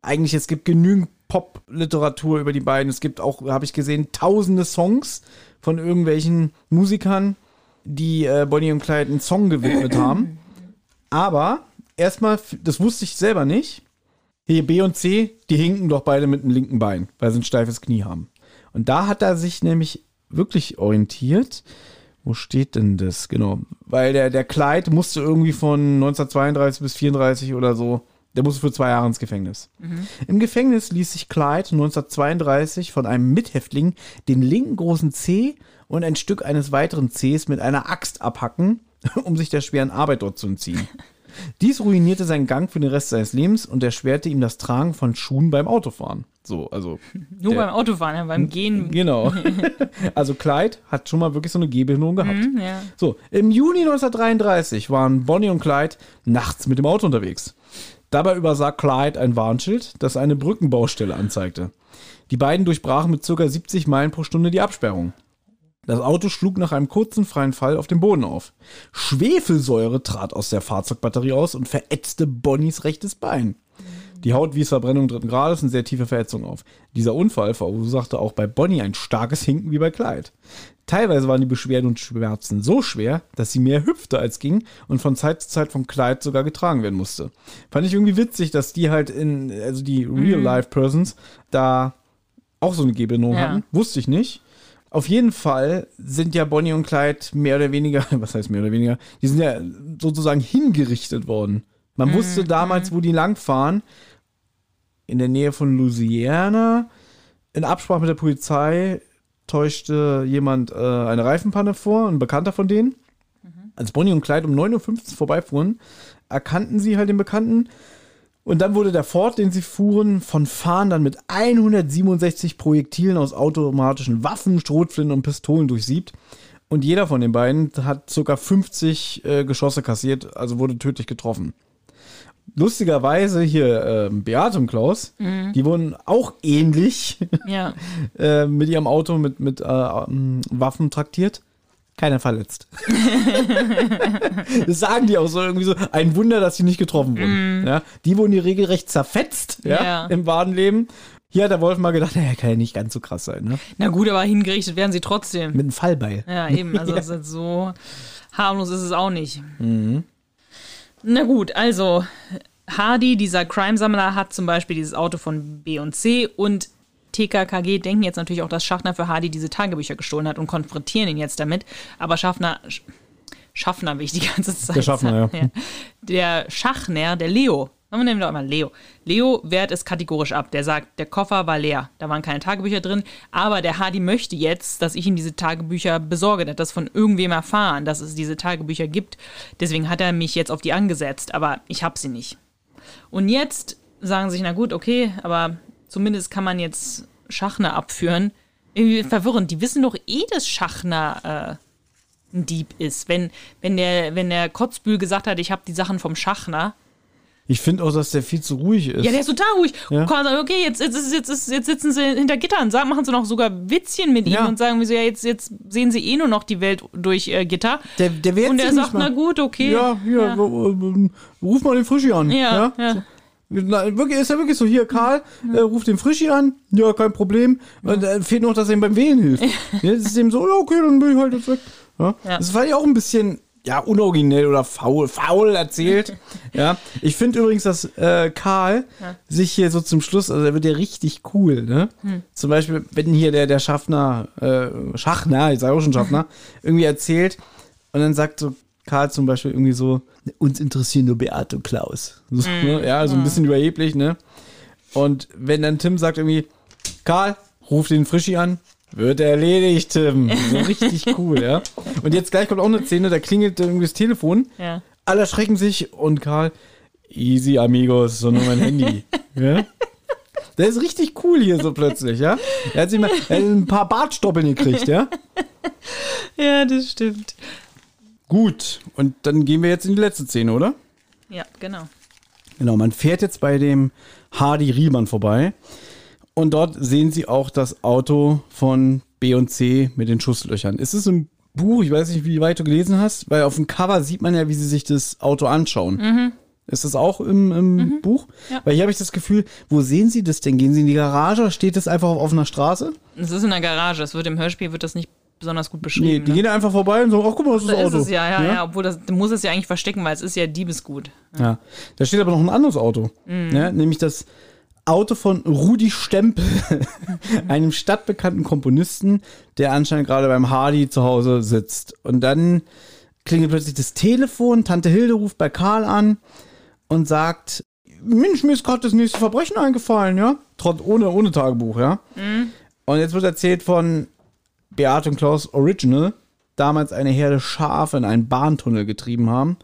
Eigentlich, es gibt genügend Pop-Literatur über die beiden. Es gibt auch, habe ich gesehen, tausende Songs von irgendwelchen Musikern, die äh, Bonnie und Clyde einen Song gewidmet *clears throat* haben. Aber erstmal, das wusste ich selber nicht. Hier B und C, die hinken doch beide mit dem linken Bein, weil sie ein steifes Knie haben. Und da hat er sich nämlich wirklich orientiert. Wo steht denn das? Genau. Weil der, der Clyde musste irgendwie von 1932 bis 34 oder so, der musste für zwei Jahre ins Gefängnis. Im Gefängnis ließ sich Clyde 1932 von einem Mithäftling den linken großen C und ein Stück eines weiteren Cs mit einer Axt abhacken, *laughs* um sich der schweren Arbeit dort zu entziehen. Dies ruinierte seinen Gang für den Rest seines Lebens und erschwerte ihm das Tragen von Schuhen beim Autofahren. So, also. Nur Der- beim Autofahren, ja, beim Gehen. *laughs* Genau. *laughs* Also Clyde hat schon mal wirklich so eine Gehbehinderung gehabt. Ja. So, im Juni 1933 waren Bonnie und Clyde nachts mit dem Auto unterwegs. Dabei übersah Clyde ein Warnschild, das eine Brückenbaustelle anzeigte. Die beiden durchbrachen mit ca. 70 Meilen pro Stunde die Absperrung. Das Auto schlug nach einem kurzen freien Fall auf dem Boden auf. Schwefelsäure trat aus der Fahrzeugbatterie aus und verätzte Bonnies rechtes Bein. Die Haut wies Verbrennung dritten Grades und sehr tiefe Verletzungen auf. Dieser Unfall verursachte auch bei Bonnie ein starkes Hinken wie bei Clyde. Teilweise waren die Beschwerden und Schmerzen so schwer, dass sie mehr hüpfte als ging und von Zeit zu Zeit von Clyde sogar getragen werden musste. Fand ich irgendwie witzig, dass die halt in, also die Real-Life-Persons da auch so eine Gehbehinderung Ja. hatten. Wusste ich nicht. Auf jeden Fall sind ja Bonnie und Clyde mehr oder weniger, *laughs* was heißt mehr oder weniger, die sind ja sozusagen hingerichtet worden. Man wusste damals, wo die langfahren, in der Nähe von Louisiana. In Absprache mit der Polizei täuschte jemand äh, eine Reifenpanne vor, ein Bekannter von denen. Als Bonnie und Clyde um 9.15 Uhr vorbeifuhren, erkannten sie halt den Bekannten. Und dann wurde der Ford, den sie fuhren, von Fahndern mit 167 Projektilen aus automatischen Waffen, Schrotflinten und Pistolen durchsiebt. Und jeder von den beiden hat ca. 50 äh, Geschosse kassiert, also wurde tödlich getroffen. Lustigerweise hier ähm, Beate und Klaus, die wurden auch ähnlich *laughs* Ja. *laughs* äh, mit ihrem Auto mit, mit äh, ähm, Waffen traktiert. Keiner verletzt. *laughs* das sagen die auch so irgendwie so. Ein Wunder, dass sie nicht getroffen wurden. Ja, die wurden die regelrecht zerfetzt ja, Ja. im wahren Leben. Hier hat der Wolf mal gedacht, naja, kann ja nicht ganz so krass sein. Ne? Na gut, aber hingerichtet werden sie trotzdem. Mit einem Fallbeil. Ja, eben. Also das ist so harmlos ist es auch nicht. Na gut, also Hardy, dieser Crime-Sammler, hat zum Beispiel dieses Auto von B und C und TKKG denken jetzt natürlich auch, dass Schaffner für Hardy diese Tagebücher gestohlen hat und konfrontieren ihn jetzt damit. Aber Schaffner, Sch- Schaffner will ich die ganze Zeit Der Schaffner, sagen. ja. Der Schachner, der Leo, wir nehmen doch mal Leo. Leo wehrt es kategorisch ab. Der sagt, der Koffer war leer. Da waren keine Tagebücher drin. Aber der Hardy möchte jetzt, dass ich ihm diese Tagebücher besorge. Der hat das von irgendwem erfahren, dass es diese Tagebücher gibt. Deswegen hat er mich jetzt auf die angesetzt. Aber ich habe sie nicht. Und jetzt sagen sich, na gut, okay, aber zumindest kann man jetzt Schachner abführen. Irgendwie verwirrend. Die wissen doch eh, dass Schachner äh, ein Dieb ist. Wenn, wenn, der, wenn der Kotzbühl gesagt hat, ich habe die Sachen vom Schachner, Ich finde auch, dass der viel zu ruhig ist. ja, der ist total ruhig. Ja. Und kann sagen, okay, jetzt, jetzt, ist- jetzt, jetzt sitzen sie hinter Gittern, sagen, machen sie noch sogar Witzchen mit ihm Ja. und sagen, so, ja, jetzt, jetzt sehen sie eh nur noch die Welt durch äh, Gitter. der, der wehrt und er sagt, na gut, okay. Ja, hier, Ja. wo- ruf mal den Frischi an. Ja, ja. Na, wirklich, ist ja wirklich so. Hier, Karl, äh, ruft den Frischi an. Ja, kein Problem. Und, äh, fehlt noch, dass er ihm beim Wählen hilft. *laughs* Ja, das ist eben so, ja, okay, dann bin ich halt jetzt weg. Ja. Ja. Das war ja auch ein bisschen, ja, unoriginell oder faul, faul erzählt. *laughs* ja. Ich finde übrigens, dass äh, Karl sich hier so zum Schluss, also er wird ja richtig cool, ne? Hm. Zum Beispiel, wenn hier der, der Schaffner, äh, Schachner, ich sage auch schon Schaffner, *laughs* irgendwie erzählt und dann sagt so Karl zum Beispiel irgendwie so, uns interessieren nur Beate und Klaus. So, ne? Ja, so ein bisschen überheblich, ne? Und wenn dann Tim sagt irgendwie, Karl, ruf den Frischi an, wird erledigt, Tim. *laughs* So richtig cool, ja. Und jetzt gleich kommt auch eine Szene, da klingelt irgendwie das Telefon, Ja. alle erschrecken sich und Karl, easy amigos, sondern mein Handy. *laughs* ja? Der ist richtig cool hier so plötzlich, ja. Er hat sich mal er hat ein paar Bartstoppeln gekriegt, ja. *laughs* ja, das stimmt. Gut, und dann gehen wir jetzt in die letzte Szene, oder? Ja, genau. Genau, man fährt jetzt bei dem Hardy Riemann vorbei und dort sehen sie auch das Auto von B und C mit den Schusslöchern. Ist es ein Buch? Ich weiß nicht, wie weit du gelesen hast, weil auf dem Cover sieht man ja, wie sie sich das Auto anschauen. Ist das auch im, im Buch? Ja. Weil hier habe ich das Gefühl, wo sehen sie das denn? Gehen sie in die Garage oder steht das einfach auf offener Straße? Es ist in der Garage. Es wird im Hörspiel wird das nicht besonders gut Nee, beschrieben. die ne? gehen einfach vorbei und sagen, ach guck mal, das ist da das ist Auto. es ja, ja, ja, Obwohl das du musst es ja eigentlich verstecken, weil es ist ja Diebesgut. Ja, da steht aber noch ein anderes Auto, ne? nämlich das Auto von Rudi Stempel, *laughs* einem stadtbekannten Komponisten, der anscheinend gerade beim Hardy zu Hause sitzt. Und dann klingelt plötzlich das Telefon, Tante Hilde ruft bei Karl an und sagt, Mensch, mir ist gerade das nächste Verbrechen eingefallen, ja? Trotz ohne, ohne Tagebuch, ja? Und jetzt wird erzählt von Beate und Klaus Original, damals eine Herde Schafe in einen Bahntunnel getrieben haben.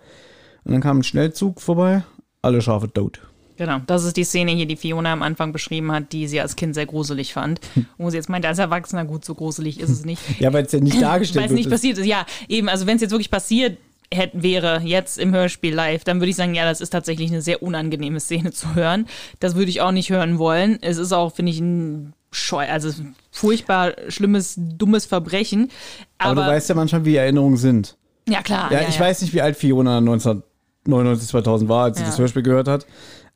Und dann kam ein Schnellzug vorbei, alle Schafe tot. Genau, das ist die Szene hier, die Fiona am Anfang beschrieben hat, die sie als Kind sehr gruselig fand. *laughs* Wo sie jetzt meinte, als Erwachsener, gut, so gruselig ist es nicht. *laughs* Ja, weil es ja nicht Weil dargestellt es wird. nicht passiert ist. Ja, eben, also wenn es jetzt wirklich passiert hätte, wäre, jetzt im Hörspiel live, dann würde ich sagen, ja, das ist tatsächlich eine sehr unangenehme Szene zu hören. Das würde ich auch nicht hören wollen. Es ist auch, finde ich, ein scheu, also furchtbar schlimmes, dummes Verbrechen. Aber, Aber, du weißt ja manchmal, wie Erinnerungen sind. ja klar. Ja, ich weiß nicht, wie alt Fiona 1999, 2000 war, als sie Ja. das Hörspiel gehört hat.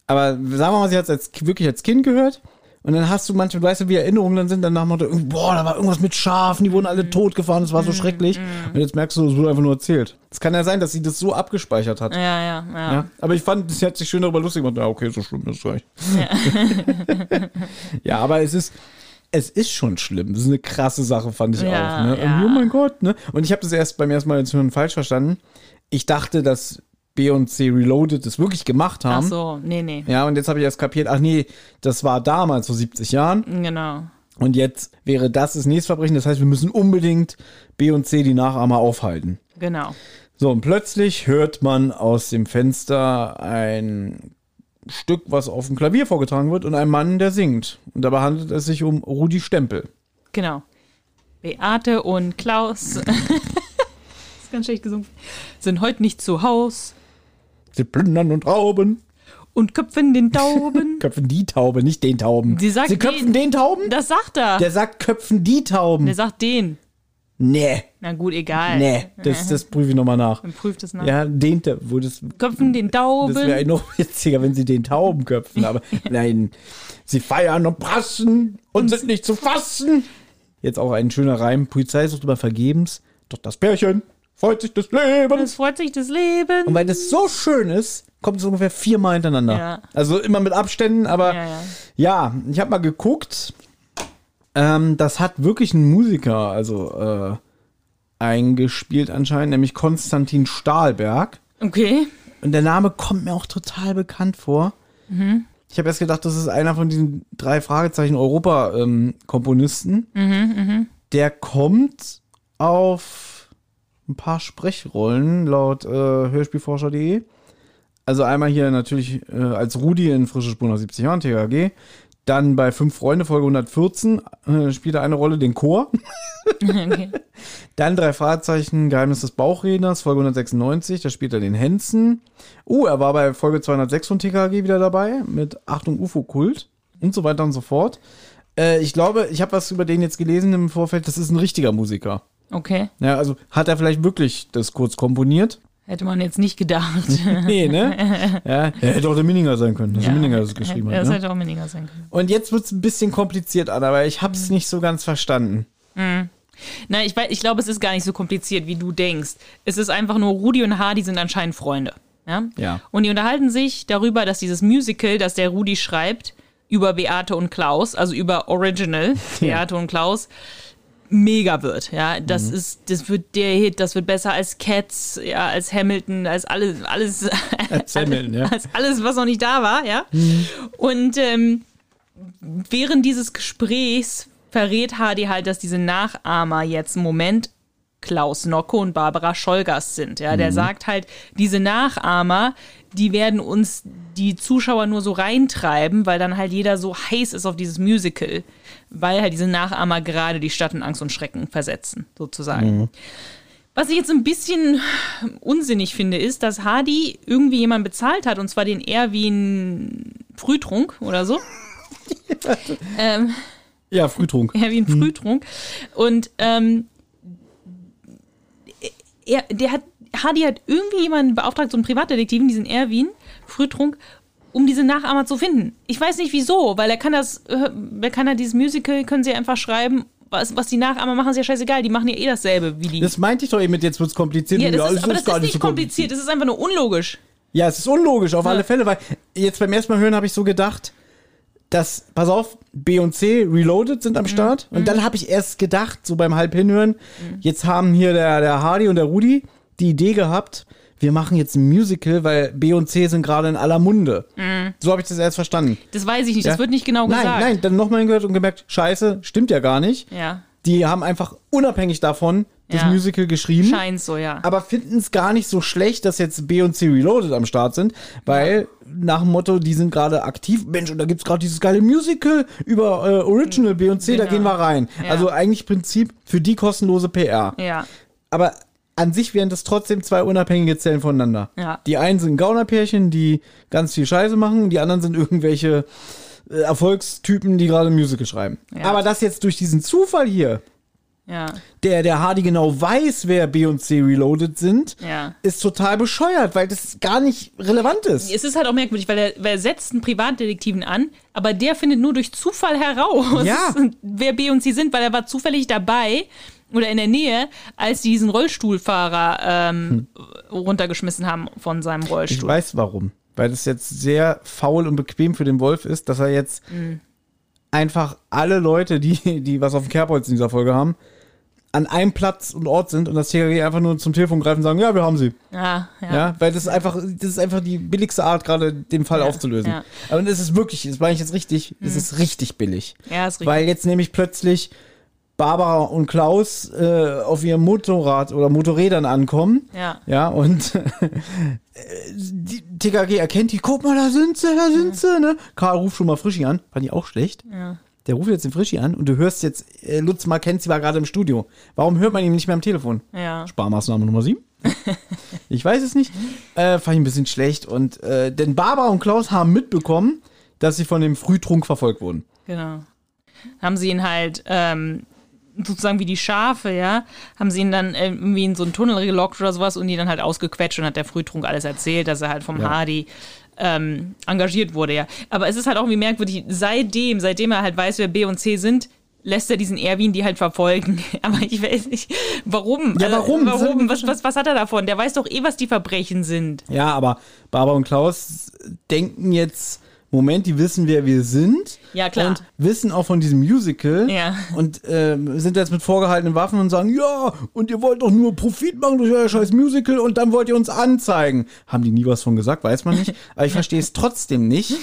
Aber sagen wir mal, sie hat es als, wirklich als Kind gehört. Und dann hast du manchmal, du weißt ja, wie Erinnerungen dann sind, dann nach Motto, boah, da war irgendwas mit Schafen, die wurden alle Mhm. totgefahren, das war so schrecklich. Und jetzt merkst du, es wurde einfach nur erzählt. Es kann ja sein, dass sie das so abgespeichert hat. Ja, ja, ja. Ja, aber ich fand, sie hat sich schön darüber lustig gemacht. Ja, okay, so schlimm ist es gleich. *laughs* Ja. aber es ist, es ist schon schlimm. Das ist eine krasse Sache, fand ich Ja, auch. Ne? ja. Oh mein Gott, ne? Und ich habe das erst beim ersten Mal jetzt hören falsch verstanden. Ich dachte, dass B und C Reloaded das wirklich gemacht Ach haben. so, nee, nee. Ja, und jetzt habe ich erst kapiert, ach nee, das war damals vor 70 Jahren. Genau. Und jetzt wäre das das nächste Verbrechen. Das heißt, wir müssen unbedingt B und C die Nachahmer aufhalten. Genau. So, und plötzlich hört man aus dem Fenster ein Stück, was auf dem Klavier vorgetragen wird und ein Mann, der singt. Und dabei handelt es sich um Rudi Stempel. Genau. Beate und Klaus. *laughs* ist ganz schlecht gesungen. Sind heute nicht zu Haus Sie plündern und rauben. und köpfen den *laughs* Tauben. Köpfen die Taube, nicht den Tauben. Sie sagt Sie köpfen den, Tauben? Das sagt er. Der sagt, köpfen die Tauben. Der sagt den. nee, Na gut, egal. nee, das, das *laughs* prüfe ich nochmal nach. Dann prüft es nach. Ja, den, wo das, Köpfen den das wäre Tauben. noch witziger, wenn sie den Tauben köpfen. Aber *laughs* nein, sie feiern und prassen und sind nicht zu fassen. Jetzt auch ein schöner Reim. Polizei sucht immer vergebens. Doch das Pärchen freut sich des Es Lebens. freut sich das Leben. Und weil das so schön ist, kommt es ungefähr viermal hintereinander. Ja. Also immer mit Abständen, aber Ja, ja. ja, ich habe mal geguckt. Ähm, das hat wirklich ein Musiker, also äh, eingespielt anscheinend, nämlich Konstantin Stahlberg. Okay. Und der Name kommt mir auch total bekannt vor. Ich habe erst gedacht, das ist einer von diesen drei Fragezeichen Europa-Komponisten. Der kommt auf ein paar Sprechrollen laut äh, Hörspielforscher.de. Also einmal hier natürlich äh, als Rudi in Frische Spur nach 70 Jahren, THG. Dann bei Fünf Freunde, Folge 114, äh, spielt er eine Rolle, den Chor. okay. *laughs* Dann drei Fragezeichen, Geheimnis des Bauchredners, Folge 196, da spielt er den Hensen. Uh, er war bei Folge 206 von TKG wieder dabei, mit Achtung UFO-Kult und so weiter und so fort. Äh, ich glaube, ich habe was über den jetzt gelesen im Vorfeld, das ist ein richtiger Musiker. Okay. Ja, also hat er vielleicht wirklich das kurz komponiert? Hätte man jetzt nicht gedacht. *laughs* Nee, ne? *laughs* ja, er hätte auch der Minninger sein können, dass der Minninger das geschrieben ja, hat. Das Ne? hätte auch Minninger sein können. Und jetzt wird's ein bisschen kompliziert, Anna, aber ich hab's Mhm. nicht so ganz verstanden. Nein, ich, weiß, ich glaube, es ist gar nicht so kompliziert, wie du denkst. Es ist einfach nur, Rudi und Hardy sind anscheinend Freunde. Ja? Ja. Und die unterhalten sich darüber, dass dieses Musical, das der Rudi schreibt, über Beate und Klaus, also über Original *laughs* Beate und Klaus, mega wird. Ja, das ist, das wird der Hit, das wird besser als Cats, ja, als Hamilton, als alles, alles, *laughs* Als Hamilton, ja. als alles, was noch nicht da war, ja. Und ähm, während dieses Gesprächs verrät Hardy halt, dass diese Nachahmer jetzt im Moment Klaus Nocke und Barbara Scholgast sind. Ja, der sagt halt, diese Nachahmer, die werden uns die Zuschauer nur so reintreiben, weil dann halt jeder so heiß ist auf dieses Musical, weil halt diese Nachahmer gerade die Stadt in Angst und Schrecken versetzen, sozusagen. Was ich jetzt ein bisschen unsinnig finde, ist, dass Hardy irgendwie jemanden bezahlt hat, und zwar den Erwin Frühtrunk oder so. *laughs* ähm, Ja, Frühtrunk. Erwin Frühtrunk. Und ähm, er, der hat, Hardy hat irgendwie jemanden beauftragt, so einen Privatdetektiven, diesen Erwin Frühtrunk, um diese Nachahmer zu finden. Ich weiß nicht wieso, weil er kann das, äh, wer kann er dieses Musical, können sie einfach schreiben, was, was die Nachahmer machen, ist ja scheißegal, die machen ja eh dasselbe wie die. Das meinte ich doch eben mit, jetzt wird's kompliziert. ja, das ist, alles aber das gar ist nicht so kompliziert, das ist einfach nur unlogisch. Ja, es ist unlogisch auf alle Fälle, weil jetzt beim ersten Mal hören habe ich so gedacht, dass, pass auf, B und C Reloaded sind am Mhm. Start. Und dann habe ich erst gedacht, so beim halb hinhören, jetzt haben hier der, der Hardy und der Rudi die Idee gehabt, wir machen jetzt ein Musical, weil B und C sind gerade in aller Munde. So habe ich das erst verstanden. Das weiß ich nicht, das Ja? wird nicht genau nein, gesagt. Nein, dann nochmal gehört und gemerkt, scheiße, stimmt ja gar nicht. Ja, Die haben einfach unabhängig davon das Ja. Musical geschrieben scheint so, ja. aber finden es gar nicht so schlecht, dass jetzt B und C Reloaded am Start sind, weil nach dem Motto, die sind gerade aktiv. Mensch, und da gibt's gerade dieses geile Musical über äh, Original B und C, da Genau. gehen wir rein. Ja. Also eigentlich Prinzip für die kostenlose PR. ja. Aber an sich wären das trotzdem zwei unabhängige Zellen voneinander. Ja. Die einen sind Gaunerpärchen, die ganz viel Scheiße machen, die anderen sind irgendwelche äh, Erfolgstypen, die gerade Musical schreiben. Ja. Aber das jetzt durch diesen Zufall hier, Ja, der der Hardy genau weiß, wer B und C Reloaded sind, ja. ist total bescheuert, weil das gar nicht relevant ist. Es ist halt auch merkwürdig, weil er, weil er setzt einen Privatdetektiven an, aber der findet nur durch Zufall heraus, *laughs* wer B und C sind, weil er war zufällig dabei oder in der Nähe, als die diesen Rollstuhlfahrer ähm, runtergeschmissen haben von seinem Ich Rollstuhl. weiß warum. Weil das jetzt sehr faul und bequem für den Wolf ist, dass er jetzt Mhm. einfach alle Leute, die, die was auf dem Kerbholz in dieser Folge haben, an einem Platz und Ort sind und das TKG einfach nur zum Telefon greifen und sagen, ja, wir haben sie. Ja, ja. Ja, weil das ist einfach, das ist einfach die billigste Art, gerade den Fall aufzulösen. ja. Aber es ist wirklich, das meine ich jetzt richtig, es ist richtig billig. Ja, ist richtig. Weil jetzt nämlich plötzlich Barbara und Klaus äh, auf ihrem Motorrad oder Motorrädern ankommen. Ja. Ja, und *laughs* äh, die TKG erkennt die, guck mal, da sind sie, da sind sie, ne? Karl ruft schon mal Frischi an, fand ich auch schlecht. Ja. Der ruft jetzt den Frischi an und du hörst jetzt, äh, Lutz Mackenzie war gerade im Studio. Warum hört man ihn nicht mehr am Telefon? Ja. Sparmaßnahme Nummer 7? *laughs* ich weiß es nicht. Äh, fand ich ein bisschen schlecht. Und äh, denn Barbara und Klaus haben mitbekommen, dass sie von dem Frühtrunk verfolgt wurden. Genau. Haben sie ihn halt, ähm, sozusagen wie die Schafe, ja, haben sie ihn dann äh, irgendwie in so einen Tunnel gelockt oder sowas und die dann halt ausgequetscht und hat der Frühtrunk alles erzählt, dass er halt vom Ja. Hardy ähm, engagiert wurde, ja. Aber es ist halt auch irgendwie merkwürdig, seitdem, seitdem er halt weiß, wer B und C sind, lässt er diesen Erwin die halt verfolgen. *laughs* Aber ich weiß nicht, warum? Ja, warum? warum? Was, was, was hat er davon? Der weiß doch eh, was die Verbrechen sind. Ja, aber Barbara und Klaus denken jetzt, Moment, die wissen, wer wir sind. Ja, klar. Und wissen auch von diesem Musical. Ja. Und ähm, sind jetzt mit vorgehaltenen Waffen und sagen, ja, und ihr wollt doch nur Profit machen durch euer scheiß Musical und dann wollt ihr uns anzeigen. Haben die nie was von gesagt, weiß man nicht. Aber ich verstehe es trotzdem nicht.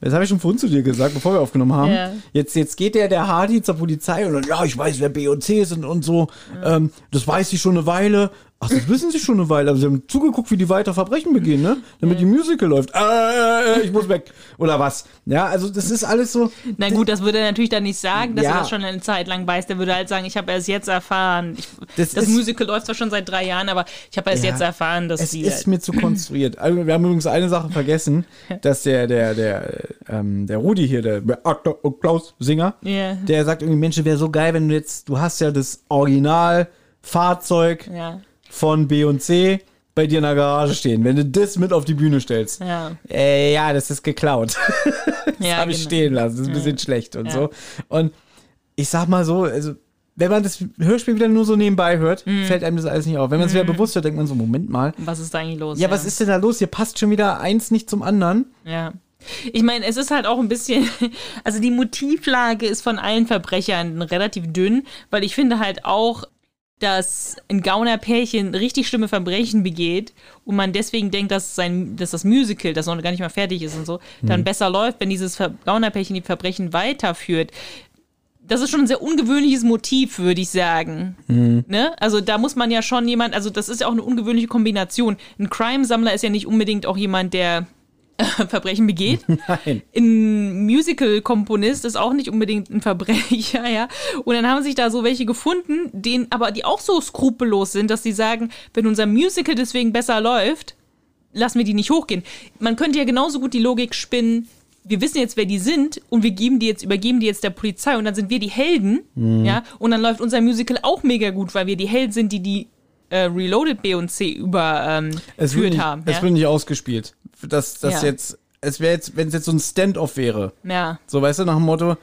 Das habe ich schon vorhin zu dir gesagt, bevor wir aufgenommen haben. Ja. Jetzt, jetzt geht der, der Hardy zur Polizei und dann, ja, ich weiß, wer B und C sind und so. Ähm, das weiß ich schon eine Weile. Ach, das wissen sie schon eine Weile. Aber sie haben zugeguckt, wie die weiter Verbrechen begehen, ne? Damit die Musical läuft. Äh, ich muss weg. Oder was? Ja, also das ist alles so. Na gut, das würde er natürlich dann nicht sagen, dass Ja. er das schon eine Zeit lang weiß. Der würde halt sagen, ich habe erst jetzt erfahren. Ich, Das das ist- Musical läuft zwar schon seit drei Jahren, aber ich habe erst Ja. jetzt erfahren, dass Es die. ist mir zu konstruiert. Also, wir haben übrigens eine Sache vergessen, dass der, der, der, ähm, der Rudi hier, der und Klaus Singer, Ja. der sagt irgendwie, Mensch, wäre so geil, wenn du jetzt, du hast ja das Original-Fahrzeug ja, von B und C bei dir in der Garage stehen, wenn du das mit auf die Bühne stellst. ja, Äh, ja, das ist geklaut. *laughs* Das ja. habe ich genau. stehen lassen. Das ist ein bisschen schlecht und Ja. so. Und ich sag mal so, also wenn man das Hörspiel wieder nur so nebenbei hört, Mhm. fällt einem das alles nicht auf. Wenn man es wieder bewusst hört, denkt man so, Moment mal. Was ist da eigentlich los? Ja, was ist denn da los? Hier passt schon wieder eins nicht zum anderen. Ja. Ich meine, es ist halt auch ein bisschen, *laughs* also die Motivlage ist von allen Verbrechern relativ dünn, weil ich finde halt auch, dass ein Gaunerpärchen richtig schlimme Verbrechen begeht und man deswegen denkt, dass, sein, dass das Musical, das noch gar nicht mal fertig ist und so, dann besser läuft, wenn dieses Gaunerpärchen die Verbrechen weiterführt. Das ist schon ein sehr ungewöhnliches Motiv, würde ich sagen. Ne? Also da muss man ja schon jemand, also das ist ja auch eine ungewöhnliche Kombination. Ein Crime-Sammler ist ja nicht unbedingt auch jemand, der *laughs* Verbrechen begeht. *laughs* Nein. Ein Musical-Komponist ist auch nicht unbedingt ein Verbrecher, *laughs* ja. Und dann haben sich da so welche gefunden, denen aber die auch so skrupellos sind, dass sie sagen, wenn unser Musical deswegen besser läuft, lassen wir die nicht hochgehen. Man könnte ja genauso gut die Logik spinnen, wir wissen jetzt, wer die sind und wir geben die jetzt, übergeben die jetzt der Polizei und dann sind wir die Helden, Mhm. ja, und dann läuft unser Musical auch mega gut, weil wir die Helden sind, die die äh, Reloaded B und C überführt ähm, Es wird führt nicht, haben. es ja? wird nicht ausgespielt. Das, das Ja. jetzt, es wäre jetzt, wenn es jetzt so ein Stand-off wäre. ja. So, weißt du, nach dem Motto,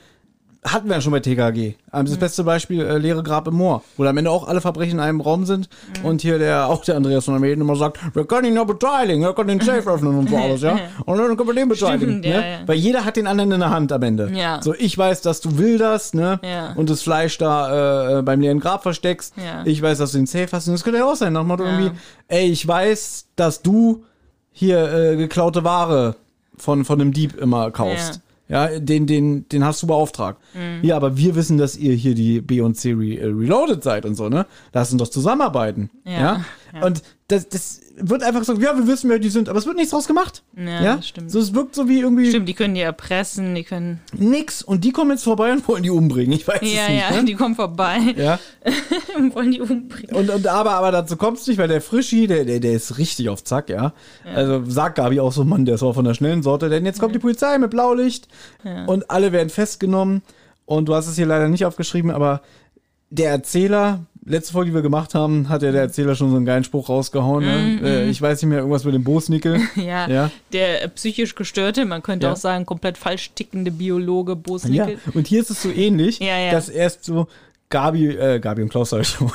hatten wir ja schon bei TKG. Ähm, Mhm. Das beste Beispiel, äh, leere Grab im Moor, wo am Ende auch alle Verbrechen in einem Raum sind Mhm. und hier der, auch der Andreas von der Medien immer sagt, wir können ihn ja beteiligen, wir können den Safe öffnen und so *laughs* alles, ja. Und dann können wir den beteiligen. Stimmt, ja, ne? ja. Weil jeder hat den anderen in der Hand am Ende. Ja. So, ich weiß, dass du will das, ne? Ja. Und das Fleisch da äh, beim leeren Grab versteckst. Ja. Ich weiß, dass du den Safe hast. Und das könnte ja auch sein, nach Motto Ja. irgendwie, ey, ich weiß, dass du hier äh, geklaute Ware von, von einem Dieb immer kaufst. Ja, den, den, den hast du beauftragt. Mhm. Ja, aber wir wissen, dass ihr hier die B und C Re äh, Reloaded seid und so, ne? Lass uns doch zusammenarbeiten. Ja. Ja. Und das, das wird einfach so, ja, wir wissen, wer die sind, aber es wird nichts draus gemacht. Ja, Ja, stimmt. So, es wirkt so wie irgendwie Stimmt, die können die erpressen, die können. nix. Und die kommen jetzt vorbei und wollen die umbringen. Ich weiß Ja, es nicht. ja, ne? die kommen vorbei ja. und *laughs* wollen die umbringen. Und, und aber, aber dazu kommt's nicht, weil der Frischi, der, der, der ist richtig auf Zack, ja. Also sagt Gabi auch so, Mann, der ist auch von der schnellen Sorte, denn jetzt kommt die Polizei mit Blaulicht und alle werden festgenommen. Und du hast es hier leider nicht aufgeschrieben, aber der Erzähler, letzte Folge, die wir gemacht haben, hat ja der Erzähler schon so einen geilen Spruch rausgehauen. Ne? Äh, ich weiß nicht mehr, irgendwas mit dem Bosnickel. *laughs* Ja, Ja. der äh, psychisch gestörte, man könnte Ja. auch sagen, komplett falsch tickende Biologe Ja, Bosnickel. und hier ist es so ähnlich, Ja, ja. dass erst so Gabi, äh, Gabi und Klaus halt *laughs* schon,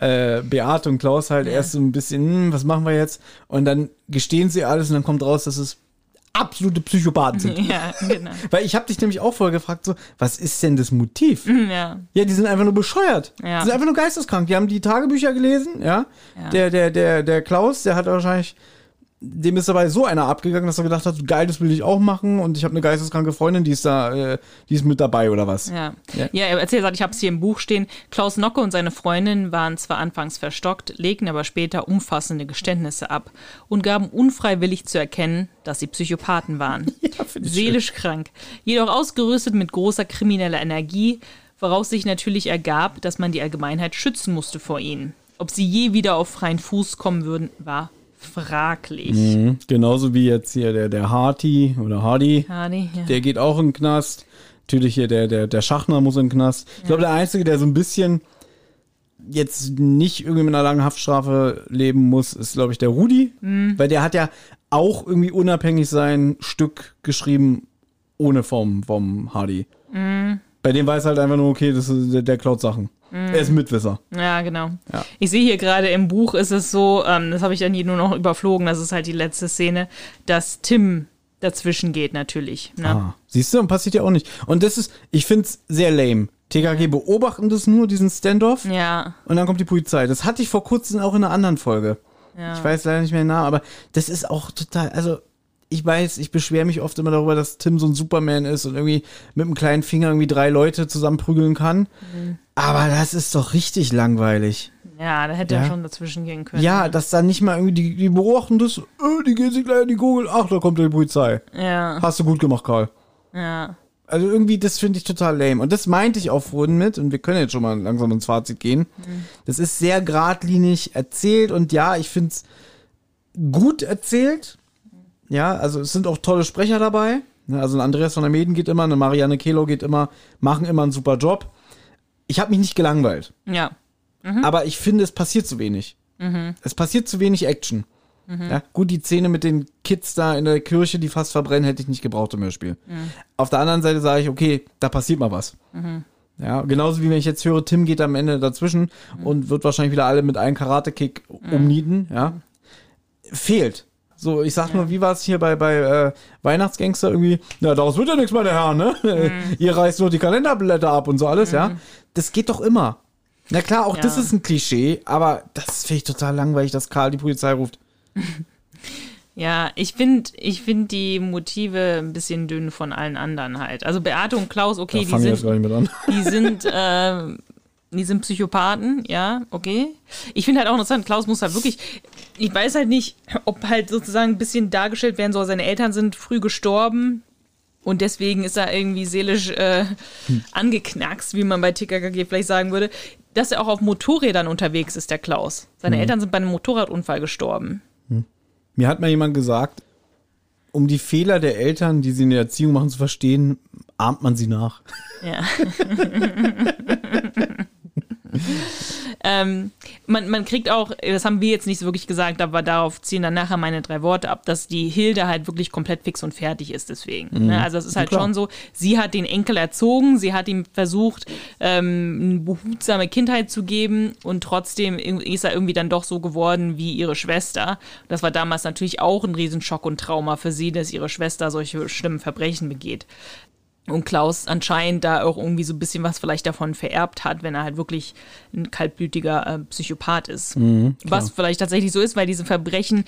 äh, Beate und Klaus halt erst so ein bisschen, hm, was machen wir jetzt? Und dann gestehen sie alles und dann kommt raus, dass es absolute Psychopathen sind. *laughs* Ja, genau. Weil ich habe dich nämlich auch vorher gefragt, so, was ist denn das Motiv? Ja, Ja, die sind einfach nur bescheuert. Ja. Die sind einfach nur geisteskrank. Die haben die Tagebücher gelesen, ja. Ja. Der, der, der, der Klaus, der hat wahrscheinlich, dem ist dabei so einer abgegangen, dass er gedacht hat, geil, das will ich auch machen und ich habe eine geisteskranke Freundin, die ist da, äh, die ist mit dabei oder was. ja. Ja. Ja, er erzählt, sagt, ich habe es hier im Buch stehen. Klaus Nocke und seine Freundin waren zwar anfangs verstockt, legten aber später umfassende Geständnisse ab und gaben unfreiwillig zu erkennen, dass sie Psychopathen waren. *laughs* Ja, Seelisch krank. Jedoch ausgerüstet mit großer krimineller Energie, woraus sich natürlich ergab, dass man die Allgemeinheit schützen musste vor ihnen. Ob sie je wieder auf freien Fuß kommen würden, war fraglich. Mhm. Genauso wie jetzt hier der, der Harty oder Hardy, Hardy, ja. der geht auch in den Knast. Natürlich hier der, der, der Schachner muss in den Knast. Ich glaube, der Einzige, der so ein bisschen jetzt nicht irgendwie mit einer langen Haftstrafe leben muss, ist, glaube ich, der Rudi. Mhm. Weil der hat ja auch irgendwie unabhängig sein Stück geschrieben, ohne vom, vom Hardy. Mhm. Bei dem weiß halt einfach nur, okay, das ist, der, der klaut Sachen. Er ist Mitwisser. Ja, genau. Ja. Ich sehe hier gerade im Buch ist es so, ähm, das habe ich dann hier nur noch überflogen, das ist halt die letzte Szene, dass Tim dazwischen geht natürlich. Ne? Ah, siehst du, und passiert ja auch nicht. Und das ist, ich finde es sehr lame. TKG beobachten das nur, diesen Standoff. Ja, Und dann kommt die Polizei. Das hatte ich vor kurzem auch in einer anderen Folge. ja. Ich weiß leider nicht mehr den Namen, aber das ist auch total, also ich weiß, ich beschwere mich oft immer darüber, dass Tim so ein Superman ist und irgendwie mit einem kleinen Finger irgendwie drei Leute zusammenprügeln kann. Mhm. Aber das ist doch richtig langweilig. ja, da hätte Ja. er schon dazwischen gehen können. Ja, dass da nicht mal irgendwie, die, die beobachten das, äh, die gehen sich gleich in die Kugel, ach, da kommt die Polizei. Ja, Hast du gut gemacht, Karl. ja. Also irgendwie, das finde ich total lame. Und das meinte ich auch vorhin mit, und wir können jetzt schon mal langsam ins Fazit gehen. Das ist sehr geradlinig erzählt und ja, ich finde es gut erzählt. Ja, also es sind auch tolle Sprecher dabei. Ja, Also ein Andreas von der Meden geht immer, eine Marianne Kelo geht immer, machen immer einen super Job. Ich habe mich nicht gelangweilt, Ja, aber ich finde, es passiert zu wenig. Es passiert zu wenig Action. Ja, gut, die Szene mit den Kids da in der Kirche, die fast verbrennen, hätte ich nicht gebraucht im Hörspiel. Auf der anderen Seite sage ich, okay, da passiert mal was. Ja, genauso wie wenn ich jetzt höre, Tim geht am Ende dazwischen und wird wahrscheinlich wieder alle mit einem Karate-Kick umnieten, ja. Fehlt. So, ich sag nur, wie war es hier bei, bei äh, Weihnachtsgangster irgendwie? Ja, daraus wird ja nichts, meine Herren, ne? *laughs* Ihr reißt nur die Kalenderblätter ab und so alles, ja. Das geht doch immer. Na klar, auch Ja. das ist ein Klischee, aber das finde ich total langweilig, dass Karl die Polizei ruft. *laughs* ja. Ich finde ich find die Motive ein bisschen dünn von allen anderen halt. Also Beate und Klaus, okay, die sind, die *laughs* sind, äh, die sind Psychopathen, ja, okay. Ich finde halt auch interessant, Klaus muss halt wirklich, ich weiß halt nicht, ob halt sozusagen ein bisschen dargestellt werden soll, seine Eltern sind früh gestorben und deswegen ist er irgendwie seelisch äh, angeknackst, wie man bei TKKG vielleicht sagen würde, dass er auch auf Motorrädern unterwegs ist, der Klaus. Seine Eltern sind bei einem Motorradunfall gestorben. Mir hat mal jemand gesagt, um die Fehler der Eltern, die sie in der Erziehung machen, zu verstehen, ahmt man sie nach. Ja. *laughs* *laughs* ähm, man, man kriegt auch, das haben wir jetzt nicht so wirklich gesagt, aber darauf ziehen dann nachher meine drei Worte ab, dass die Hilde halt wirklich komplett fix und fertig ist deswegen. Ne? Also es ist halt klar. schon so, sie hat den Enkel erzogen, sie hat ihm versucht, ähm, eine behutsame Kindheit zu geben und trotzdem ist er irgendwie dann doch so geworden wie ihre Schwester. Das war damals natürlich auch ein Riesenschock und Trauma für sie, dass ihre Schwester solche schlimmen Verbrechen begeht Und Klaus anscheinend da auch irgendwie so ein bisschen was vielleicht davon vererbt hat, wenn er halt wirklich ein kaltblütiger äh, Psychopath ist. Mhm, was vielleicht tatsächlich so ist, weil diese Verbrechen,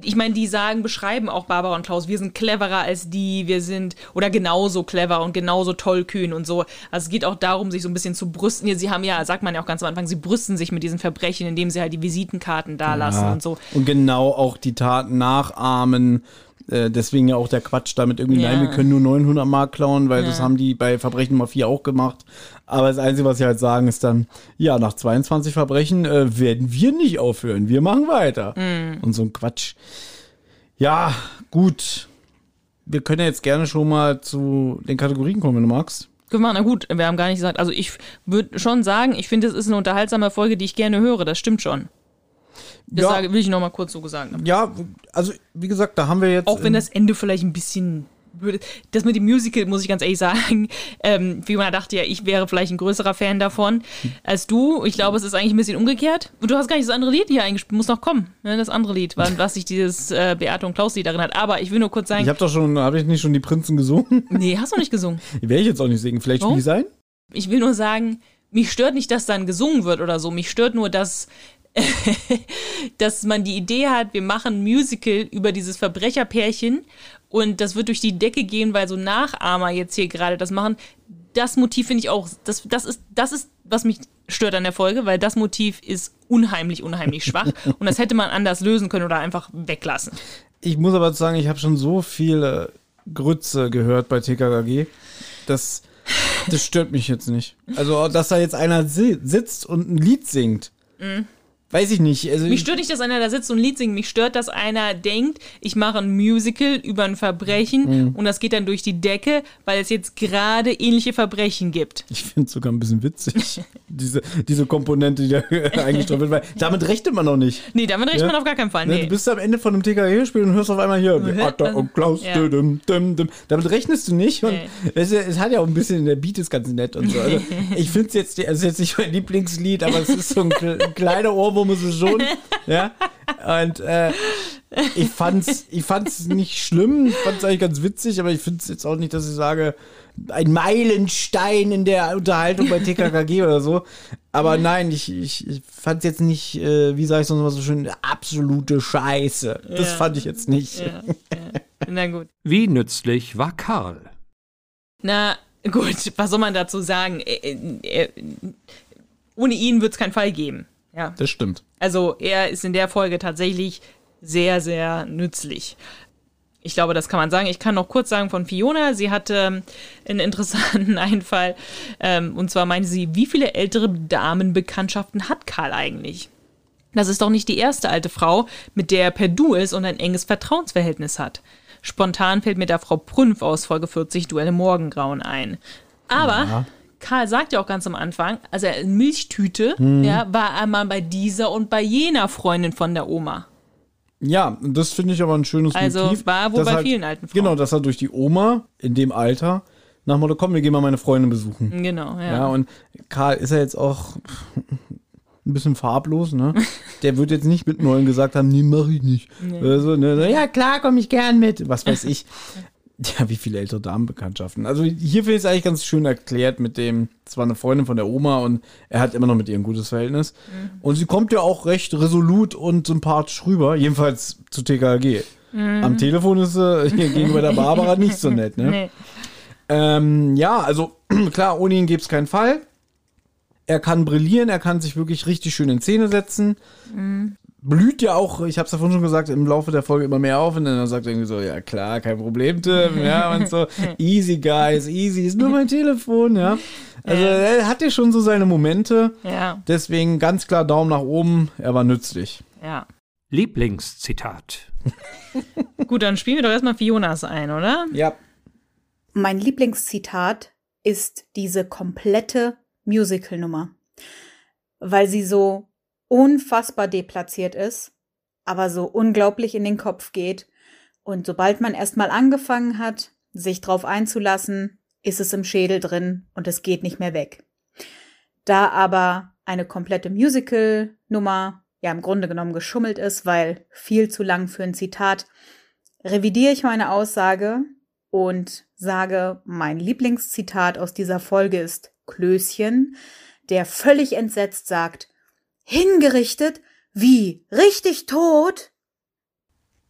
ich meine, die sagen, beschreiben auch Barbara und Klaus, wir sind cleverer als die, wir sind oder genauso clever und genauso tollkühn und so. Also es geht auch darum, sich so ein bisschen zu brüsten. Sie haben ja, sagt man ja auch ganz am Anfang, sie brüsten sich mit diesen Verbrechen, indem sie halt die Visitenkarten da lassen Ja. und so. Und genau auch die Taten nachahmen. Äh, deswegen ja auch der Quatsch damit irgendwie, Ja. nein, wir können nur 900 Mark klauen, weil Ja. das haben die bei Verbrechen Nummer 4 auch gemacht. Aber das Einzige, was sie halt sagen, ist dann, ja, nach 22 Verbrechen äh, werden wir nicht aufhören, wir machen weiter. Mhm. Und so ein Quatsch. Ja, gut. Wir können ja jetzt gerne schon mal zu den Kategorien kommen, wenn du magst. Können wir, na gut, wir haben gar nicht gesagt, also ich würde schon sagen, ich finde, es ist eine unterhaltsame Folge, die ich gerne höre, das stimmt schon. Das Ja. sage, will ich noch mal kurz so gesagt haben. Ja, also wie gesagt, da haben wir jetzt. Auch wenn ähm, das Ende vielleicht ein bisschen würde. Das mit dem Musical, muss ich ganz ehrlich sagen, *laughs* ähm, Fiona dachte ja, ich wäre vielleicht ein größerer Fan davon als du. Ich glaube, es ist eigentlich ein bisschen umgekehrt. Und du hast gar nicht das andere Lied hier eingespielt, muss noch kommen. Ne, das andere Lied, was sich dieses äh, Beate und Klaus Lied erinnert. Aber ich will nur kurz sagen, ich habe doch schon, habe ich nicht schon die Prinzen gesungen? *laughs* nee, hast du nicht gesungen. Werde ich jetzt auch nicht singen. Vielleicht Warum? spiele ich sein? Ich will nur sagen, mich stört nicht, dass dann gesungen wird oder so. Mich stört nur, dass, *laughs* dass man die Idee hat, wir machen ein Musical über dieses Verbrecherpärchen und das wird durch die Decke gehen, weil so Nachahmer jetzt hier gerade das machen. Das Motiv finde ich auch, das, das, ist, das ist, was mich stört an der Folge, weil das Motiv ist unheimlich, unheimlich schwach *laughs* und das hätte man anders lösen können oder einfach weglassen. Ich muss aber sagen, ich habe schon so viele Grütze gehört bei TKKG. Das, das stört mich jetzt nicht. Also, dass da jetzt einer si sitzt und ein Lied singt. Weiß ich nicht. Also. Mich ich, stört nicht, dass einer da sitzt und ein Lied singt. Mich stört, dass einer denkt, ich mache ein Musical über ein Verbrechen Mhm. und das geht dann durch die Decke, weil es jetzt gerade ähnliche Verbrechen gibt. ich finde es sogar ein bisschen witzig. *laughs* diese, diese Komponente, die da *laughs* eingestreut wird, weil damit rechnet man noch nicht. Nee, damit rechnet Ja. man auf gar keinen Fall. Ne, Nee. Du bist am Ende von einem TKG-Spiel und hörst auf einmal hier *laughs* Beata und Klaus. Ja. Düm, düm, düm. Damit rechnest du nicht. Und Nee. es, es hat ja auch ein bisschen, der Beat ist ganz nett und so. Also, ich finde es jetzt, ist jetzt nicht mein Lieblingslied, aber es ist so ein, ein kleiner Ohrwurm ist es schon. *laughs* Ja. Und äh, ich fand's, ich fand's nicht schlimm, ich fand's eigentlich ganz witzig, aber ich finde es jetzt auch nicht, dass ich sage, ein Meilenstein in der Unterhaltung bei TKKG *laughs* oder so. Aber nein, ich, ich, ich fand es jetzt nicht, äh, wie sage ich sonst mal so schön, absolute Scheiße. Das Ja. fand ich jetzt nicht. Ja, ja. Na gut. Wie nützlich war Karl? Na gut, was soll man dazu sagen? Äh, äh, äh, Ohne ihn wird es keinen Fall geben. Ja. Das stimmt. Also er ist in der Folge tatsächlich sehr, sehr nützlich. Ich glaube, das kann man sagen. Ich kann noch kurz sagen von Fiona. Sie hatte ähm, einen interessanten *laughs* Einfall. Ähm, und zwar meinte sie, wie viele ältere Damenbekanntschaften hat Karl eigentlich? Das ist doch nicht die erste alte Frau, mit der er per Du ist und ein enges Vertrauensverhältnis hat. Spontan fällt mir da Frau Prünf aus Folge 40 Duelle Morgengrauen ein. Aber Karl sagt ja auch ganz am Anfang, also Milchtüte, ja, war er mal bei dieser und bei jener Freundin von der Oma. Ja, das finde ich aber ein schönes Also Motiv. war wohl bei halt- vielen alten Frauen. Genau, dass er durch die Oma in dem Alter nach Motto, komm, wir gehen mal meine Freundin besuchen. Genau, ja. Ja, und Karl ist ja jetzt auch ein bisschen farblos, ne? *laughs* Der wird jetzt nicht mit Neuen gesagt haben, nee, mach ich nicht. Oder so, ne? Ja, klar, komm ich gern mit. Was weiß *laughs* ich. *laughs* Ja, wie viele ältere Damenbekanntschaften. Also hier finde ich es eigentlich ganz schön erklärt mit dem, es war eine Freundin von der Oma und er hat immer noch mit ihr ein gutes Verhältnis. Mhm. Und sie kommt ja auch recht resolut und sympathisch rüber, jedenfalls zu TKG. Am Telefon ist sie *laughs* hier gegenüber der Barbara nicht so nett, ne? Mhm. Nee. Ähm, ja, also *clears throat* klar, ohne ihn gäbe es keinen Fall. Er kann brillieren, er kann sich wirklich richtig schön in Szene setzen. Blüht ja auch, ich habe es ja vorhin schon gesagt, im Laufe der Folge immer mehr auf und dann sagt er irgendwie so, ja klar, kein Problem, Tim, *laughs* ja, und so, easy guys, easy, ist nur mein Telefon, ja. Also er hat ja schon so seine Momente, Ja, deswegen ganz klar Daumen nach oben, er war nützlich. ja. Lieblingszitat. *laughs* Gut, dann spielen wir doch erstmal Fionas ein, oder? Ja. Mein Lieblingszitat ist diese komplette Musical-Nummer, weil sie so unfassbar deplatziert ist, aber so unglaublich in den Kopf geht. Und sobald man erstmal angefangen hat, sich drauf einzulassen, ist es im Schädel drin und es geht nicht mehr weg. Da aber eine komplette Musical-Nummer ja im Grunde genommen geschummelt ist, weil viel zu lang für ein Zitat, revidiere ich meine Aussage und sage, mein Lieblingszitat aus dieser Folge ist Klößchen, der völlig entsetzt sagt, hingerichtet? Wie? Richtig tot?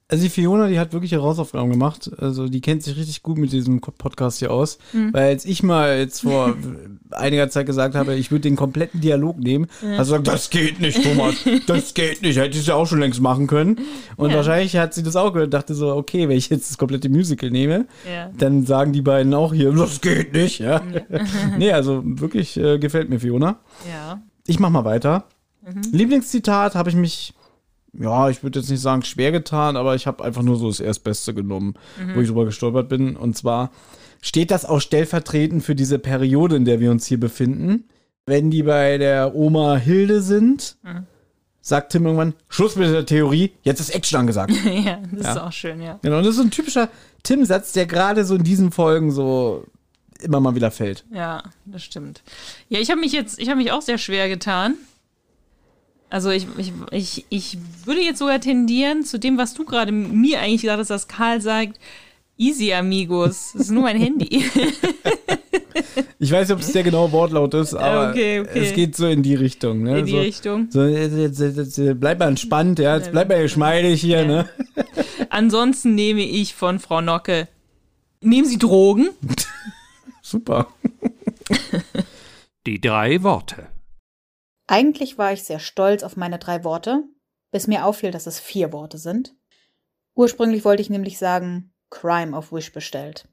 Also die Fiona, die hat wirklich Herausforderungen gemacht. Also die kennt sich richtig gut mit diesem Podcast hier aus. Mhm. Weil als ich mal jetzt vor *laughs* einiger Zeit gesagt habe, ich würde den kompletten Dialog nehmen, Ja. hast du gesagt, das geht nicht, Thomas, das geht nicht, hätte ich es ja auch schon längst machen können. Und Ja. wahrscheinlich hat sie das auch gehört, dachte so, okay, wenn ich jetzt das komplette Musical nehme, Ja. dann sagen die beiden auch hier, das geht nicht. Ja. *laughs* nee, also wirklich äh, gefällt mir Fiona. Ja. Ich mach mal weiter. Mhm. Lieblingszitat habe ich mich, ja, ich würde jetzt nicht sagen schwer getan, aber ich habe einfach nur so das Erstbeste genommen, Mhm. wo ich drüber gestolpert bin. Und zwar steht das auch stellvertretend für diese Periode, in der wir uns hier befinden. Wenn die bei der Oma Hilde sind, Mhm. sagt Tim irgendwann, Schluss mit der Theorie, jetzt ist Action angesagt. *laughs* ja, das ist Ja. auch schön, ja. genau, und das ist so ein typischer Tim-Satz, der gerade so in diesen Folgen so immer mal wieder fällt. Ja, das stimmt. Ja, ich habe mich jetzt, ich habe mich auch sehr schwer getan. Also ich, ich, ich, ich würde jetzt sogar tendieren zu dem, was du gerade mir eigentlich gesagt hast, dass Karl sagt, easy amigos, das ist nur mein Handy. *laughs* Ich weiß nicht, ob es der genaue Wortlaut ist, aber Okay, okay. es geht so in die Richtung. Ne? In die so, Richtung. So, jetzt, jetzt, jetzt, jetzt bleib mal entspannt, ja, jetzt bleib mal geschmeidig hier, ne? *laughs* Ansonsten nehme ich von Frau Nocke, nehmen Sie Drogen? *laughs* Super. Die drei Worte. Eigentlich war ich sehr stolz auf meine drei Worte, bis mir auffiel, dass es vier Worte sind. Ursprünglich wollte ich nämlich sagen, Crime of Wish bestellt.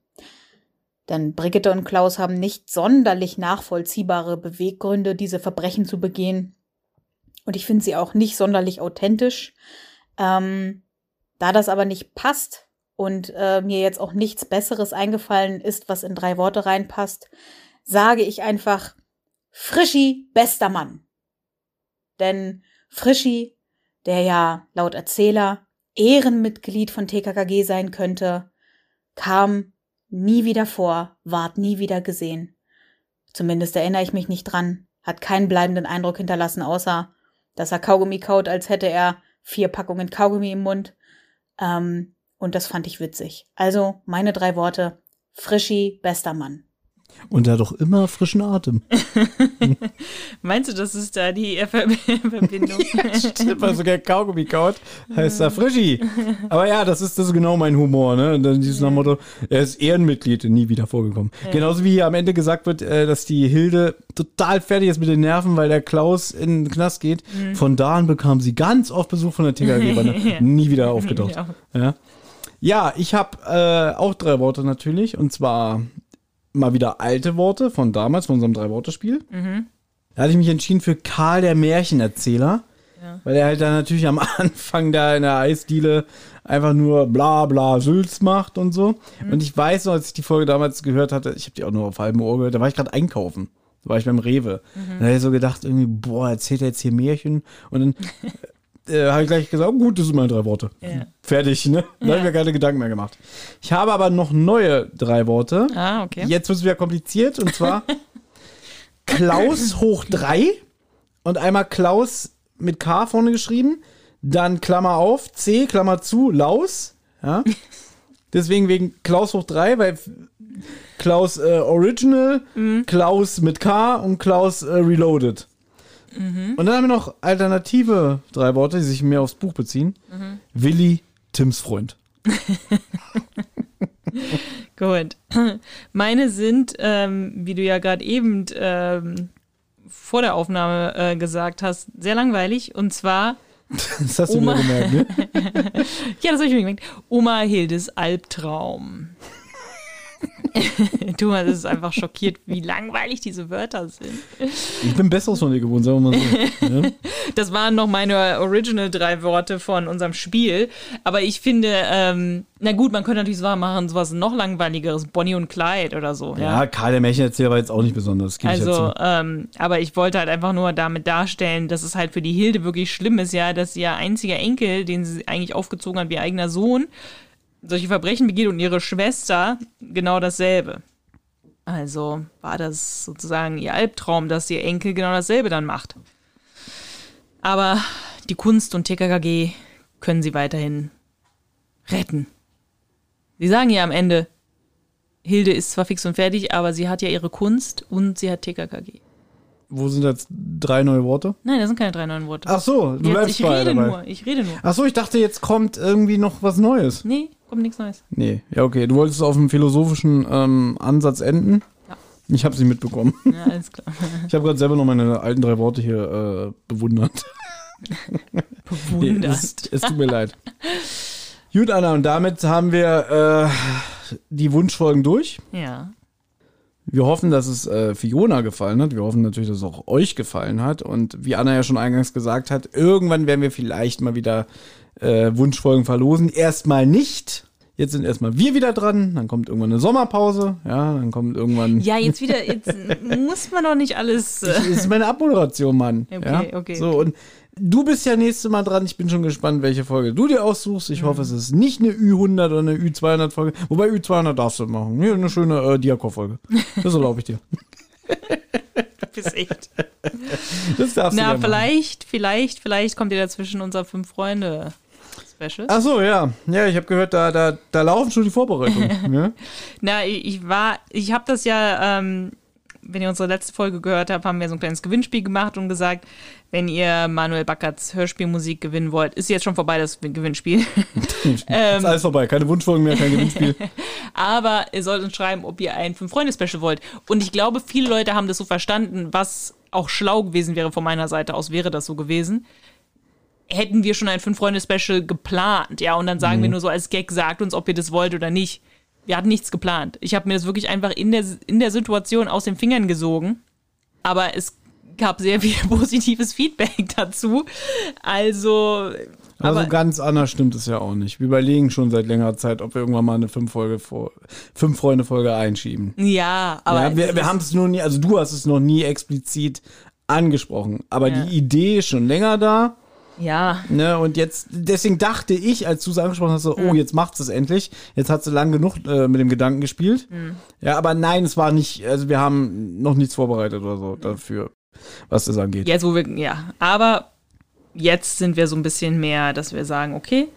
Denn Brigitte und Klaus haben nicht sonderlich nachvollziehbare Beweggründe, diese Verbrechen zu begehen. Und ich finde sie auch nicht sonderlich authentisch. Ähm, da das aber nicht passt und äh, mir jetzt auch nichts Besseres eingefallen ist, was in drei Worte reinpasst, sage ich einfach Frischi, bester Mann. Denn Frischi, der ja laut Erzähler Ehrenmitglied von TKKG sein könnte, kam nie wieder vor, ward nie wieder gesehen. Zumindest erinnere ich mich nicht dran, hat keinen bleibenden Eindruck hinterlassen, außer, dass er Kaugummi kaut, als hätte er vier Packungen Kaugummi im Mund. Ähm, und das fand ich witzig. Also meine drei Worte, Frischi, bester Mann. Und er hat doch immer frischen Atem. *laughs* Meinst du, das ist da die Ver *laughs* Verbindung? *laughs* Stimmt, weil sogar Kaugummi kaut, heißt er Frischi. Aber ja, das ist, das ist genau mein Humor, ne? Und dann dieses nach dem Motto, er ist Ehrenmitglied, nie wieder vorgekommen. Ja. Genauso wie hier am Ende gesagt wird, äh, dass die Hilde total fertig ist mit den Nerven, weil der Klaus in den Knast geht. Mhm. Von da an bekam sie ganz oft Besuch von der TKG-Bande. Ja. Nie wieder aufgetaucht. Ja. Ja, ja ich habe äh, auch drei Worte natürlich. Und zwar mal wieder alte Worte von damals, von unserem Drei-Worte-Spiel. Mhm. Da hatte ich mich entschieden für Karl der Märchenerzähler. Ja. Weil er halt dann natürlich am *laughs* Anfang da in der Eisdiele einfach nur bla bla Sülz macht und so. Mhm. Und ich weiß noch, als ich die Folge damals gehört hatte, ich habe die auch nur auf halbem Ohr gehört, da war ich gerade einkaufen. Da war ich beim Rewe. Mhm. Da habe ich so gedacht, irgendwie, boah, erzählt er jetzt hier Märchen? Und dann *laughs* äh, habe ich gleich gesagt, oh, gut, das sind meine drei Worte. Ja. Fertig, ne? Da habe ich mir keine Gedanken mehr gemacht. Ich habe aber noch neue drei Worte. Ah, okay. Jetzt wird es wieder kompliziert und zwar *laughs* Klaus hoch drei und einmal Klaus mit K vorne geschrieben, dann Klammer auf, C, Klammer zu, Laus, ja. *laughs* Deswegen wegen Klaus hoch drei, weil Klaus äh, Original, Klaus mit K und Klaus äh, Reloaded. Mhm. Und dann haben wir noch alternative drei Worte, die sich mehr aufs Buch beziehen. Mhm. Willi, Tims Freund. *laughs* Gut. Meine sind, ähm, wie du ja gerade eben ähm, vor der Aufnahme äh, gesagt hast, sehr langweilig. Und zwar, *laughs* Das hast du Oma- mir gemerkt, ne? *laughs* ja, das habe ich mir gemerkt, Oma Hildes Albtraum. *laughs* Thomas ist einfach schockiert, wie langweilig diese Wörter sind. Ich bin Besseres von dir gewohnt, sagen wir mal so. ne? *laughs* Das waren noch meine Original drei Worte von unserem Spiel. Aber ich finde, ähm, na gut, man könnte natürlich so machen, sowas noch langweiligeres, Bonnie und Clyde oder so. Ja. Ja, Karl der Märchenerzähler war jetzt auch nicht besonders. gebe ich ja Also, ähm, aber ich wollte halt einfach nur damit darstellen, dass es halt für die Hilde wirklich schlimm ist, ja, dass ihr einziger Enkel, den sie eigentlich aufgezogen hat wie ihr eigener Sohn, solche Verbrechen begeht und ihre Schwester genau dasselbe. Also war das sozusagen ihr Albtraum, dass ihr Enkel genau dasselbe dann macht. Aber die Kunst und TKKG können sie weiterhin retten. Sie sagen ja am Ende, Hilde ist zwar fix und fertig, aber sie hat ja ihre Kunst und sie hat TKKG. Wo sind jetzt drei neue Worte? Nein, das sind keine drei neuen Worte. Ach so, du Jetzt, bleibst ich bei rede dabei. nur, ich rede nur. Ach so, ich dachte, jetzt kommt irgendwie noch was Neues. Nee, kommt nichts Neues. Nee, ja okay. Du wolltest auf einem philosophischen ähm, Ansatz enden. Ja. Ich habe sie mitbekommen. Ja, alles klar. *laughs* Ich habe gerade selber noch meine alten drei Worte hier äh, bewundert. Nee, *laughs* Bewundert. es, es tut mir leid. Gut, Anna, und damit haben wir äh, die Wunschfolgen durch. Ja. Wir hoffen, dass es äh, Fiona gefallen hat. Wir hoffen natürlich, dass es auch euch gefallen hat. Und wie Anna ja schon eingangs gesagt hat, irgendwann werden wir vielleicht mal wieder äh, Wunschfolgen verlosen. Erstmal nicht. Jetzt sind erstmal wir wieder dran. Dann kommt irgendwann eine Sommerpause. Ja, dann kommt irgendwann. Ja, jetzt wieder, jetzt *laughs* muss man doch nicht alles. Das ist meine Abmoderation, Mann. Okay, ja? okay, So, okay. und du bist ja nächstes Mal dran. Ich bin schon gespannt, welche Folge du dir aussuchst. Ich hoffe, es ist nicht eine Ü100 oder eine Ü200-Folge. Wobei Ü200 darfst du machen. Hier eine schöne äh, Diakor-Folge. Das erlaube ich dir. *laughs* ist echt. Das darfst du Na, gerne machen. vielleicht, vielleicht, vielleicht kommt ihr dazwischen unser Fünf Freunde Special. Ach so, ja. Ja, ich habe gehört, da, da, da laufen schon die Vorbereitungen. ja? *laughs* Na, ich ich war, ich habe das ja, ähm, wenn ihr unsere letzte Folge gehört habt, haben wir so ein kleines Gewinnspiel gemacht und gesagt, wenn ihr Manuel Backerts Hörspielmusik gewinnen wollt, ist jetzt schon vorbei das Gewinnspiel. *laughs* ist alles vorbei. Keine Wunschfolgen mehr, kein Gewinnspiel. *laughs* Aber ihr sollt uns schreiben, ob ihr ein Fünf-Freunde-Special wollt. Und ich glaube, viele Leute haben das so verstanden, was auch schlau gewesen wäre von meiner Seite aus, wäre das so gewesen. Hätten wir schon ein Fünf-Freunde-Special geplant, ja, und dann sagen wir nur so als Gag, sagt uns, ob ihr das wollt oder nicht. Wir hatten nichts geplant. Ich habe mir das wirklich einfach in der, in der Situation aus den Fingern gesogen. Aber es gab sehr viel *laughs* positives Feedback dazu. Also, Aber aber so ganz anders stimmt es ja auch nicht. Wir überlegen schon seit längerer Zeit, ob wir irgendwann mal eine Fünf-Folge vor, Fünf-Freunde-Folge einschieben. ja, aber ja, wir, wir haben es nur nie, also du hast es noch nie explizit angesprochen. Aber Ja. die Idee ist schon länger da. Ja, Ne, und jetzt, deswegen dachte ich, als du es angesprochen hast, so, oh, jetzt macht es endlich. Jetzt hat sie lang genug äh, mit dem Gedanken gespielt. Ja, aber nein, es war nicht, also wir haben noch nichts vorbereitet oder so dafür, was das angeht. Jetzt, wo wir, ja, aber jetzt sind wir so ein bisschen mehr, dass wir sagen, okay,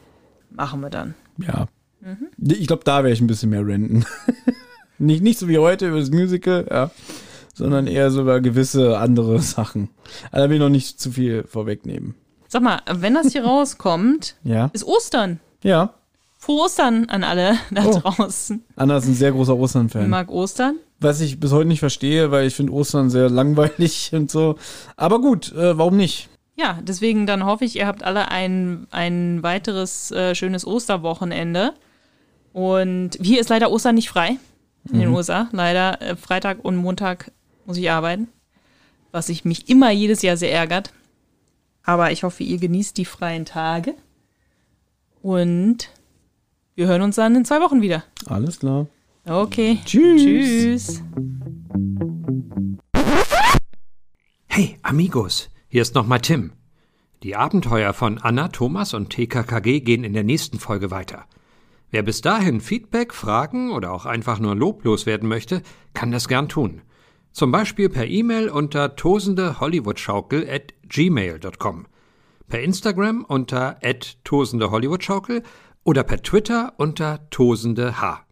machen wir dann. Ja. Ich glaube, da wäre ich ein bisschen mehr renten. *laughs* nicht, nicht so wie heute über das Musical, ja, sondern eher so über gewisse andere *laughs* Sachen. Aber da will ich noch nicht zu viel vorwegnehmen. Sag mal, wenn das hier *laughs* rauskommt, Ja. ist Ostern. Ja. Frohe Ostern an alle da Oh. draußen. Anna ist ein sehr großer Ich Ostern-Fan. mag Ostern. Was ich bis heute nicht verstehe, weil ich finde Ostern sehr langweilig *laughs* und so. Aber gut, äh, warum nicht? Ja, deswegen dann hoffe ich, ihr habt alle ein, ein weiteres äh, schönes Osterwochenende. Und hier ist leider Ostern nicht frei in den USA. Leider äh, Freitag und Montag muss ich arbeiten, was sich mich immer jedes Jahr sehr ärgert. Aber ich hoffe, ihr genießt die freien Tage. Und wir hören uns dann in zwei Wochen wieder. Alles klar. Okay. Tschüss. Tschüss. Hey, Amigos, hier ist nochmal Tim. Die Abenteuer von Anna, Thomas und TKKG gehen in der nächsten Folge weiter. Wer bis dahin Feedback, Fragen oder auch einfach nur loblos werden möchte, kann das gern tun. Zum Beispiel per E-Mail unter tosendehollywoodschaukel at gmail.com, per Instagram unter at tosendehollywoodschaukel oder per Twitter unter tosendeh.